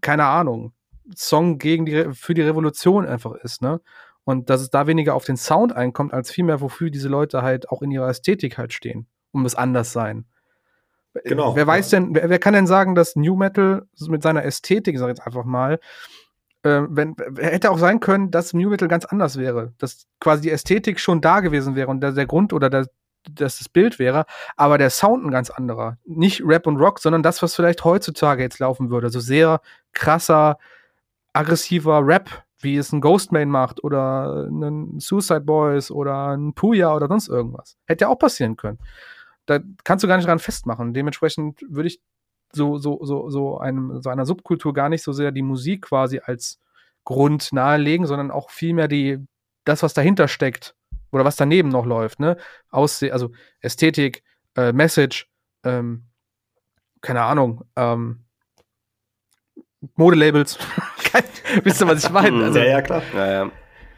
keine Ahnung, Song gegen die, für die Revolution einfach ist, ne? Und dass es da weniger auf den Sound einkommt, als vielmehr, wofür diese Leute halt auch in ihrer Ästhetik halt stehen, um das Anderssein. Genau. Wer weiß denn, wer, wer kann denn sagen, dass New Metal mit seiner Ästhetik, sag ich jetzt einfach mal, äh, wenn, hätte auch sein können, dass New Metal ganz anders wäre. Dass quasi die Ästhetik schon da gewesen wäre und der, der Grund oder der, dass das Bild wäre, aber der Sound ein ganz anderer. Nicht Rap und Rock, sondern das, was vielleicht heutzutage jetzt laufen würde. So sehr krasser, aggressiver Rap, wie es ein Ghostman macht oder ein Suicide Boys oder ein Puya oder sonst irgendwas. Hätte ja auch passieren können. Da kannst du gar nicht dran festmachen. Dementsprechend würde ich so, so, so, so, einem, so einer Subkultur gar nicht so sehr die Musik quasi als Grund nahelegen, sondern auch vielmehr die, das, was dahinter steckt oder was daneben noch läuft, ne? Ausseh also Ästhetik, äh, Message, ähm, keine Ahnung, ähm, Modelabels. Wisst ihr, was ich meine? Also, ja, ja, klar. Ja, ja.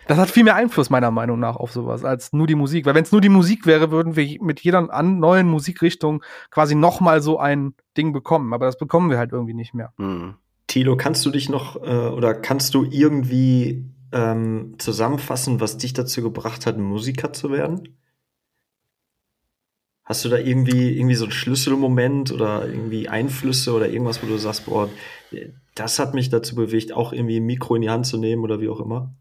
das hat viel mehr Einfluss meiner Meinung nach auf sowas als nur die Musik. Weil wenn es nur die Musik wäre, würden wir mit jeder an neuen Musikrichtung quasi noch mal so ein Ding bekommen. Aber das bekommen wir halt irgendwie nicht mehr. Hm. Tilo, kannst du dich noch äh, oder kannst du irgendwie ähm, zusammenfassen, was dich dazu gebracht hat, Musiker zu werden? Hast du da irgendwie, irgendwie so einen Schlüsselmoment oder irgendwie Einflüsse oder irgendwas, wo du sagst, boah, das hat mich dazu bewegt, auch irgendwie ein Mikro in die Hand zu nehmen oder wie auch immer?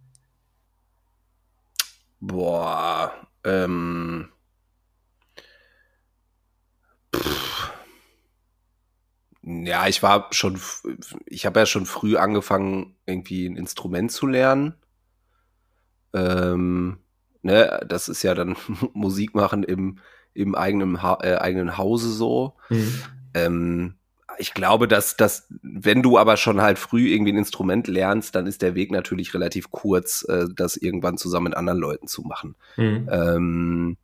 Boah, ähm. Pff. Ja, ich war schon, ich habe ja schon früh angefangen, irgendwie ein Instrument zu lernen. Ähm, ne, das ist ja dann Musik machen im, im eigenen, ha äh, eigenen Hause so. Ähm, ich glaube, dass, dass, wenn du aber schon halt früh irgendwie ein Instrument lernst, dann ist der Weg natürlich relativ kurz, äh, das irgendwann zusammen mit anderen Leuten zu machen. Mhm. Ähm,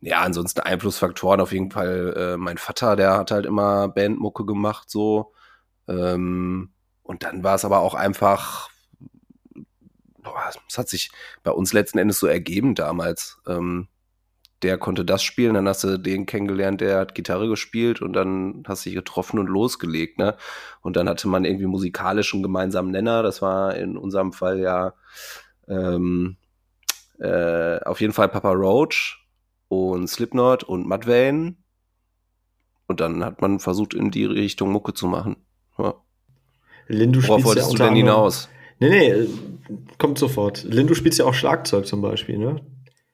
ja, ansonsten Einflussfaktoren auf jeden Fall. Äh, mein Vater, der hat halt immer Bandmucke gemacht, so. Ähm, und dann war es aber auch einfach, boah, es hat sich bei uns letzten Endes so ergeben damals. Ähm, der konnte das spielen, dann hast du den kennengelernt, der hat Gitarre gespielt und dann hast du dich getroffen und losgelegt, ne? Und dann hatte man irgendwie musikalisch einen gemeinsamen Nenner. Das war in unserem Fall ja ähm, äh, auf jeden Fall Papa Roach und Slipknot und Mudvayne. Und dann hat man versucht, in die Richtung Mucke zu machen. Ja. Lin, du Worauf spielst ja wolltest du denn hinaus? Nee, nee, äh, kommt sofort. Lin, du spielst ja auch Schlagzeug zum Beispiel, ne?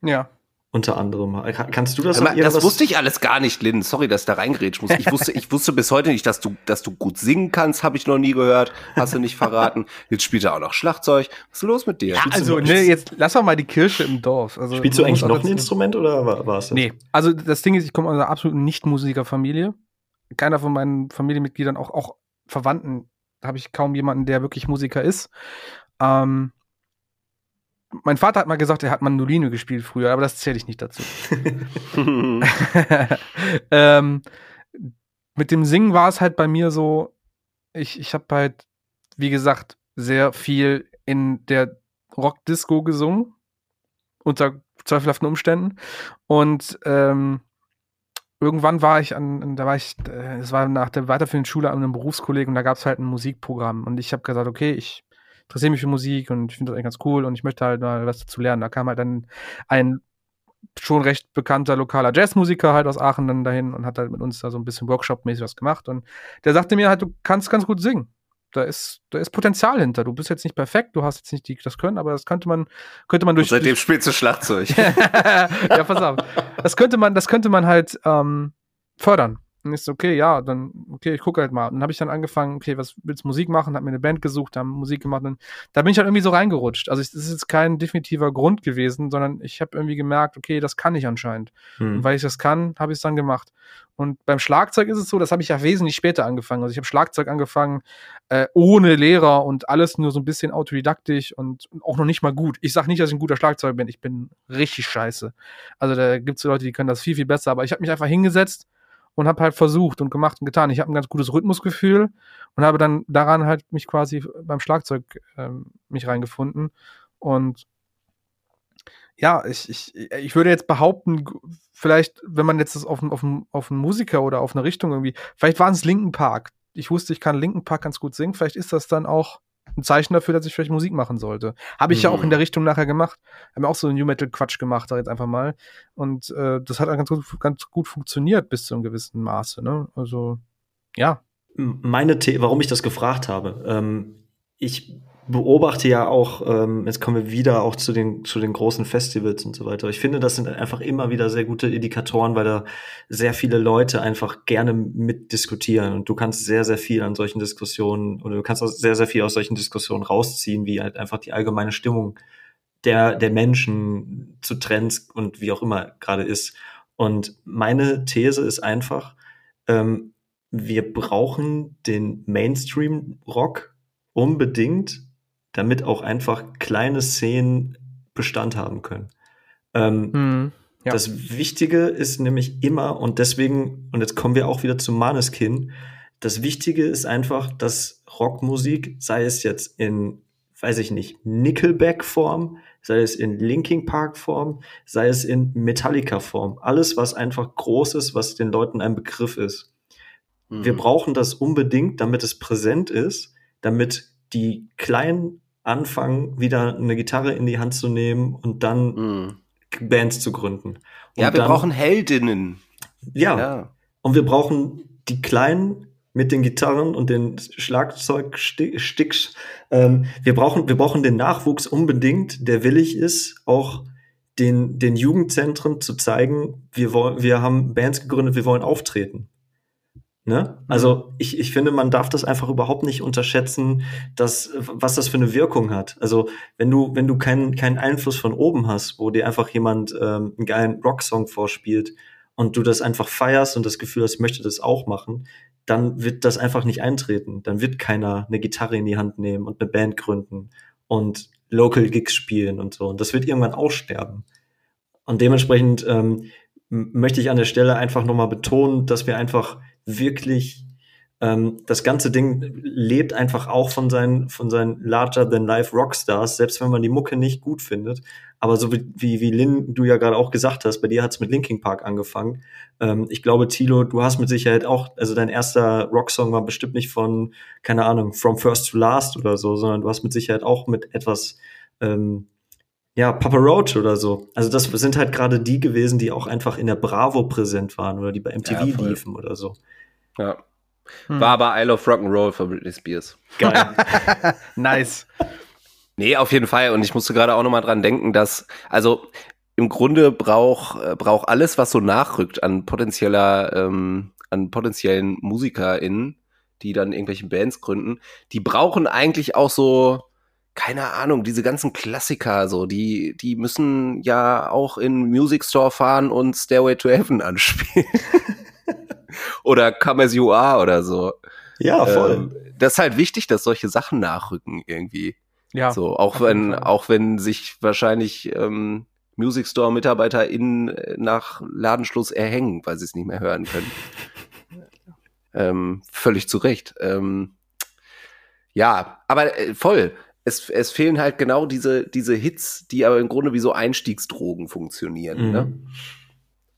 Ja. Unter anderem. Kann- Kannst du das noch das wusste ich alles gar nicht, Lynn. Sorry, dass ich da reingrätschen muss. Ich wusste, ich wusste bis heute nicht, dass du, dass du gut singen kannst, habe ich noch nie gehört. Hast du nicht verraten. Jetzt spielt er auch noch Schlagzeug. Was ist los mit dir? Ja, also, ne, jetzt lass doch mal die Kirche im Dorf. Also, Spielst du eigentlich noch ein Instrument oder war, war es das? Nee, also das Ding ist, ich komme aus einer absoluten Nicht-Musikerfamilie. Keiner von meinen Familienmitgliedern, auch, auch Verwandten, habe ich kaum jemanden, der wirklich Musiker ist. Ähm, mein Vater hat mal gesagt, er hat Mandoline gespielt früher, aber das zähle ich nicht dazu. ähm, mit dem Singen war es halt bei mir so, ich, ich habe halt, wie gesagt, sehr viel in der Rock-Disco gesungen, unter zweifelhaften Umständen. Und ähm, irgendwann war ich an, da war ich, äh, es war nach der weiterführenden Schule an einem Berufskollegen und da gab es halt ein Musikprogramm. Und ich habe gesagt, okay, ich interessiere mich für Musik und ich finde das eigentlich ganz cool und ich möchte halt mal was dazu lernen. Da kam halt dann ein schon recht bekannter lokaler Jazzmusiker halt aus Aachen dann dahin und hat halt mit uns da so ein bisschen Workshop-mäßig was gemacht. Und der sagte mir halt, du kannst ganz gut singen. Da ist, da ist Potenzial hinter. Du bist jetzt nicht perfekt, du hast jetzt nicht die, das Können, aber das könnte man, könnte man Und durch. seitdem spielst du Schlagzeug. ja, pass auf. Das könnte man, das könnte man halt ähm, fördern. Und ich so, okay, ja, dann, okay, ich gucke halt mal. Und dann habe ich dann angefangen, okay, was willst du Musik machen? Hab mir eine Band gesucht, haben Musik gemacht. Und da bin ich halt irgendwie so reingerutscht. Also, es ist jetzt kein definitiver Grund gewesen, sondern ich habe irgendwie gemerkt, okay, das kann ich anscheinend. Und Hm. weil ich das kann, habe ich es dann gemacht. Und beim Schlagzeug ist es so, das habe ich ja wesentlich später angefangen. Also ich habe Schlagzeug angefangen äh, ohne Lehrer und alles nur so ein bisschen autodidaktisch und auch noch nicht mal gut. Ich sage nicht, dass ich ein guter Schlagzeuger bin. Ich bin richtig scheiße. Also da gibt es Leute, die können das viel, viel besser. Aber ich habe mich einfach hingesetzt und habe halt versucht und gemacht und getan. Ich habe ein ganz gutes Rhythmusgefühl und habe dann daran halt mich quasi beim Schlagzeug ähm, mich reingefunden. Und ja, ich, ich, ich würde jetzt behaupten, vielleicht, wenn man jetzt das auf, einen- auf, auf einen Musiker oder auf eine Richtung irgendwie, vielleicht waren es Linken Park. Ich wusste, ich kann Linken Park ganz gut singen. Vielleicht ist das dann auch ein Zeichen dafür, dass ich vielleicht Musik machen sollte. Habe ich ja auch in Mhm. der Richtung nachher gemacht. Haben auch so einen New Metal Quatsch gemacht, ich jetzt einfach mal. Und äh, das hat ganz gut, ganz gut funktioniert bis zu einem gewissen Maße. Ne? Also ja, meine The warum ich das gefragt habe. Ähm, ich beobachte ja auch, ähm, jetzt kommen wir wieder auch zu den, zu den großen Festivals und so weiter. Ich finde, das sind einfach immer wieder sehr gute Indikatoren, weil da sehr viele Leute einfach gerne mitdiskutieren und du kannst sehr, sehr viel an solchen Diskussionen oder du kannst auch sehr, sehr viel aus solchen Diskussionen rausziehen, wie halt einfach die allgemeine Stimmung der, der Menschen zu Trends und wie auch immer gerade ist. Und meine These ist einfach, ähm, wir brauchen den Mainstream-Rock unbedingt, damit auch einfach kleine Szenen Bestand haben können. Ähm, hm, Ja. Das Wichtige ist nämlich immer, und deswegen, und jetzt kommen wir auch wieder zu Maneskin, das Wichtige ist einfach, dass Rockmusik, sei es jetzt in, weiß ich nicht, Nickelback-Form, sei es in Linkin Park-Form, sei es in Metallica-Form, alles, was einfach groß ist, was den Leuten ein Begriff ist. Mhm. Wir brauchen das unbedingt, damit es präsent ist, damit die Kleinen anfangen, wieder eine Gitarre in die Hand zu nehmen und dann Mhm. Bands zu gründen. Und Ja, wir dann, brauchen Heldinnen. ja, Ja. und wir brauchen die Kleinen mit den Gitarren und den Schlagzeugsticks. Ähm, wir brauchen, wir brauchen den Nachwuchs unbedingt, der willig ist, auch den, den Jugendzentren zu zeigen, wir wollen, wir haben Bands gegründet, wir wollen auftreten. Ne? Also ich, ich finde, man darf das einfach überhaupt nicht unterschätzen, dass, was das für eine Wirkung hat. Also wenn du, wenn du keinen, keinen Einfluss von oben hast, wo dir einfach jemand ähm, einen geilen Rocksong vorspielt und du das einfach feierst und das Gefühl hast, ich möchte das auch machen, dann wird das einfach nicht eintreten. Dann wird keiner eine Gitarre in die Hand nehmen und eine Band gründen und Local Gigs spielen und so. Und das wird irgendwann aussterben. Und dementsprechend ähm, möchte ich an der Stelle einfach nochmal betonen, dass wir einfach wirklich ähm, das ganze Ding lebt einfach auch von seinen, von seinen larger than life Rockstars, selbst wenn man die Mucke nicht gut findet. Aber so wie, wie, wie Lin, du ja gerade auch gesagt hast, bei dir hat's mit Linkin Park angefangen. Ähm, ich glaube, Tilo, du hast mit Sicherheit auch, also dein erster Rocksong war bestimmt nicht von, keine Ahnung, From First to Last oder so, sondern du hast mit Sicherheit auch mit etwas, ähm, ja, Papa Roach oder so. Also das sind halt gerade die gewesen, die auch einfach in der Bravo präsent waren oder die bei MTV Ja, liefen oder so. ja. Hm. War aber I Love Rock'n'Roll von Britney Spears. Geil. nice. Nee, auf jeden Fall. Und ich musste gerade auch nochmal dran denken, dass, also im Grunde braucht äh, braucht alles, was so nachrückt an potenzieller, ähm, an potenziellen MusikerInnen, die dann irgendwelche Bands gründen, die brauchen eigentlich auch so, keine Ahnung, diese ganzen Klassiker, so, die, die müssen ja auch in Music Store fahren und Stairway to Heaven anspielen. oder Come As You Are oder so. ja, voll. Ähm, das ist halt wichtig, dass solche Sachen nachrücken irgendwie. Ja. So, auch wenn, auch wenn sich wahrscheinlich ähm, Music Store MitarbeiterInnen nach Ladenschluss erhängen, weil sie es nicht mehr hören können. ähm, völlig zu Recht. Ähm, ja, aber äh, voll. Es, es fehlen halt genau diese, diese Hits, die aber im Grunde wie so Einstiegsdrogen funktionieren. Mhm. Ne?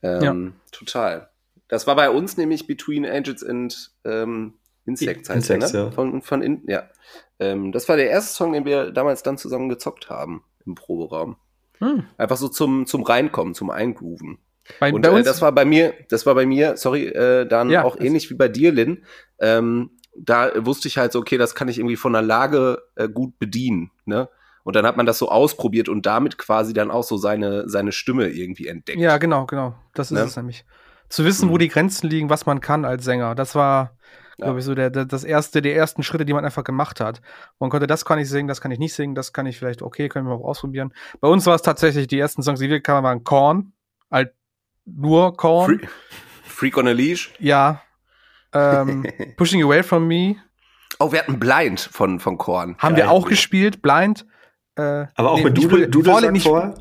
Ähm, Total. Das war bei uns nämlich Between Angels and ähm, Insects, heißt der, Insects, ne? ja. Von, von in, ja. Ähm, das war der erste Song, den wir damals dann zusammen gezockt haben im Proberaum. Hm. Einfach so zum, zum Reinkommen, zum Eingrooven. Bei, Und bei äh, das war bei mir, das war bei mir, sorry, äh, dann Ja, auch ähnlich wie bei dir, Lin. Ähm, da wusste ich halt so, okay, das kann ich irgendwie von der Lage äh, gut bedienen, ne? Und dann hat man das so ausprobiert und damit quasi dann auch so seine, seine Stimme irgendwie entdeckt. ja, genau, genau. Das ist Ne? es nämlich. Zu wissen, wo Mhm. die Grenzen liegen, was man kann als Sänger. Das war, Ja. glaube ich, so der, der, das erste, die ersten Schritte, die man einfach gemacht hat. Man konnte, das kann ich singen, das kann ich nicht singen, das kann ich vielleicht, okay, können wir auch ausprobieren. Bei uns war es tatsächlich, die ersten Songs, die wir kamen, waren Korn. Halt nur Korn. Freak, Freak on a Leash. Ja. Ähm, Pushing Away From Me Oh, wir hatten Blind von, von Korn. haben Geil. wir auch gespielt, Blind. Äh, Aber auch nee, mit nicht Doodle, Doodle nicht- vorher?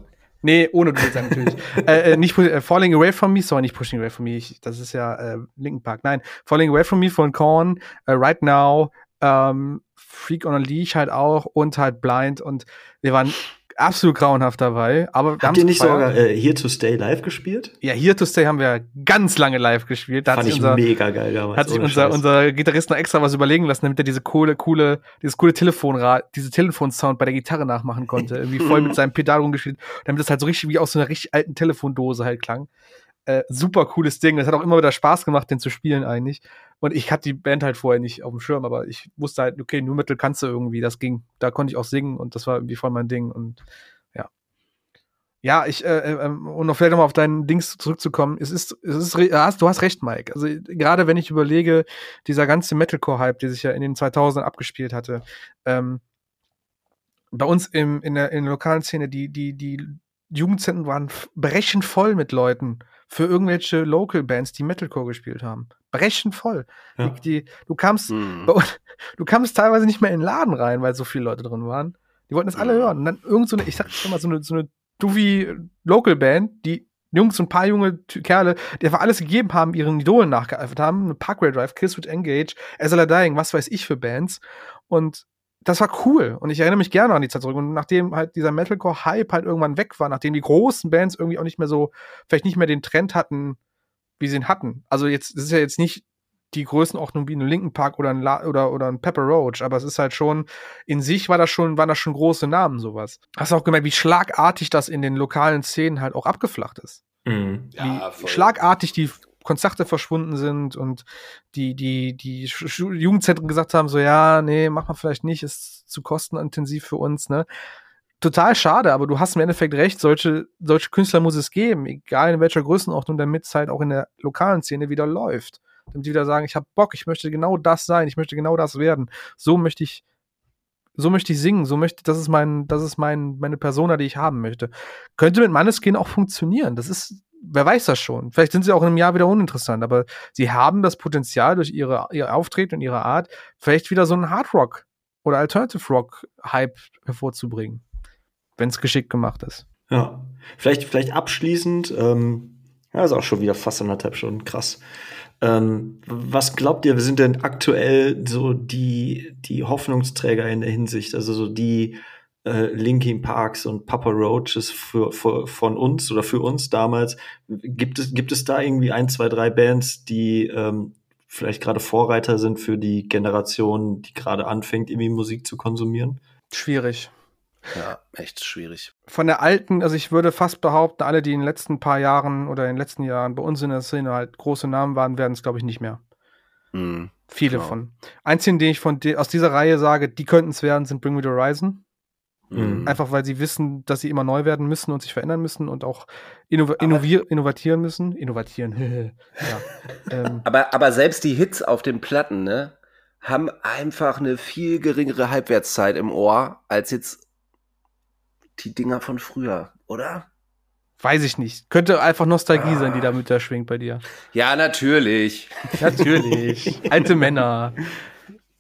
Nee, ohne Dudelsack natürlich. äh, äh, nicht äh, Falling Away From Me, sorry, nicht Pushing Away From Me, ich, das ist ja äh, Linkin Park. Nein, Falling Away From Me von Korn, äh, Right Now, ähm, Freak on a Leash halt auch und halt Blind und wir waren absolut grauenhaft dabei. Aber Habt ihr nicht sogar äh, Here to Stay live gespielt? Ja, Here to Stay haben wir ganz lange live gespielt. Da Fand ich unser, mega geil damals. Hat sich unser, unser Gitarrist noch extra was überlegen lassen, damit er diese coole, coole, dieses coole Telefonrad, diese Telefonsound bei der Gitarre nachmachen konnte. Irgendwie voll mit seinem Pedal rumgespielt, damit das halt so richtig wie aus so einer richtig alten Telefondose halt klang. Äh, super cooles Ding. Das hat auch immer wieder Spaß gemacht, den zu spielen eigentlich. Und ich hatte die Band halt vorher nicht auf dem Schirm, aber ich wusste halt, okay, New Metal kannst du irgendwie, das ging. Da konnte ich auch singen und das war irgendwie voll mein Ding und ja. Ja, ich, äh, äh, ähm, und noch vielleicht nochmal auf deinen Dings zurückzukommen, es ist, es ist, du hast recht, Mike. Also, gerade wenn ich überlege, dieser ganze Metalcore-Hype, der sich ja in den 2000ern abgespielt hatte, ähm, bei uns im, in, der, in der lokalen Szene, die, die, die Jugendzentren waren brechend voll mit Leuten für irgendwelche Local Bands, die Metalcore gespielt haben. Brechend voll. Ja. Die, die, du kamst, hm. du kamst teilweise nicht mehr in den Laden rein, weil so viele Leute drin waren. Die wollten das alle hören. Und dann irgend so eine, ich sag schon mal, so eine, so eine Duvi Local Band, die Jungs, ein paar junge Kerle, die einfach alles gegeben haben, ihren Idolen nachgeeifert haben. Parkway Drive, Kiss with Engage, Ezra Dying, was weiß ich für Bands. Und das war cool und ich erinnere mich gerne an die Zeit zurück. Und nachdem halt dieser Metalcore-Hype halt irgendwann weg war, nachdem die großen Bands irgendwie auch nicht mehr so, vielleicht nicht mehr den Trend hatten, wie sie ihn hatten. Also jetzt, das ist ja jetzt nicht die Größenordnung wie ein Linken Park oder ein, La oder, oder ein Pepper Roach, aber es ist halt schon, in sich war das schon, waren das schon große Namen, sowas. Hast du auch gemerkt, wie schlagartig das in den lokalen Szenen halt auch abgeflacht ist. Mhm. Ja, wie schlagartig die Konzerte verschwunden sind und die, die, die Jugendzentren gesagt haben, so, ja, nee, mach mal vielleicht nicht, ist zu kostenintensiv für uns, ne? Total schade, aber du hast im Endeffekt recht, solche, solche Künstler muss es geben, egal in welcher Größenordnung, damit es halt auch in der lokalen Szene wieder läuft. Damit die wieder sagen, ich habe Bock, ich möchte genau das sein, ich möchte genau das werden. So möchte ich, so möchte ich singen, so möchte, das ist mein, das ist mein, meine Persona, die ich haben möchte. Könnte mit Manneskin auch funktionieren. Das ist wer weiß das schon. Vielleicht sind sie auch in einem Jahr wieder uninteressant, aber sie haben das Potenzial durch ihre, ihr Auftreten und ihre Art, vielleicht wieder so einen Hard Rock oder Alternative Rock Hype hervorzubringen, wenn es geschickt gemacht ist. Ja, vielleicht, vielleicht abschließend, ähm, ja, ist auch schon wieder fast anderthalb Stunden, krass. Ähm, was glaubt ihr, wir sind denn aktuell so die, die Hoffnungsträger in der Hinsicht? Also so die, äh, Linkin Parks und Papa Roaches für, für, von uns oder für uns damals. Gibt es, gibt es da irgendwie ein, zwei, drei Bands, die ähm, vielleicht gerade Vorreiter sind für die Generation, die gerade anfängt, irgendwie Musik zu konsumieren? Schwierig. Ja, echt schwierig. Von der alten, also ich würde fast behaupten, alle, die in den letzten paar Jahren oder in den letzten Jahren bei uns in der Szene halt große Namen waren, werden es, glaube ich, nicht mehr. Mhm, Viele genau. von. Einzigen, den ich von aus dieser Reihe sage, die könnten es werden, sind Bring Me the Horizon. Mhm. Einfach weil sie wissen, dass sie immer neu werden müssen und sich verändern müssen und auch innov innovier innovatieren müssen. Innovatieren. ja. ähm. aber, aber selbst die Hits auf den Platten, ne, haben einfach eine viel geringere Halbwertszeit im Ohr als jetzt die Dinger von früher, oder? Weiß ich nicht. Könnte einfach Nostalgie ah. sein, die da mit da schwingt bei dir. Ja, natürlich. natürlich. Alte Männer.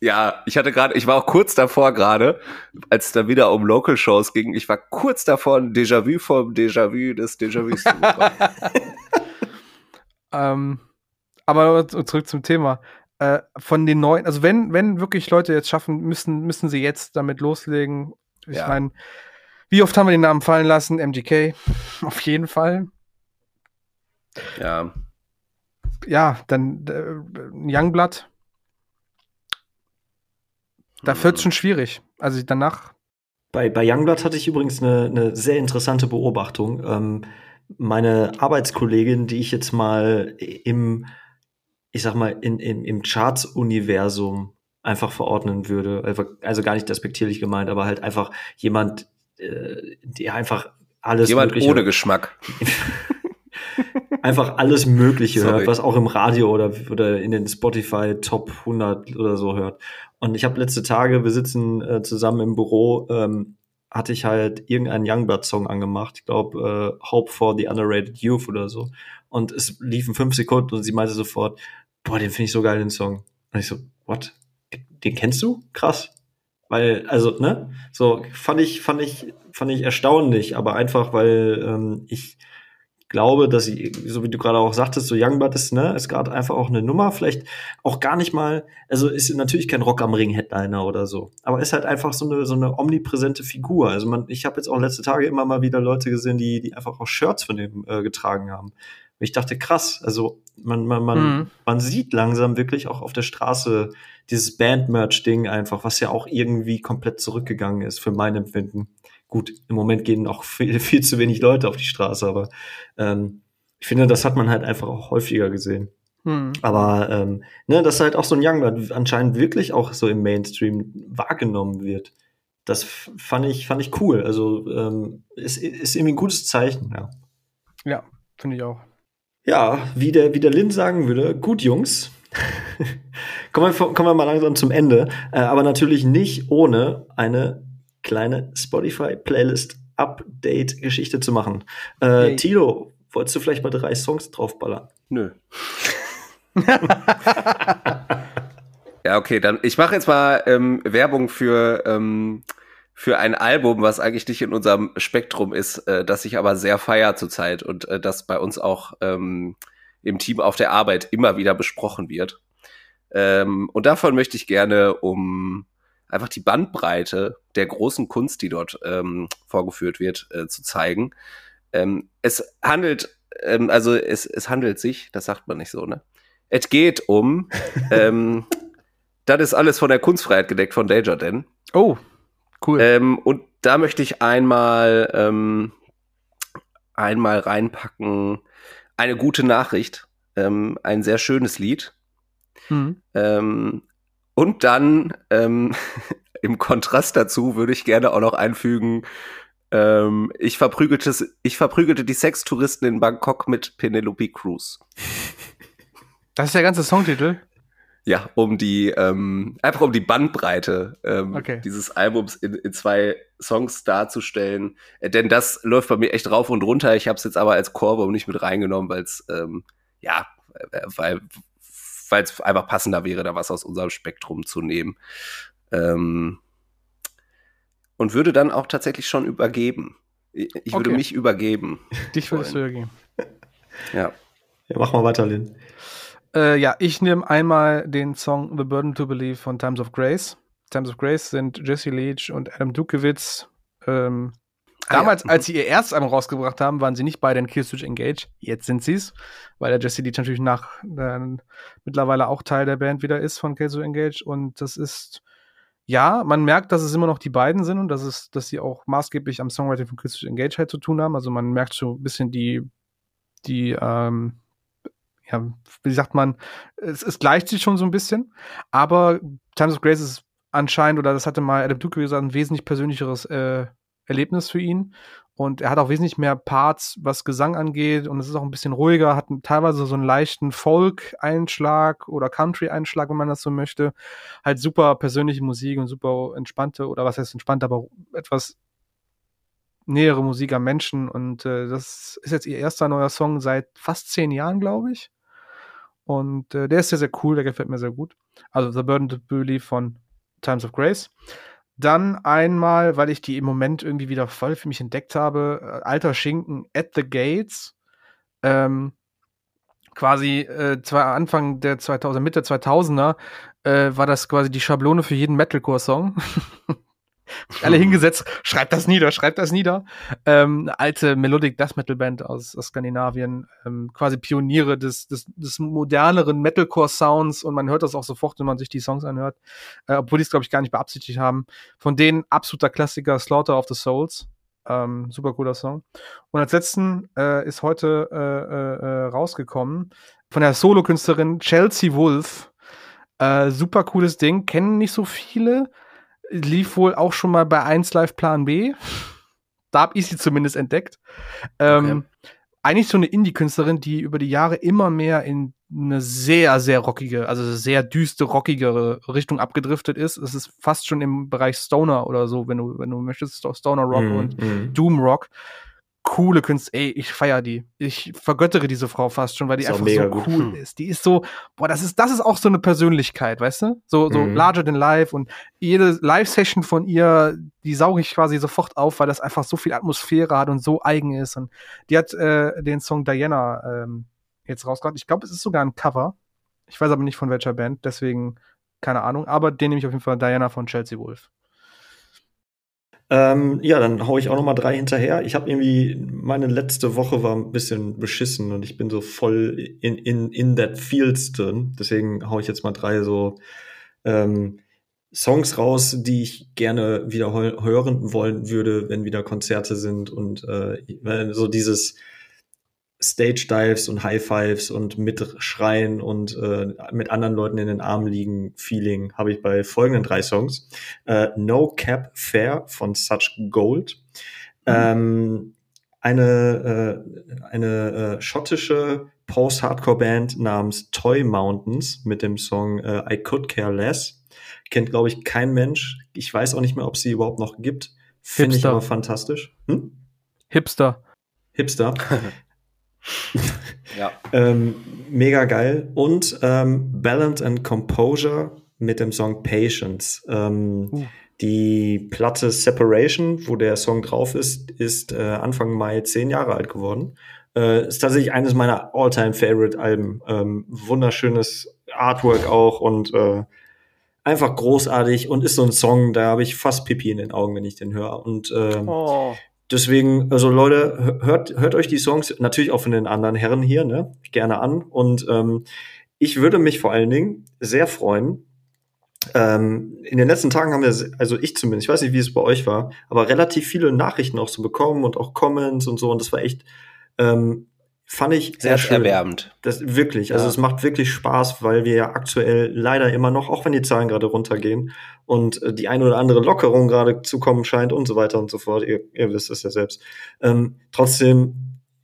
Ja, ich hatte gerade, ich war auch kurz davor gerade, als es da wieder um Local Shows ging, ich war kurz davor, ein Déjà-vu vom Déjà-vu des Déjà-vus zu bekommen. ähm, aber zurück zum Thema. Äh, von den neuen, also wenn, wenn wirklich Leute jetzt schaffen, müssen, müssen sie jetzt damit loslegen. Ich ja. meine, wie oft haben wir den Namen fallen lassen? MGK, auf jeden Fall. Ja. Ja, dann äh, Youngblood da wird es schon schwierig. Also danach. Bei, bei Youngblood hatte ich übrigens eine, eine sehr interessante Beobachtung. Ähm, meine Arbeitskollegin, die ich jetzt mal im, ich sag mal, in, in, im Charts-Universum einfach verordnen würde, also gar nicht despektierlich gemeint, aber halt einfach jemand, äh, der einfach alles Jemand mögliche, ohne Geschmack. einfach alles Mögliche Sorry. hört, was auch im Radio oder, oder in den Spotify Top 100 oder so hört. Und ich habe letzte Tage, wir sitzen äh, zusammen im Büro, ähm, hatte ich halt irgendeinen Youngblood-Song angemacht. Ich glaube, äh, Hope for the Underrated Youth oder so. Und es liefen fünf Sekunden und sie meinte sofort, boah, den finde ich so geil, den Song. Und ich so, what? Den kennst du? Krass. Weil, also, ne? So, fand ich, fand ich, fand ich erstaunlich, aber einfach, weil ähm, ich glaube, dass sie, so wie du gerade auch sagtest, so Youngblood ist, ne, ist gerade einfach auch eine Nummer, vielleicht auch gar nicht mal, also ist natürlich kein Rock am Ring Headliner oder so, aber ist halt einfach so eine so eine omnipräsente Figur. Also man, ich habe jetzt auch letzte Tage immer mal wieder Leute gesehen, die die einfach auch Shirts von dem äh, getragen haben. Und ich dachte, krass, also man man man, mhm. man sieht langsam wirklich auch auf der Straße dieses Band-Merch-Ding einfach, was ja auch irgendwie komplett zurückgegangen ist für mein Empfinden. Gut, im Moment gehen auch viel, viel zu wenig Leute auf die Straße, aber ähm, ich finde, das hat man halt einfach auch häufiger gesehen. Hm. Aber ähm, ne, dass halt auch so ein Youngblood anscheinend wirklich auch so im Mainstream wahrgenommen wird. Das fand ich, fand ich cool. Also ähm, ist, ist irgendwie ein gutes Zeichen, ja. Ja, finde ich auch. Ja, wie der, wie der Lin sagen würde, gut, Jungs. kommen, wir, kommen wir mal langsam zum Ende. Äh, aber natürlich nicht ohne eine kleine Spotify-Playlist-Update-Geschichte zu machen. Äh, hey. Tilo, wolltest du vielleicht mal drei Songs draufballern? Nö. ja, okay, dann ich mache jetzt mal ähm, Werbung für ähm, für ein Album, was eigentlich nicht in unserem Spektrum ist, äh, das ich aber sehr feier zurzeit und äh, das bei uns auch ähm, im Team auf der Arbeit immer wieder besprochen wird. Ähm, und davon möchte ich gerne um einfach die Bandbreite der großen Kunst, die dort ähm, vorgeführt wird, äh, zu zeigen. Ähm, es handelt, ähm, also es, es handelt sich, das sagt man nicht so, ne? Es geht um, ähm, das ist alles von der Kunstfreiheit gedeckt von Danger Den. Oh, cool. Ähm, und da möchte ich einmal, ähm, einmal reinpacken, eine gute Nachricht, ähm, ein sehr schönes Lied. Mhm. Ähm, und dann ähm, im Kontrast dazu würde ich gerne auch noch einfügen, ähm, ich, verprügelte, ich verprügelte die Sextouristen in Bangkok mit Penelope Cruz. Das ist der ganze Songtitel? Ja, um die, ähm, einfach um die Bandbreite ähm, okay. dieses Albums in, in zwei Songs darzustellen. Äh, denn das läuft bei mir echt rauf und runter. Ich habe es jetzt aber als Chorbaum nicht mit reingenommen, weil es, ähm, ja, äh, weil weil es einfach passender wäre, da was aus unserem Spektrum zu nehmen. Ähm, und würde dann auch tatsächlich schon übergeben. Ich okay. würde mich übergeben. Dich würdest du übergeben. Ja. Ja, mach mal weiter, Lynn. Äh, ja, ich nehme einmal den Song The Burden to Believe von Times of Grace. Times of Grace sind Jesse Leach und Adam Dukewitz ähm, Damals, ah, ja. als sie ihr erstes Album rausgebracht haben, waren sie nicht beide in Killswitch Engage. Jetzt sind sie es, weil der Jesse Leach natürlich nach äh, mittlerweile auch Teil der Band wieder ist von Killswitch Engage. Und das ist, ja, man merkt, dass es immer noch die beiden sind und dass es, dass sie auch maßgeblich am Songwriting von Killswitch Engage halt zu tun haben. Also man merkt so ein bisschen die, die, ähm, ja, wie sagt man, es, es gleicht sich schon so ein bisschen. Aber Times of Grace ist anscheinend, oder das hatte mal Adam Duke gesagt, ein wesentlich persönlicheres äh, Erlebnis für ihn. Und er hat auch wesentlich mehr Parts, was Gesang angeht. Und es ist auch ein bisschen ruhiger, hat teilweise so einen leichten Folk-Einschlag oder Country-Einschlag, wenn man das so möchte. Halt super persönliche Musik und super entspannte, oder was heißt entspannt, aber etwas nähere Musik am Menschen. Und äh, das ist jetzt ihr erster neuer Song seit fast zehn Jahren, glaube ich. Und äh, der ist sehr, sehr cool, der gefällt mir sehr gut. Also The Burden to Believe von Times of Grace. Dann einmal, weil ich die im Moment irgendwie wieder voll für mich entdeckt habe, äh, alter Schinken at the Gates. Ähm, quasi äh, Anfang der 2000 Mitte 2000er äh, war das quasi die Schablone für jeden Metalcore-Song. alle hingesetzt, schreibt das nieder, schreibt das nieder. Ähm, alte Melodic Death Metal Band aus, aus Skandinavien, ähm, quasi Pioniere des, des, des moderneren Metalcore Sounds und man hört das auch sofort, wenn man sich die Songs anhört, äh, obwohl die es glaube ich gar nicht beabsichtigt haben. Von denen absoluter Klassiker Slaughter of the Souls. Ähm, super cooler Song. Und als letzten äh, ist heute äh, äh, äh rausgekommen von der Solokünstlerin Chelsea Wolf. Äh, super cooles Ding, kennen nicht so viele lief wohl auch schon mal bei 1 Live Plan B. Da habe ich sie zumindest entdeckt. Ähm, okay. Eigentlich so eine Indie-Künstlerin, die über die Jahre immer mehr in eine sehr, sehr rockige, also sehr düste, rockigere Richtung abgedriftet ist. Es ist fast schon im Bereich Stoner oder so, wenn du, wenn du möchtest, Stoner Rock mm, und mm. Doom Rock. Coole Künstler. Ey, ich feier die. Ich vergöttere diese Frau fast schon, weil die Ist einfach so gut. cool ist. Die ist so, boah, das ist, das ist auch so eine Persönlichkeit, weißt du? So, so Mhm. larger than life und jede Live-Session von ihr, die sauge ich quasi sofort auf, weil das einfach so viel Atmosphäre hat und so eigen ist. Und die hat äh, den Song Diana ähm, jetzt rausgebracht. Ich glaube, es ist sogar ein Cover. Ich weiß aber nicht von welcher Band, deswegen keine Ahnung. Aber den nehme ich auf jeden Fall Diana von Chelsea Wolf. Ähm, ja, dann hau ich auch noch mal drei hinterher. Ich habe irgendwie, meine letzte Woche war ein bisschen beschissen und ich bin so voll in, in, in that fields drin. Deswegen hau ich jetzt mal drei so ähm, Songs raus, die ich gerne wieder hören wollen würde, wenn wieder Konzerte sind und äh, so dieses Stage Dives und High Fives und mitschreien und äh, mit anderen Leuten in den Armen liegen Feeling habe ich bei folgenden drei Songs. Äh, no Cap Fair von Such Gold. Ähm, eine äh, eine äh, schottische Post-Hardcore-Band namens Toy Mountains mit dem Song äh, I Could Care Less. Kennt, glaube ich, kein Mensch. Ich weiß auch nicht mehr, ob sie überhaupt noch gibt. Finde ich aber fantastisch. Hm? Hipster. Hipster. Ja. Ähm, mega geil. Und ähm, Balance and Composure mit dem Song Patience. Ähm, Uh. Die Platte Separation, wo der Song drauf ist, ist äh, Anfang Mai zehn Jahre alt geworden. Äh, ist tatsächlich eines meiner All-Time-Favorite-Alben. Ähm, wunderschönes Artwork auch und äh, einfach großartig und ist so ein Song, da habe ich fast Pipi in den Augen, wenn ich den höre. Und ähm, Oh. Deswegen, also Leute, hö- hört, hört euch die Songs natürlich auch von den anderen Herren hier, ne, gerne an. Und ähm, ich würde mich vor allen Dingen sehr freuen. Ähm, in den letzten Tagen haben wir, also ich zumindest, ich weiß nicht, wie es bei euch war, aber relativ viele Nachrichten auch so bekommen und auch Comments und so. Und das war echt, ähm, fand ich sehr schön. Herzerwärmend. Das wirklich, also Ja. es macht wirklich Spaß, weil wir ja aktuell leider immer noch, auch wenn die Zahlen gerade runtergehen und äh, die eine oder andere Lockerung gerade zu kommen scheint und so weiter und so fort, ihr, ihr wisst es ja selbst. Ähm, trotzdem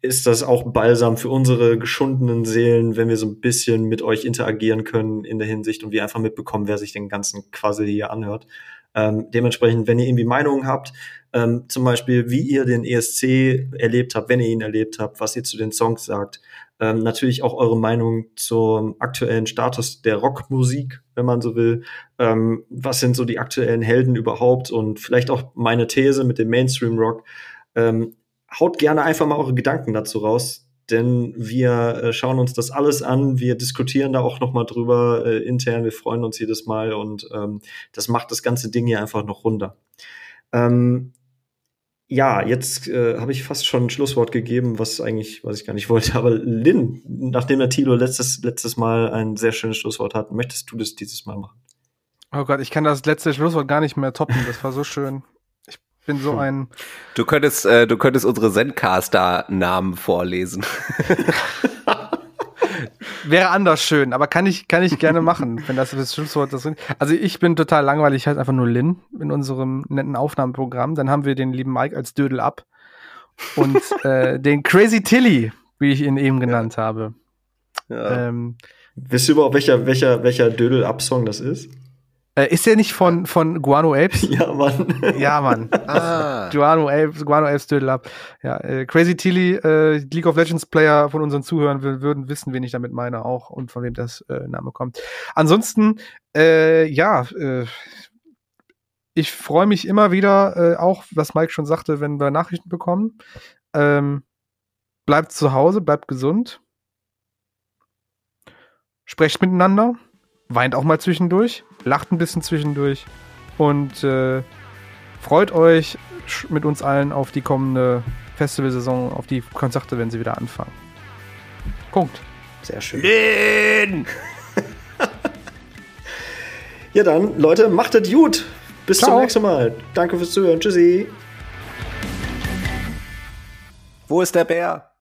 ist das auch Balsam für unsere geschundenen Seelen, wenn wir so ein bisschen mit euch interagieren können in der Hinsicht und wir einfach mitbekommen, wer sich den ganzen Quassel hier anhört. Ähm, dementsprechend, wenn ihr irgendwie Meinungen habt, ähm, zum Beispiel, wie ihr den ESC erlebt habt, wenn ihr ihn erlebt habt, was ihr zu den Songs sagt, ähm, natürlich auch eure Meinung zum aktuellen Status der Rockmusik, wenn man so will. Ähm, was sind so die aktuellen Helden überhaupt und vielleicht auch meine These mit dem Mainstream Rock. Ähm, haut gerne einfach mal eure Gedanken dazu raus, denn wir äh, schauen uns das alles an, wir diskutieren da auch noch mal drüber äh, intern, wir freuen uns jedes Mal und ähm, das macht das ganze Ding hier einfach noch runder. Ähm, ja, jetzt äh, habe ich fast schon ein Schlusswort gegeben, was eigentlich, was ich gar nicht wollte. Aber Lynn, nachdem der Tilo letztes, letztes Mal ein sehr schönes Schlusswort hat, möchtest du das dieses Mal machen? Oh Gott, ich kann das letzte Schlusswort gar nicht mehr toppen. Das war so schön. Ich bin so ein. Du könntest, äh, du könntest unsere Zencaster-Namen vorlesen. Wäre anders schön, aber kann ich, kann ich gerne machen, wenn das das Schlusswort ist. Also ich bin total langweilig, ich heiße einfach nur Lin in unserem netten Aufnahmeprogramm. Dann haben wir den lieben Mike als Dödel ab und äh, den Crazy Tilly, wie ich ihn eben genannt habe. Ja. Ähm, Wisst ihr überhaupt, welcher, welcher, welcher Dödel-Up-Song das ist? Äh, ist der nicht von, von Guano Apes? Ja, Mann. Ja, Mann. ah. Guano Apes, Guano Apes Dödel ab. Ja, äh, Crazy Tilly, äh, League of Legends Player von unseren Zuhörern würden wissen, wen ich damit meine auch und von wem das äh, Name kommt. Ansonsten, äh, ja, äh, ich freue mich immer wieder, auch was Mike schon sagte, wenn wir Nachrichten bekommen. Ähm, bleibt zu Hause, bleibt gesund. Sprecht miteinander, weint auch mal zwischendurch, lacht ein bisschen zwischendurch und äh, freut euch mit uns allen auf die kommende Festivalsaison, auf die Konzerte, wenn sie wieder anfangen. Punkt. Sehr schön. Lin! Ja, dann, Leute, macht es gut. Bis zum Ciao. nächsten Mal. Danke fürs Zuhören. Tschüssi. Wo ist der Bär?